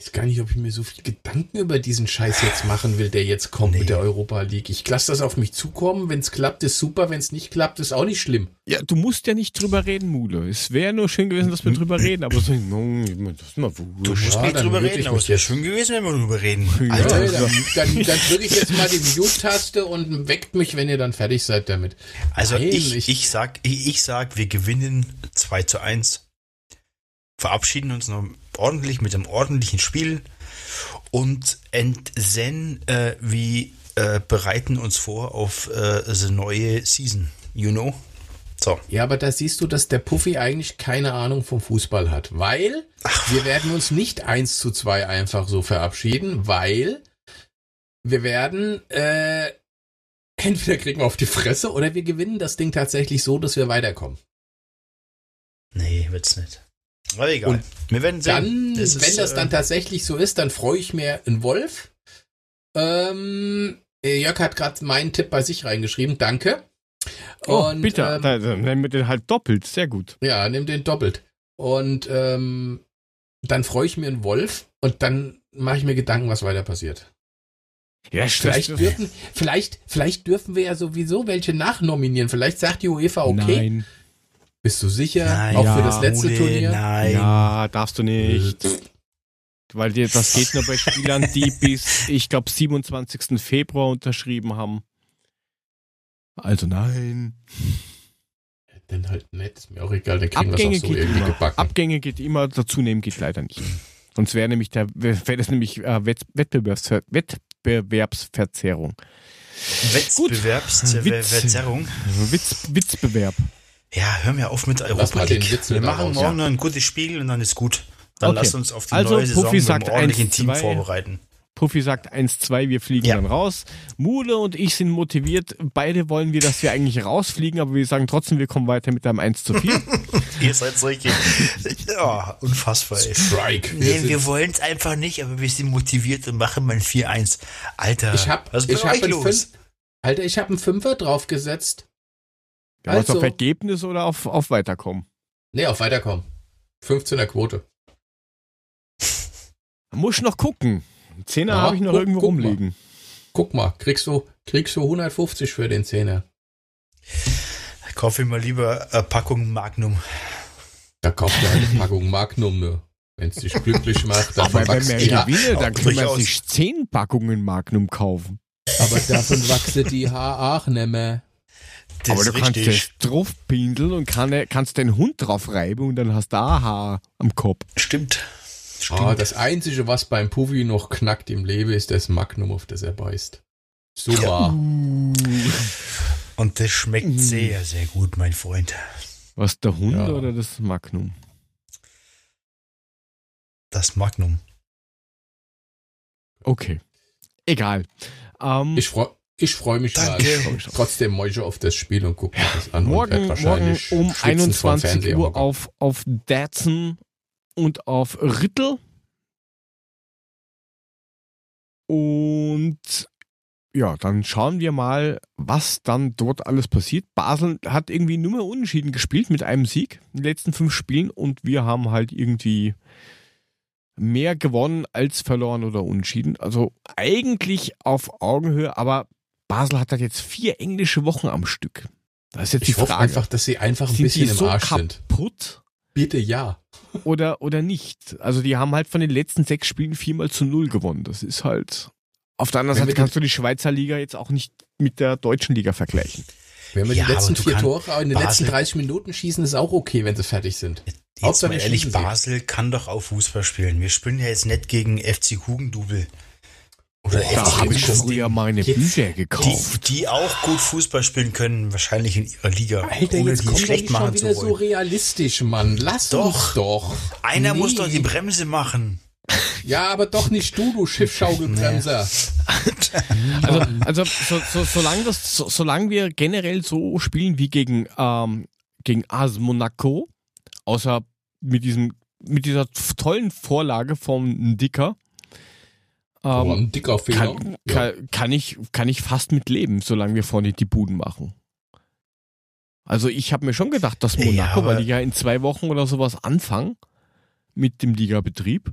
weiß gar nicht, ob ich mir so viel Gedanken über diesen Scheiß jetzt machen will, der jetzt kommt nee. mit der Europa League. Ich lasse das auf mich zukommen. Wenn es klappt, ist super. Wenn es nicht klappt, ist auch nicht schlimm.
Ja, du musst ja nicht drüber reden, Mule. Es wäre nur schön gewesen, dass wir drüber reden, aber so,
das ist mal wurscht. Du musst ja, nicht drüber reden, aber es wäre schön gewesen, wenn wir drüber reden.
Alter, ja, dann, dann, dann drücke ich jetzt mal die Mute-Taste und weckt mich, wenn ihr dann fertig seid damit.
Also Nein, ich, ich, ich sag, ich, ich sag, wir gewinnen 2 zu 1 verabschieden uns noch ordentlich mit einem ordentlichen Spiel und entsen äh, wie äh, bereiten uns vor auf äh, the neue Season, you know?
So. Ja, aber da siehst du, dass der Puffy eigentlich keine Ahnung vom Fußball hat, weil Ach. wir werden uns nicht 1 zu 2 einfach so verabschieden, weil wir werden äh, entweder kriegen wir auf die Fresse oder wir gewinnen das Ding tatsächlich so, dass wir weiterkommen.
Nee, wird's nicht. Aber egal. Und
wir werden sehen. Dann, das wenn ist, das dann äh, tatsächlich so ist, dann freue ich mir einen Wolf. Ähm, Jörg hat gerade meinen Tipp bei sich reingeschrieben. Danke.
Oh, und, bitte. Ähm, dann nehmen wir den halt doppelt. Sehr gut.
Ja, nimm den doppelt. Und ähm, dann freue ich mir einen Wolf und dann mache ich mir Gedanken, was weiter passiert. Ja, vielleicht dürfen, vielleicht, vielleicht dürfen wir ja sowieso welche nachnominieren. Vielleicht sagt die UEFA, okay, Nein. Bist du sicher?
Nein, auch ja, für das letzte Ole, Turnier? Nein. Ja, darfst du nicht. Weil dir, das geht nur bei Spielern, die (laughs) bis, ich glaube, 27. Februar unterschrieben haben. Also nein.
Dann halt nett, ist mir auch egal, dann kriegen
Abgänge wir so irgendwie immer. gebacken. Abgänge geht immer, dazu nehmen geht leider nicht. Sonst wäre nämlich der, wäre das nämlich äh, Wettbewerbsver Wettbewerbsverzerrung.
Wettbewerbsverzerrung?
Witz, Witzbewerb.
Ja, hör mir auf mit Europa League. Wir machen morgen ja. noch ein gutes Spiel und dann ist gut. Dann okay. lass uns auf die also, neue Saison
Puffy mit einem
ordentlichen Team vorbereiten.
Puffy sagt 1-2, wir fliegen
Ja.
dann raus. Mule und ich sind motiviert. Beide wollen wir, dass wir eigentlich rausfliegen, aber wir sagen trotzdem, wir kommen weiter mit einem 1 zu 4. (laughs)
Ihr seid solche. (laughs) Ja, unfassbar, ey.
Strike. Wir
Nee, wir wollen es einfach nicht, aber wir sind motiviert und machen mal ein 4-1. Alter,
ich hab,
was ist
ich hab
los?
Fünf, Alter, ich habe einen Fünfer draufgesetzt.
Also,
Also-
auf Ergebnis oder auf, auf Weiterkommen?
Nee, auf Weiterkommen. 15er Quote. (laughs)
Muss noch gucken. Zehner
Ja,
habe ich noch
guck-
irgendwo
guck mal.
rumliegen.
Guck mal, kriegst du, kriegst du 150 für den Zehner.
Kaufe ich mal lieber eine Packung Magnum.
Da kauft du eine Packung Magnum nur. Wenn es dich glücklich macht, dann
Aber wenn
die Ha-
gewinne, dann können wir
durchaus.
sich 10 Packungen Magnum kaufen.
Aber davon wachse die Haare auch nicht mehr.
Das
aber du kannst
richtig.
das draufpinseln und kann, kannst den Hund drauf reiben und dann hast du ein Haar am Kopf.
Stimmt. Stimmt.
Ah, das Einzige, was beim Puffy noch knackt im Leben, ist das Magnum, auf das er beißt. Super.
und das schmeckt
Mm.
sehr, sehr gut, mein Freund.
Was, der Hund
Ja.
oder das Magnum?
Das Magnum.
Okay. Egal. Ähm,
Ich freue ich freu mich
Danke.
mal. Trotzdem morgen auf das Spiel und gucke mir das an.
morgen, morgen um
schwitzend vorm
21
Fernseher
Uhr auf, auf Datsun und auf Rittel. Und ja, dann schauen wir mal, was dann dort alles passiert. Basel hat irgendwie nur mehr unentschieden gespielt mit einem Sieg in den letzten fünf Spielen und wir haben halt irgendwie mehr gewonnen als verloren oder unentschieden. Also eigentlich auf Augenhöhe, aber Basel hat halt jetzt vier englische Wochen am Stück. Da ist jetzt
Ich
die
hoffe
Frage,
einfach, dass sie einfach ein
sind
bisschen
die
im
so
Arsch sind.
kaputt
Bitte ja.
oder, oder nicht? Also die haben halt von den letzten sechs Spielen viermal zu null gewonnen. Das ist halt. Auf der anderen
Wenn
Seite kannst du die Schweizer Liga jetzt auch nicht mit der deutschen Liga vergleichen.
Wenn wir
Ja,
die letzten vier Tore in den letzten
Basel-
30 Minuten schießen, ist auch okay, wenn sie fertig sind.
Jetzt
Hauptsache,
mal ehrlich. Basel kann doch auch Fußball spielen. Wir spielen ja jetzt nicht gegen FC Hugendubel. Oder
Da habe ich
Hugendubel.
früher meine
Jetzt-
Bücher
die,
gekauft.
die auch gut Fußball spielen können, wahrscheinlich in ihrer Liga.
Alter,
ohne
jetzt
die schlecht
schon
machen
wieder
zu
so
wollen.
realistisch, Mann. Lass
Doch.
uns doch.
Einer
Nee.
muss doch die Bremse machen.
Ja, aber doch nicht du, du Schiffschaukelbremser.
Also, also so, so, solange, das, so, solange wir generell so spielen wie gegen, ähm, gegen AS Monaco, außer mit, diesem, mit dieser tollen Vorlage vom Dicker, ähm,
dicker Fehler.
kann,
Ja.
kann, kann, ich, kann ich fast mit leben, solange wir vorne die Buden machen. Also ich habe mir schon gedacht, dass
Ja,
Monaco,
aber-
weil die ja in zwei Wochen oder sowas anfangen mit dem Ligabetrieb,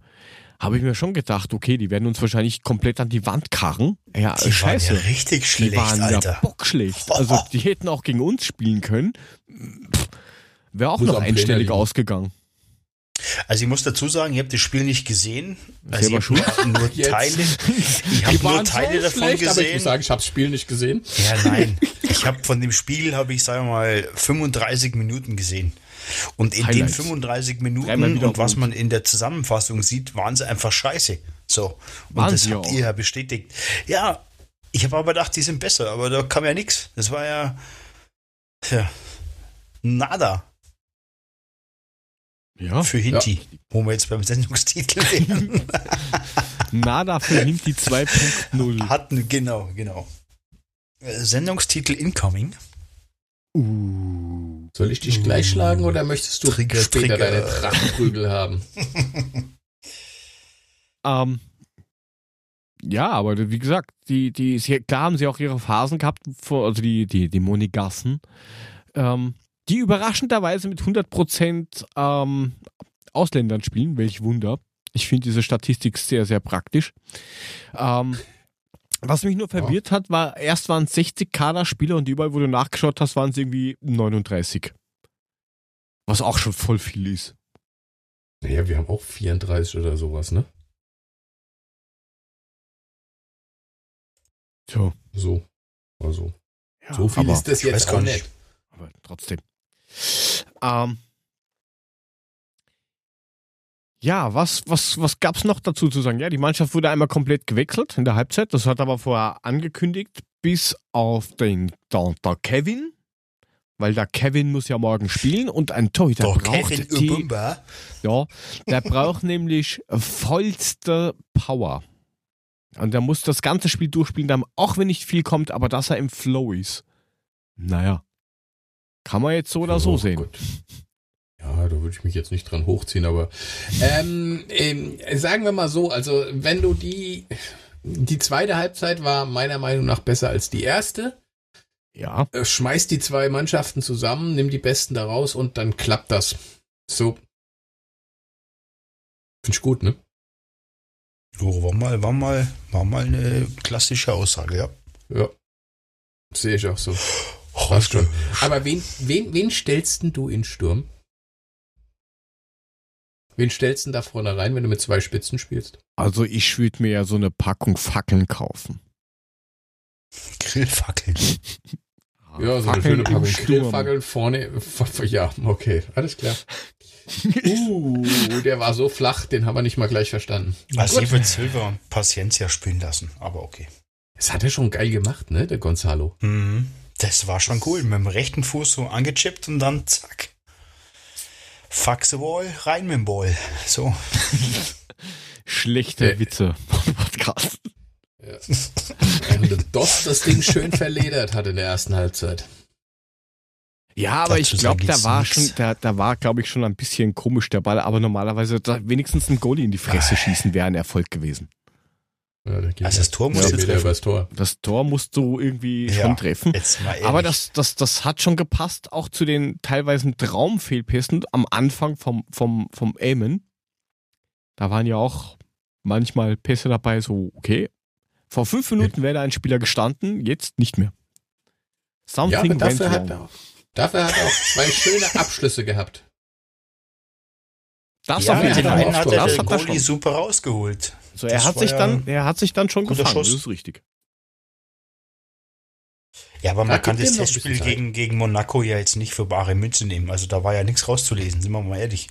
habe ich mir schon gedacht, okay, die werden uns wahrscheinlich komplett an die Wand karren. Ja,
Die
scheiße.
waren ja richtig
die
schlecht,
waren ja
Alter.
bockschlecht. Also die hätten auch gegen uns spielen können. Wäre auch
Muss
noch einstellig ausgegangen.
Also ich muss dazu sagen, ich habe das Spiel nicht gesehen. Also ich habe nur (laughs)
Jetzt.
Teile, ich habe nur Teile
so
davon
schlecht, aber ich
gesehen.
muss sagen, ich habe das Spiel nicht gesehen.
Ja, nein. (laughs) Ich habe von dem Spiel, habe ich, sagen wir mal, 35 Minuten gesehen. Und in
Highlights.
den 35
Dreimal
Minuten und was man in der Zusammenfassung sieht, waren sie einfach scheiße. So. Und
Waren
das habt
auch.
ihr ja bestätigt. Ja, ich habe aber gedacht, die sind besser, aber da kam ja nichts. Das war ja, ja nada
Ja.
für Hinti, wo wir jetzt beim Sendungstitel (laughs) wären.
Nada für Hinti 2.0.
hatten. Genau, genau. Äh, Sendungstitel Incoming.
Uh.
Soll ich dich gleich schlagen oder möchtest du
Trigger,
später
Trigger.
deine Drachenprügel haben? (laughs)
Ähm, ja, aber wie gesagt, die, die, klar haben sie auch ihre Phasen gehabt, vor- also die, die, die Monegassen, ähm, die überraschenderweise mit 100% ähm, Ausländern spielen, welch Wunder. Ich finde diese Statistik sehr, sehr praktisch. Ähm, was mich nur verwirrt hat, war, erst waren es 60 Kaderspieler und überall, wo du nachgeschaut hast, waren es irgendwie 39. Was auch schon voll viel ist.
Naja, wir haben auch 34 oder sowas, ne?
So,
So. Also.
ja,
so viel
aber-
ist das jetzt
gar
auch
nicht.
nicht.
aber trotzdem. Ähm, ja, was, was, was gab's noch dazu zu sagen? Ja, die Mannschaft wurde einmal komplett gewechselt in der Halbzeit. Das hat aber vorher angekündigt, bis auf den der, der Kevin. Weil der Kevin muss ja morgen spielen und ein Torhüter
Doch,
braucht
Kevin
die,
Ubumba.
ja, der braucht (laughs) nämlich vollste Power. Und er muss das ganze Spiel durchspielen, auch wenn nicht viel kommt, aber dass er im Flow ist. Naja. Kann man jetzt so oder so oh, sehen. Gut.
Ja, da würde ich mich jetzt nicht dran hochziehen, aber ähm, ähm, sagen wir mal so, also wenn du die, die zweite Halbzeit war meiner Meinung nach besser als die erste.
Ja.
Äh, schmeiß die zwei Mannschaften zusammen, nimm die Besten da raus und dann klappt das. So. Finde ich gut, ne?
Oh, war mal, war mal, war mal eine klassische Aussage, ja.
Ja. Sehe ich auch so. Heute. Aber wen, wen, wen stellst denn du in Sturm? Wen stellst du denn da vorne rein, wenn du mit zwei Spitzen spielst?
Also ich würde mir ja so eine Packung Fackeln kaufen.
Grillfackeln. (laughs)
ja, so eine schöne Packung Grillfackeln vorne. Ja, okay, alles klar. Uh, der war so flach, den haben wir nicht mal gleich verstanden.
Also ich würde Silver und Paciencia spielen lassen, aber okay.
Das hat er schon geil gemacht, ne, der Gonzalo.
Mhm. Das war schon cool. Mit dem rechten Fuß so angechippt und dann zack. Fuck the wall, rein mit dem Ball. So. (laughs)
Schlechte äh, Witze.
Podcast. Ja. Und Dost das Ding schön verledert hat in der ersten Halbzeit.
Ja, aber Dazu ich glaube, da war nix. schon, da, da war, glaube ich, schon ein bisschen komisch der Ball, aber normalerweise wenigstens ein Goalie in die Fresse schießen wäre ein Erfolg gewesen.
Ja, also das Tor muss ja, treffen. Das Tor.
das Tor musst du irgendwie ja, schon treffen. Aber das, das, das hat schon gepasst, auch zu den teilweise Traumfehlpässen am Anfang vom, vom, vom Aimen. Da waren ja auch manchmal Pässe dabei, so, okay. Vor fünf Minuten wäre da ein Spieler gestanden, jetzt nicht mehr.
Something ja, dafür hat, er, dafür hat er auch zwei schöne Abschlüsse gehabt.
Das ja, auf jeden Fall. Hat er das hat er schon. super rausgeholt.
So, er hat sich ja dann, er hat sich dann schon gefangen. Schuss. Das ist richtig.
Ja, aber man da kann das Testspiel gegen, gegen Monaco ja jetzt nicht für bare Münze nehmen. Also da war ja nichts rauszulesen, sind wir mal ehrlich.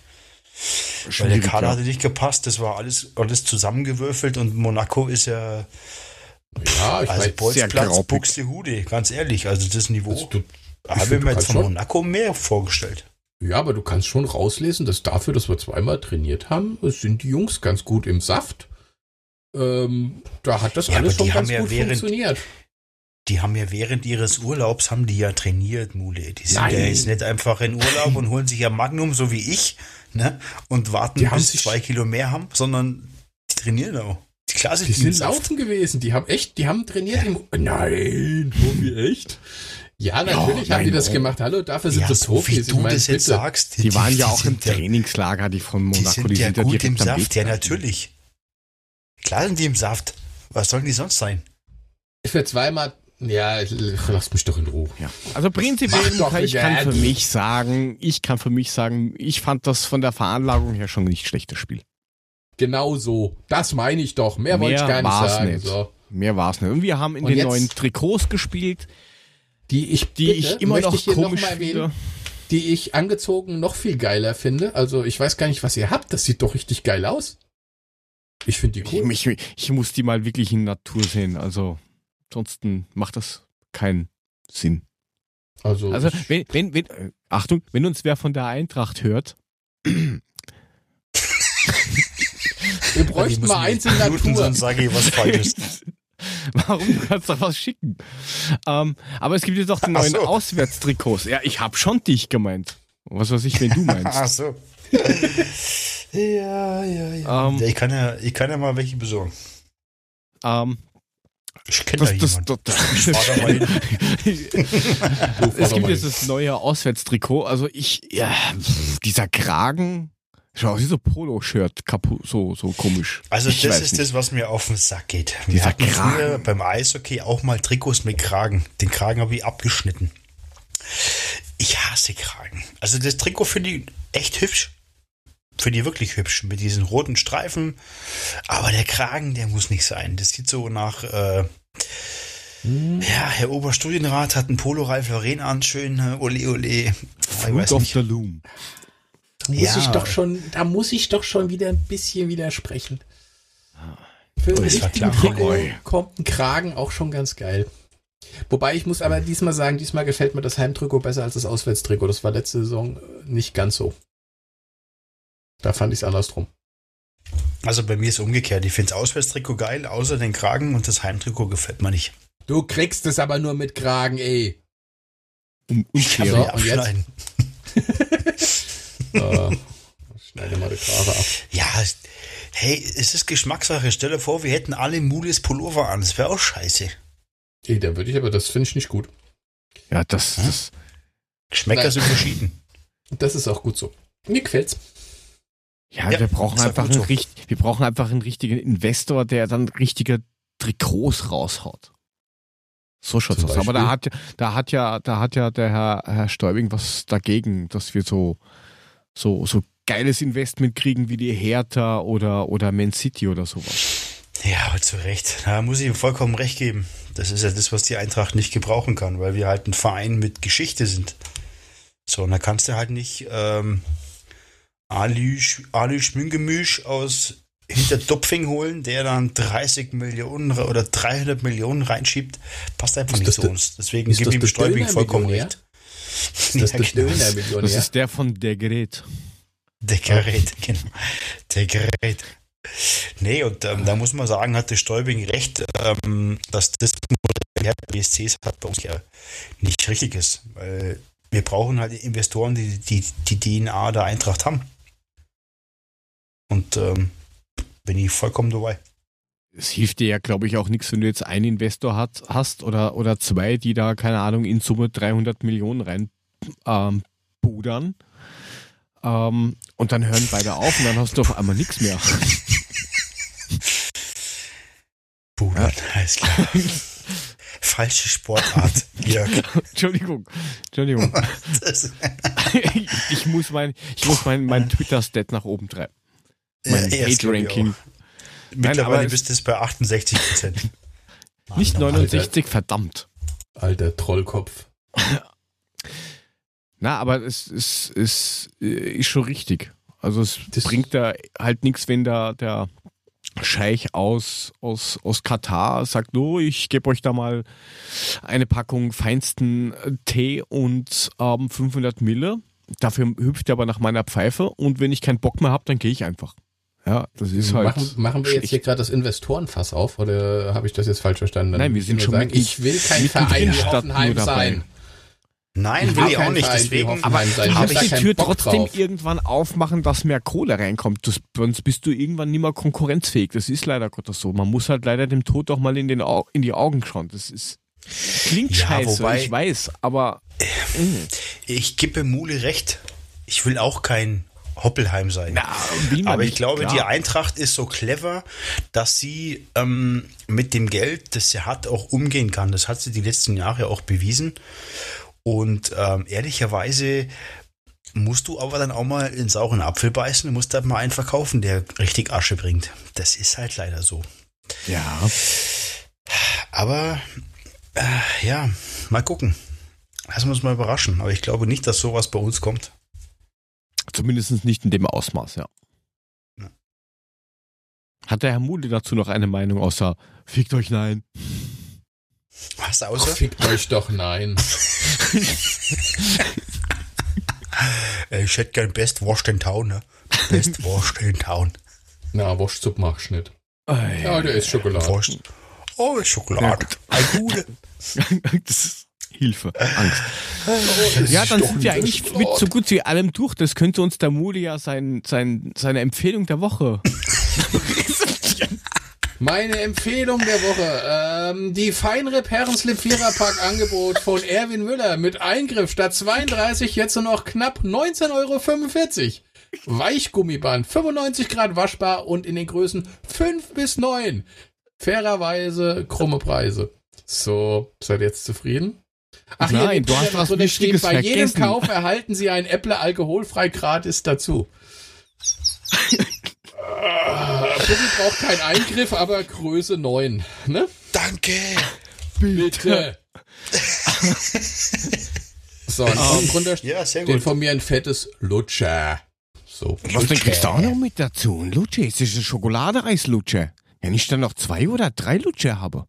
Weil der Kader ja. hatte nicht gepasst, das war alles, alles zusammengewürfelt und Monaco ist ja. Ja, ich also Bolzplatz, Buxte Hude, ganz ehrlich. Also das Niveau also habe ich mir jetzt von Monaco mehr vorgestellt.
Ja, aber du kannst schon rauslesen, dass dafür, dass wir zweimal trainiert haben, sind die Jungs ganz gut im Saft. Ähm, da hat das ja, alles schon ganz ja gut während, funktioniert.
Die haben ja während ihres Urlaubs haben die ja trainiert, Mule. Die sind Nein. ja jetzt nicht einfach in Urlaub und holen sich ja Magnum, so wie ich, ne? Und warten, die bis zwei Kilo mehr haben, sondern die trainieren auch.
Die, Klasse, die sind laufen gewesen. Die haben echt, die haben trainiert ja. im. Nein, Tobi, echt? Ja, natürlich ja, haben die das oh. gemacht. Hallo, dafür sind ja, so
Profis. Wie du das jetzt sagst.
Die, die waren ja auch im Trainingslager, die von Monaco.
Die sind, die sind ja gut im Saft, ja natürlich. Klar sind die im Saft. Was sollen die sonst sein?
Für zweimal, ja, lass mich doch in Ruhe.
Ja. Also prinzipiell kann ich kann für mich sagen, ich kann für mich sagen, ich fand das von der Veranlagung her schon nicht schlechtes Spiel.
Genau so. Das meine ich doch. Mehr, Mehr wollte ich gar nicht sagen. Nicht. So.
Mehr war es nicht. Und wir haben in Und den jetzt, neuen Trikots gespielt,
die ich, die bitte, ich immer noch ich komisch noch finde. Die ich angezogen noch viel geiler finde. Also ich weiß gar nicht, was ihr habt. Das sieht doch richtig geil aus. Ich finde die cool.
Ich, ich, ich, muss die mal wirklich in Natur sehen. Also, ansonsten macht das keinen Sinn. Also, also wenn, wenn, wenn, äh, Achtung, wenn uns wer von der Eintracht hört.
wir bräuchten mal eins in Natur.
Sonst sage ich was Falsches. (laughs) (laughs)
Warum? Du kannst doch was schicken. Ähm, aber es gibt jetzt auch die neuen so. Auswärtstrikots. Ja, ich habe schon dich gemeint. Was weiß ich, wenn du meinst. (laughs)
Ach so. Ja, ja, ja. Ähm, ich, kann ja. Ich kann ja mal welche besorgen.
Ähm,
ich kenne da das, jemanden. Das, (laughs) das,
es gibt jetzt das neue Auswärtstrikot. Also ich, ja, dieser Kragen, Schau, wie so Polo-Shirt, so, so komisch.
Also ich das ist nicht. das, was mir auf den Sack geht. Wir Dieser hatten Kragen. früher beim Eishockey auch mal Trikots mit Kragen. Den Kragen habe ich abgeschnitten. Ich hasse Kragen. Also das Trikot finde ich echt hübsch finde ich wirklich hübsch mit diesen roten Streifen. Aber der Kragen, der muss nicht sein. Das sieht so nach. Äh, hm. Ja, Herr Oberstudienrat hat einen Polo Ralf Lauren an, schön äh, ole ole.
Fruit of the Loom.
Da muss ja. ich doch schon, da muss ich doch schon wieder ein bisschen widersprechen. Für einen richtigen Trikot kommt ein Kragen auch schon ganz geil. Wobei ich muss aber diesmal sagen, diesmal gefällt mir das Heimtrikot besser als das Auswärtstrikot. Das war letzte Saison nicht ganz so. Da fand ich es andersrum.
Also bei mir ist es umgekehrt. Ich finde das Auswärtstrikot geil, außer den Kragen und das Heimtrikot gefällt mir nicht.
Du kriegst es aber nur mit Kragen, ey.
Um,
Ich kann
So,
mich
und
abschneiden. (laughs)
äh, schneide mal die Kragen ab.
Ja, hey, es ist Geschmackssache. Stell dir vor, wir hätten alle Mules Pullover an. Das wäre auch scheiße.
Ey, da würde ich aber, das finde ich nicht gut.
Ja, das, das,
Geschmäcker sind verschieden.
Das ist auch gut so. Mir gefällt's.
ja,
Ja,
wir brauchen einfach einen,
so.
richt, wir brauchen einfach einen richtigen Investor, der dann richtige Trikots raushaut. So schaut's
Zum
aus. Aber da hat, da hat ja, da hat ja der Herr, Herr Stäubing was dagegen, dass wir so, so, so geiles Investment kriegen wie die Hertha oder, oder Man City oder sowas.
Ja, aber zu Recht. Da muss ich ihm vollkommen recht geben. Das ist ja das, was die Eintracht nicht gebrauchen kann, weil wir halt ein Verein mit Geschichte sind. So, und da kannst du halt nicht ähm, Ali, Sch- Ali Schmüngemüsch aus hinter Dupfing holen, der dann 30 Millionen oder 300 Millionen reinschiebt. Passt einfach
Ist
nicht zu uns. Deswegen
ist
gib
das
ihm Stäubing vollkommen recht.
Ist das
Ja,
der
genau.
Das
Döner-Millionär?
ist der von der Gerät.
Der Gerät, (laughs) genau. Der Gerät. Nee, und ähm, da muss man sagen, hatte Stäubing recht, ähm, dass das Modell der BSCs hat bei uns ja nicht richtig ist. Weil wir brauchen halt Investoren, die die, die DNA der Eintracht haben. Und ähm, bin ich vollkommen dabei.
Es hilft dir ja, glaube ich, auch nichts, wenn du jetzt einen Investor hat, hast oder, oder zwei, die da, keine Ahnung, in Summe 300 Millionen rein ähm, pudern. Ähm, und dann hören beide auf und dann hast du auf einmal nichts mehr. (laughs)
Pudern, alles klar. (laughs) Falsche Sportart, Jörg. (laughs)
Entschuldigung, Entschuldigung. Ich, ich muss mein, ich muss mein, mein Twitter-Stat nach oben treiben. Mein
Ja, erst glaub ich
Page-Ranking.
auch. Mittlerweile
aber es-
bist du jetzt bei 68 Prozent. (laughs)
Nicht
Alter,
69, verdammt.
Alter Trollkopf. (laughs)
Na, aber es, es, es äh, ist schon richtig. Also es
Das-
bringt da halt nichts, wenn da der Scheich aus, aus, aus Katar sagt, oh, ich gebe euch da mal eine Packung feinsten äh, Tee und ähm, 500 Mille. Dafür hüpft er aber nach meiner Pfeife und wenn ich keinen Bock mehr habe, dann gehe ich einfach. Ja, das ist halt.
machen, machen wir jetzt hier gerade das Investorenfass auf oder habe ich das jetzt falsch verstanden? Dann
Nein, wir sind schon
sagen, ich will kein Verein wie
statt
Hoffenheim
nur dabei.
sein.
Nein,
Ich
will ich auch nicht.
Verein
Deswegen,
Aber du
Ich
die Tür
Bock
trotzdem
drauf.
irgendwann aufmachen, dass mehr Kohle reinkommt. Das, sonst bist du irgendwann nicht mehr konkurrenzfähig. Das ist leider Gottes so. Man muss halt leider dem Tod auch mal in, den Au in die Augen schauen. Das ist klingt
Ja,
scheiße,
wobei-
ich weiß, aber
ich gebe Mule recht. Ich will auch kein Hoppelheim sein.
na,
Aber ich glaube,
klar.
die Eintracht ist so clever, dass sie ähm, mit dem Geld, das sie hat, auch umgehen kann. Das hat sie die letzten Jahre auch bewiesen. Und ähm, ehrlicherweise musst du aber dann auch mal in sauren Apfel beißen und musst halt mal einen verkaufen, der richtig Asche bringt. Das ist halt leider so.
ja,
Aber äh, ja, mal gucken. Lassen wir uns mal überraschen. Aber ich glaube nicht, dass sowas bei uns kommt.
Zumindest nicht in dem Ausmaß, ja.
Ja.
Hat der Herr Mule dazu noch eine Meinung, außer fickt euch nein?
Was
Ach,
außer?
fickt euch doch, nein. (laughs)
Äh, ich hätte gern Best Washed in Town, ne? Best Washed in Town.
Na, Wurstsuppe mach ich nicht.
Äh,
Ja, der ist Schokolade.
Wurst. Oh, ist
Ja,
Schokolade.
gut.
Ein Gute. (laughs)
das ist Hilfe, Angst.
Das
Ja, dann sind wir eigentlich mit so gut wie allem durch. Das könnte uns der Mule ja sein, sein, seine Empfehlung der Woche. (laughs)
Meine Empfehlung der Woche. Ähm, die Feinrip Herrenslip Viererpack Angebot von Erwin Müller mit Eingriff statt 32 jetzt nur noch knapp 19,45 Euro. Weichgummiband, 95 Grad waschbar und in den Größen 5 bis 9. Fairerweise krumme Preise. So, seid ihr jetzt zufrieden? Ach
Nein, du hast was
drunter steht, Bei jedem. Kauf erhalten Sie ein Äpple alkoholfrei gratis dazu. (laughs) Pussy braucht keinen Eingriff, aber Größe 9. Ne?
Danke.
Bitte. (laughs) so, und unten drunter
Ja, sehr
steht
gut.
von mir ein fettes Lutscher. So.
Was denn kriegst du auch
Lutscher.
noch mit dazu? Ein Lutsche, ist das ein Schokoladeeis-Lutsche? Wenn ich dann noch zwei oder drei Lutsche habe.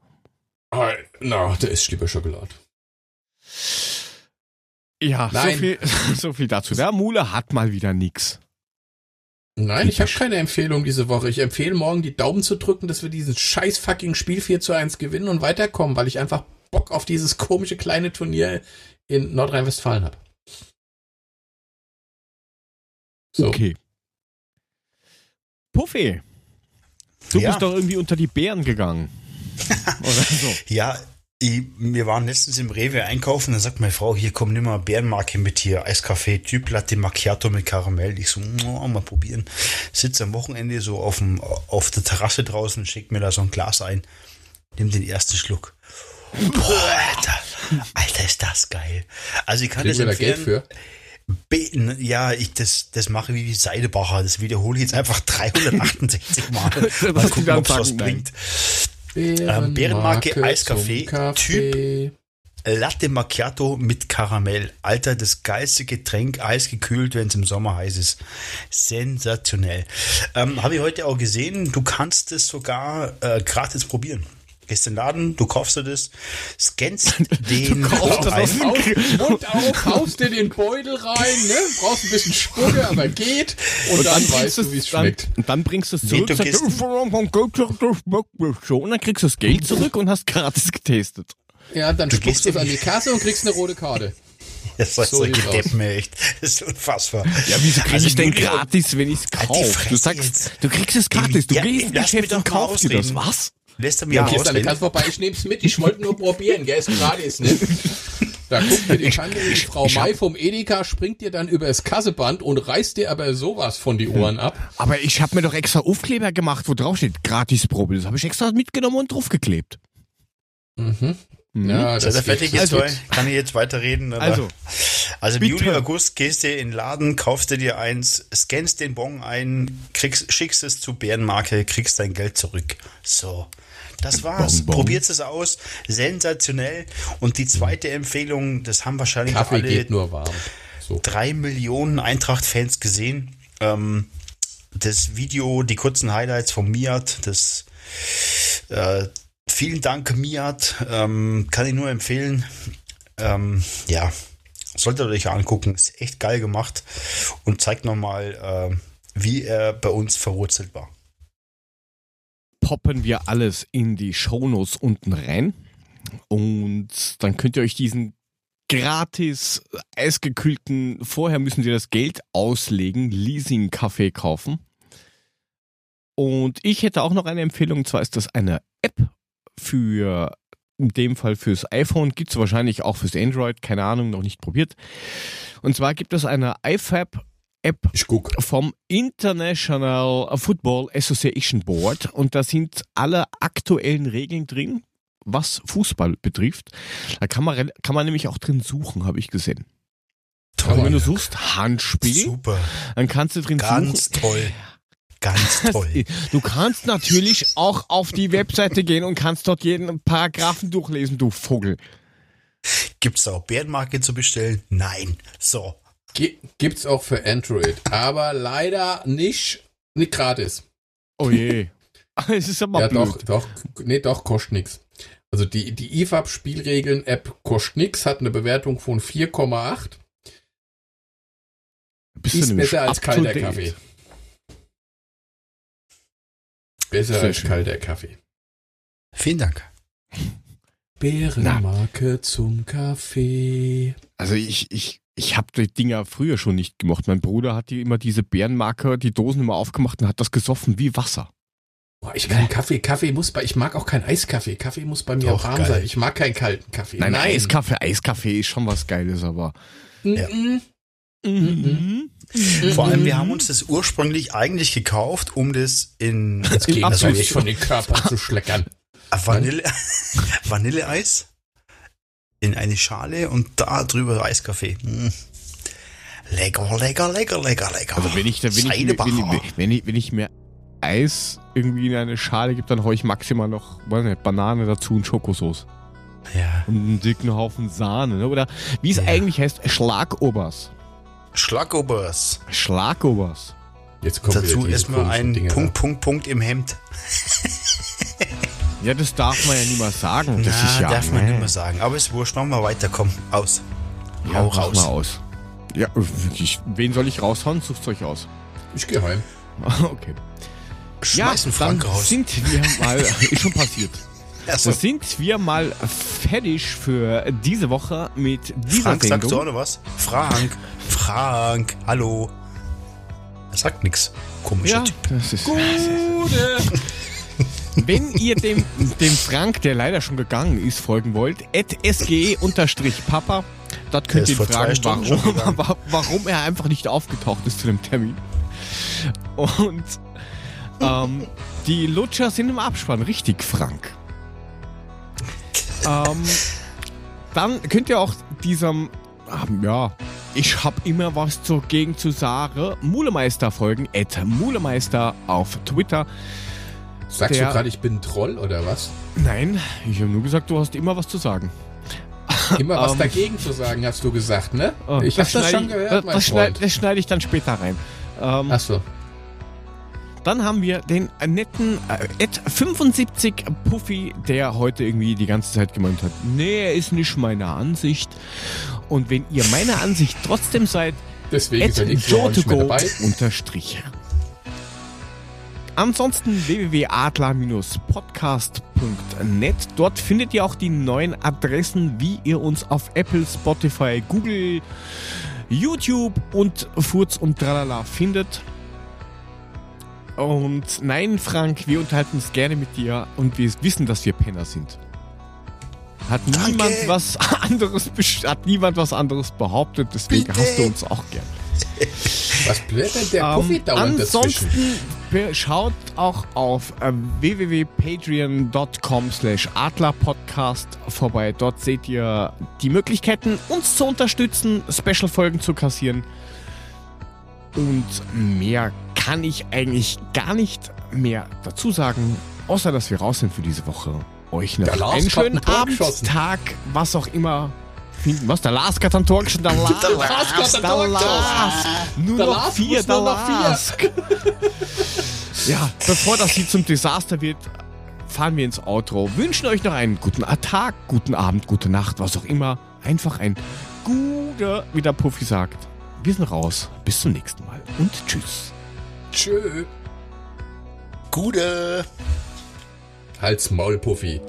Ah, Na, der ist lieber Schokolade.
Ja, so viel, (laughs) so viel dazu. Der Mule hat mal wieder nix.
Nein, ich habe keine Empfehlung diese Woche. Ich empfehle morgen die Daumen zu drücken, dass wir dieses scheiß fucking Spiel 4 zu 1 gewinnen und weiterkommen, weil ich einfach Bock auf dieses komische kleine Turnier in Nordrhein-Westfalen habe.
So. Okay. Puffy, du ja. bist doch irgendwie unter die Bären gegangen. (laughs)
Oder so. Ja, ich, wir waren letztens im Rewe einkaufen, dann sagt meine Frau, hier kommt nimmer Bärenmarke mit hier, Eiskaffee, Typ Latte Macchiato mit Karamell. Ich so, oh, mal probieren. Sitze am Wochenende so auf, dem, auf der Terrasse draußen, schickt mir da so ein Glas ein, nimm den ersten Schluck. Boah, Alter, Alter, ist das geil. Also ich kann Kriegen das empfehlen. Geld für? Beten, ja, ich das, das mache wie Seidebacher. Das wiederhole ich jetzt einfach 368 Mal. (laughs) mal gucken, ob es was bringt. Bärenmarke, ähm, Bärenmarke Eiskaffee, Typ Latte Macchiato mit Karamell. Alter, das geilste Getränk, eisgekühlt, wenn es im Sommer heiß ist. Sensationell. Ähm, Habe ich heute auch gesehen, du kannst es sogar äh, gratis probieren. Gehst in den Laden, du kaufst dir das, scannst (laughs) den
du kaufst das aus, Mund (laughs) auf, haust dir den Beutel rein, ne? brauchst ein bisschen Spucke, aber geht und, und dann, dann weißt du, wie es schmeckt.
Und dann bringst du es zurück nee, du und dann kriegst du das Geld zurück und hast gratis getestet.
Ja, dann du spuckst du es an die Kasse und kriegst eine rote Karte. (laughs)
Das soll so Deppen, echt. Das ist unfassbar.
Ja, wieso krieg also ich denn gratis, wenn ich es kaufe? Du sagst, du kriegst es gratis. Du ja, gehst ins Geschäft und kaufst dir das. Was?
Lässt er mir ja,
dann kannst vorbei, ich nehm's mit, ich wollte nur probieren, gell, ist gratis, ne? Da guckt dir die die Frau Mai vom Edeka, springt dir dann übers Kasseband und reißt dir aber sowas von die Ohren ab.
Aber ich habe mir doch extra Aufkleber gemacht, wo drauf steht, Gratisprobe. Das habe ich extra mitgenommen und draufgeklebt.
Mhm.
Mhm. Ja, das ist fertig jetzt also, Kann ich jetzt weiterreden?
Also,
also im Juli, August gehst du in den Laden, kaufst du dir eins, scannst den Bon ein, kriegst, schickst es zu Bärenmarke, kriegst dein Geld zurück. So. Das war's. Probiert es aus. Sensationell. Und die zweite Empfehlung, das haben wahrscheinlich
Kaffee alle geht nur warm.
So. drei Millionen Eintracht-Fans gesehen. Ähm, das Video, die kurzen Highlights von Miat, das äh, Vielen Dank, Miat. Ähm, kann ich nur empfehlen. Ähm, ja, solltet ihr euch angucken. Ist echt geil gemacht und zeigt nochmal, äh, wie er bei uns verwurzelt war.
Poppen wir alles in die Shownotes unten rein. Und dann könnt ihr euch diesen gratis eisgekühlten, vorher müssen Sie das Geld auslegen, Leasing-Kaffee kaufen. Und ich hätte auch noch eine Empfehlung, und zwar ist das eine App für in dem Fall fürs iPhone, gibt es wahrscheinlich auch fürs Android, keine Ahnung, noch nicht probiert. Und zwar gibt es eine iFab App vom International Football Association Board und da sind alle aktuellen Regeln drin, was Fußball betrifft. Da kann man, kann man nämlich auch drin suchen, habe ich gesehen. Toll. Also wenn du suchst Handspiel,
Super.
dann kannst du drin
Ganz
suchen.
Ganz toll. Ganz (laughs) toll.
Du kannst natürlich auch auf die Webseite gehen und kannst dort jeden Paragraphen durchlesen, du Vogel.
Gibt es auch Bärenmarke zu bestellen? Nein. So.
Gibt es auch für Android, aber leider nicht, nicht gratis.
Oh je. (laughs) Es ist aber
ja,
blöd.
doch, doch, nee, doch, kostet nichts. Also die, die IFAB-Spielregeln-App kostet nichts, hat eine Bewertung von 4,8. Ist besser als kalter Kaffee. Besser Sehr als schön. kalter Kaffee.
Vielen Dank.
Bärenmarke zum Kaffee.
Also ich, ich, ich habe die Dinger früher schon nicht gemocht. Mein Bruder hat die immer diese Bärenmarke, die Dosen immer aufgemacht und hat das gesoffen wie Wasser.
Boah, ich kann Kaffee, Kaffee muss bei, ich mag auch keinen Eiskaffee. Kaffee muss bei mir Doch, warm geil. sein. Ich mag keinen kalten Kaffee.
Nein, Nein. Eiskaffee, Eiskaffee ist schon was Geiles, aber. Ja.
Mhm. Vor allem, wir haben uns das ursprünglich eigentlich gekauft, um das in,
Jetzt geht also nicht von den Körpern zu schleckern.
Vanille, (laughs) Vanilleeis in eine Schale und da drüber Eiskaffee. Mm. Lecker, lecker, lecker, lecker, lecker.
Also wenn ich, da, wenn, ich, wenn, ich, wenn, ich, wenn ich mir Eis irgendwie in eine Schale gebe, dann haue ich maximal noch nicht, Banane dazu und Schokosauce.
Ja.
Und einen dicken Haufen Sahne. Ne? Oder wie es ja. eigentlich heißt, Schlagobers.
Schlagobers.
Schlagobers.
Jetzt kommt Dazu erstmal ein Dinge Punkt, da. Punkt, Punkt im Hemd.
ja, das darf man ja niemals sagen.
Das
Na, ist
ja, darf man nicht mehr sagen. Aber es ist wurscht, machen wir weiter. Komm, aus.
Ja, Hau raus. Mal aus. Ja, ich, wen soll ich raushauen? Sucht euch aus.
Ich gehe heim. (laughs)
Okay.
Schmeißen
ja,
Frank
dann
raus.
sind wir (laughs) mal, ist schon passiert.
Achso.
Da sind wir mal fertig für diese Woche mit dieser
Frank, sagst du auch
Sendung.
noch was? Frank, Frank, hallo. Er sagt nichts. Komischer
Ja,
Typ.
das ist,
Gute. (laughs)
Wenn ihr dem, dem Frank, der leider schon gegangen ist, folgen wollt, sge-papa, dort könnt ihr
ist
ihn fragen, warum, (laughs) warum er einfach nicht aufgetaucht ist zu dem Termin. Und ähm, die Lutscher sind im Abspann, richtig, Frank. Ähm, dann könnt ihr auch diesem, ähm, ja, ich hab immer was dagegen zu sagen, Mulemeister folgen, at Mulemeister auf Twitter.
Sagst
Der-
du gerade, ich bin ein Troll oder was?
Nein, ich habe nur gesagt, du hast immer was zu sagen.
Immer was
Ähm.
dagegen zu sagen, hast du gesagt, ne?
Oh,
ich hab das
schneide
schon
ich-
gehört,
das,
mein
das, schneide,
Freund.
das schneide ich dann später rein. Ähm,
Ach so.
dann haben wir den netten äh, Ed 75 Puffy, der heute irgendwie die ganze Zeit gemeint hat, nee, er ist nicht meiner Ansicht. Und wenn ihr meiner Ansicht trotzdem seid,
Deswegen mehr
Jotogo unterstrich. Ansonsten www.adler-podcast.net. Dort findet ihr auch die neuen Adressen, wie ihr uns auf Apple, Spotify, Google, YouTube und Furz und Tralala findet. Und nein, Frank, wir unterhalten uns gerne mit dir und wir wissen, dass wir Penner sind. Hat
Danke.
niemand was anderes hat niemand was anderes behauptet, deswegen
Bitte.
hast du uns auch gern.
Was blättert der Puffy
Ähm,
dauernd
ansonsten
dazwischen?
schaut auch auf äh, www.patreon.com slash adlerpodcast vorbei. Dort seht ihr die Möglichkeiten, uns zu unterstützen, Special-Folgen zu kassieren. Und mehr kann ich eigentlich gar nicht mehr dazu sagen, außer dass wir raus sind für diese Woche. Euch noch
Der
einen schönen Abend. Tag, was auch immer. Was? Der Lars hat ein Tor geschossen. Der Lars, (laughs)
Der Lars
der Lars. Nur
Der
noch
Lars
vier, der
nur noch vier.
Lars. (laughs) Ja, bevor das hier zum Desaster wird, fahren wir ins Outro. Wünschen euch noch einen guten Tag, guten Abend, gute Nacht, was auch immer. Einfach ein guter, wie der Puffy sagt. Wir sind raus. Bis zum nächsten Mal und tschüss.
Tschö.
Gute.
Halt's Maul, Puffy.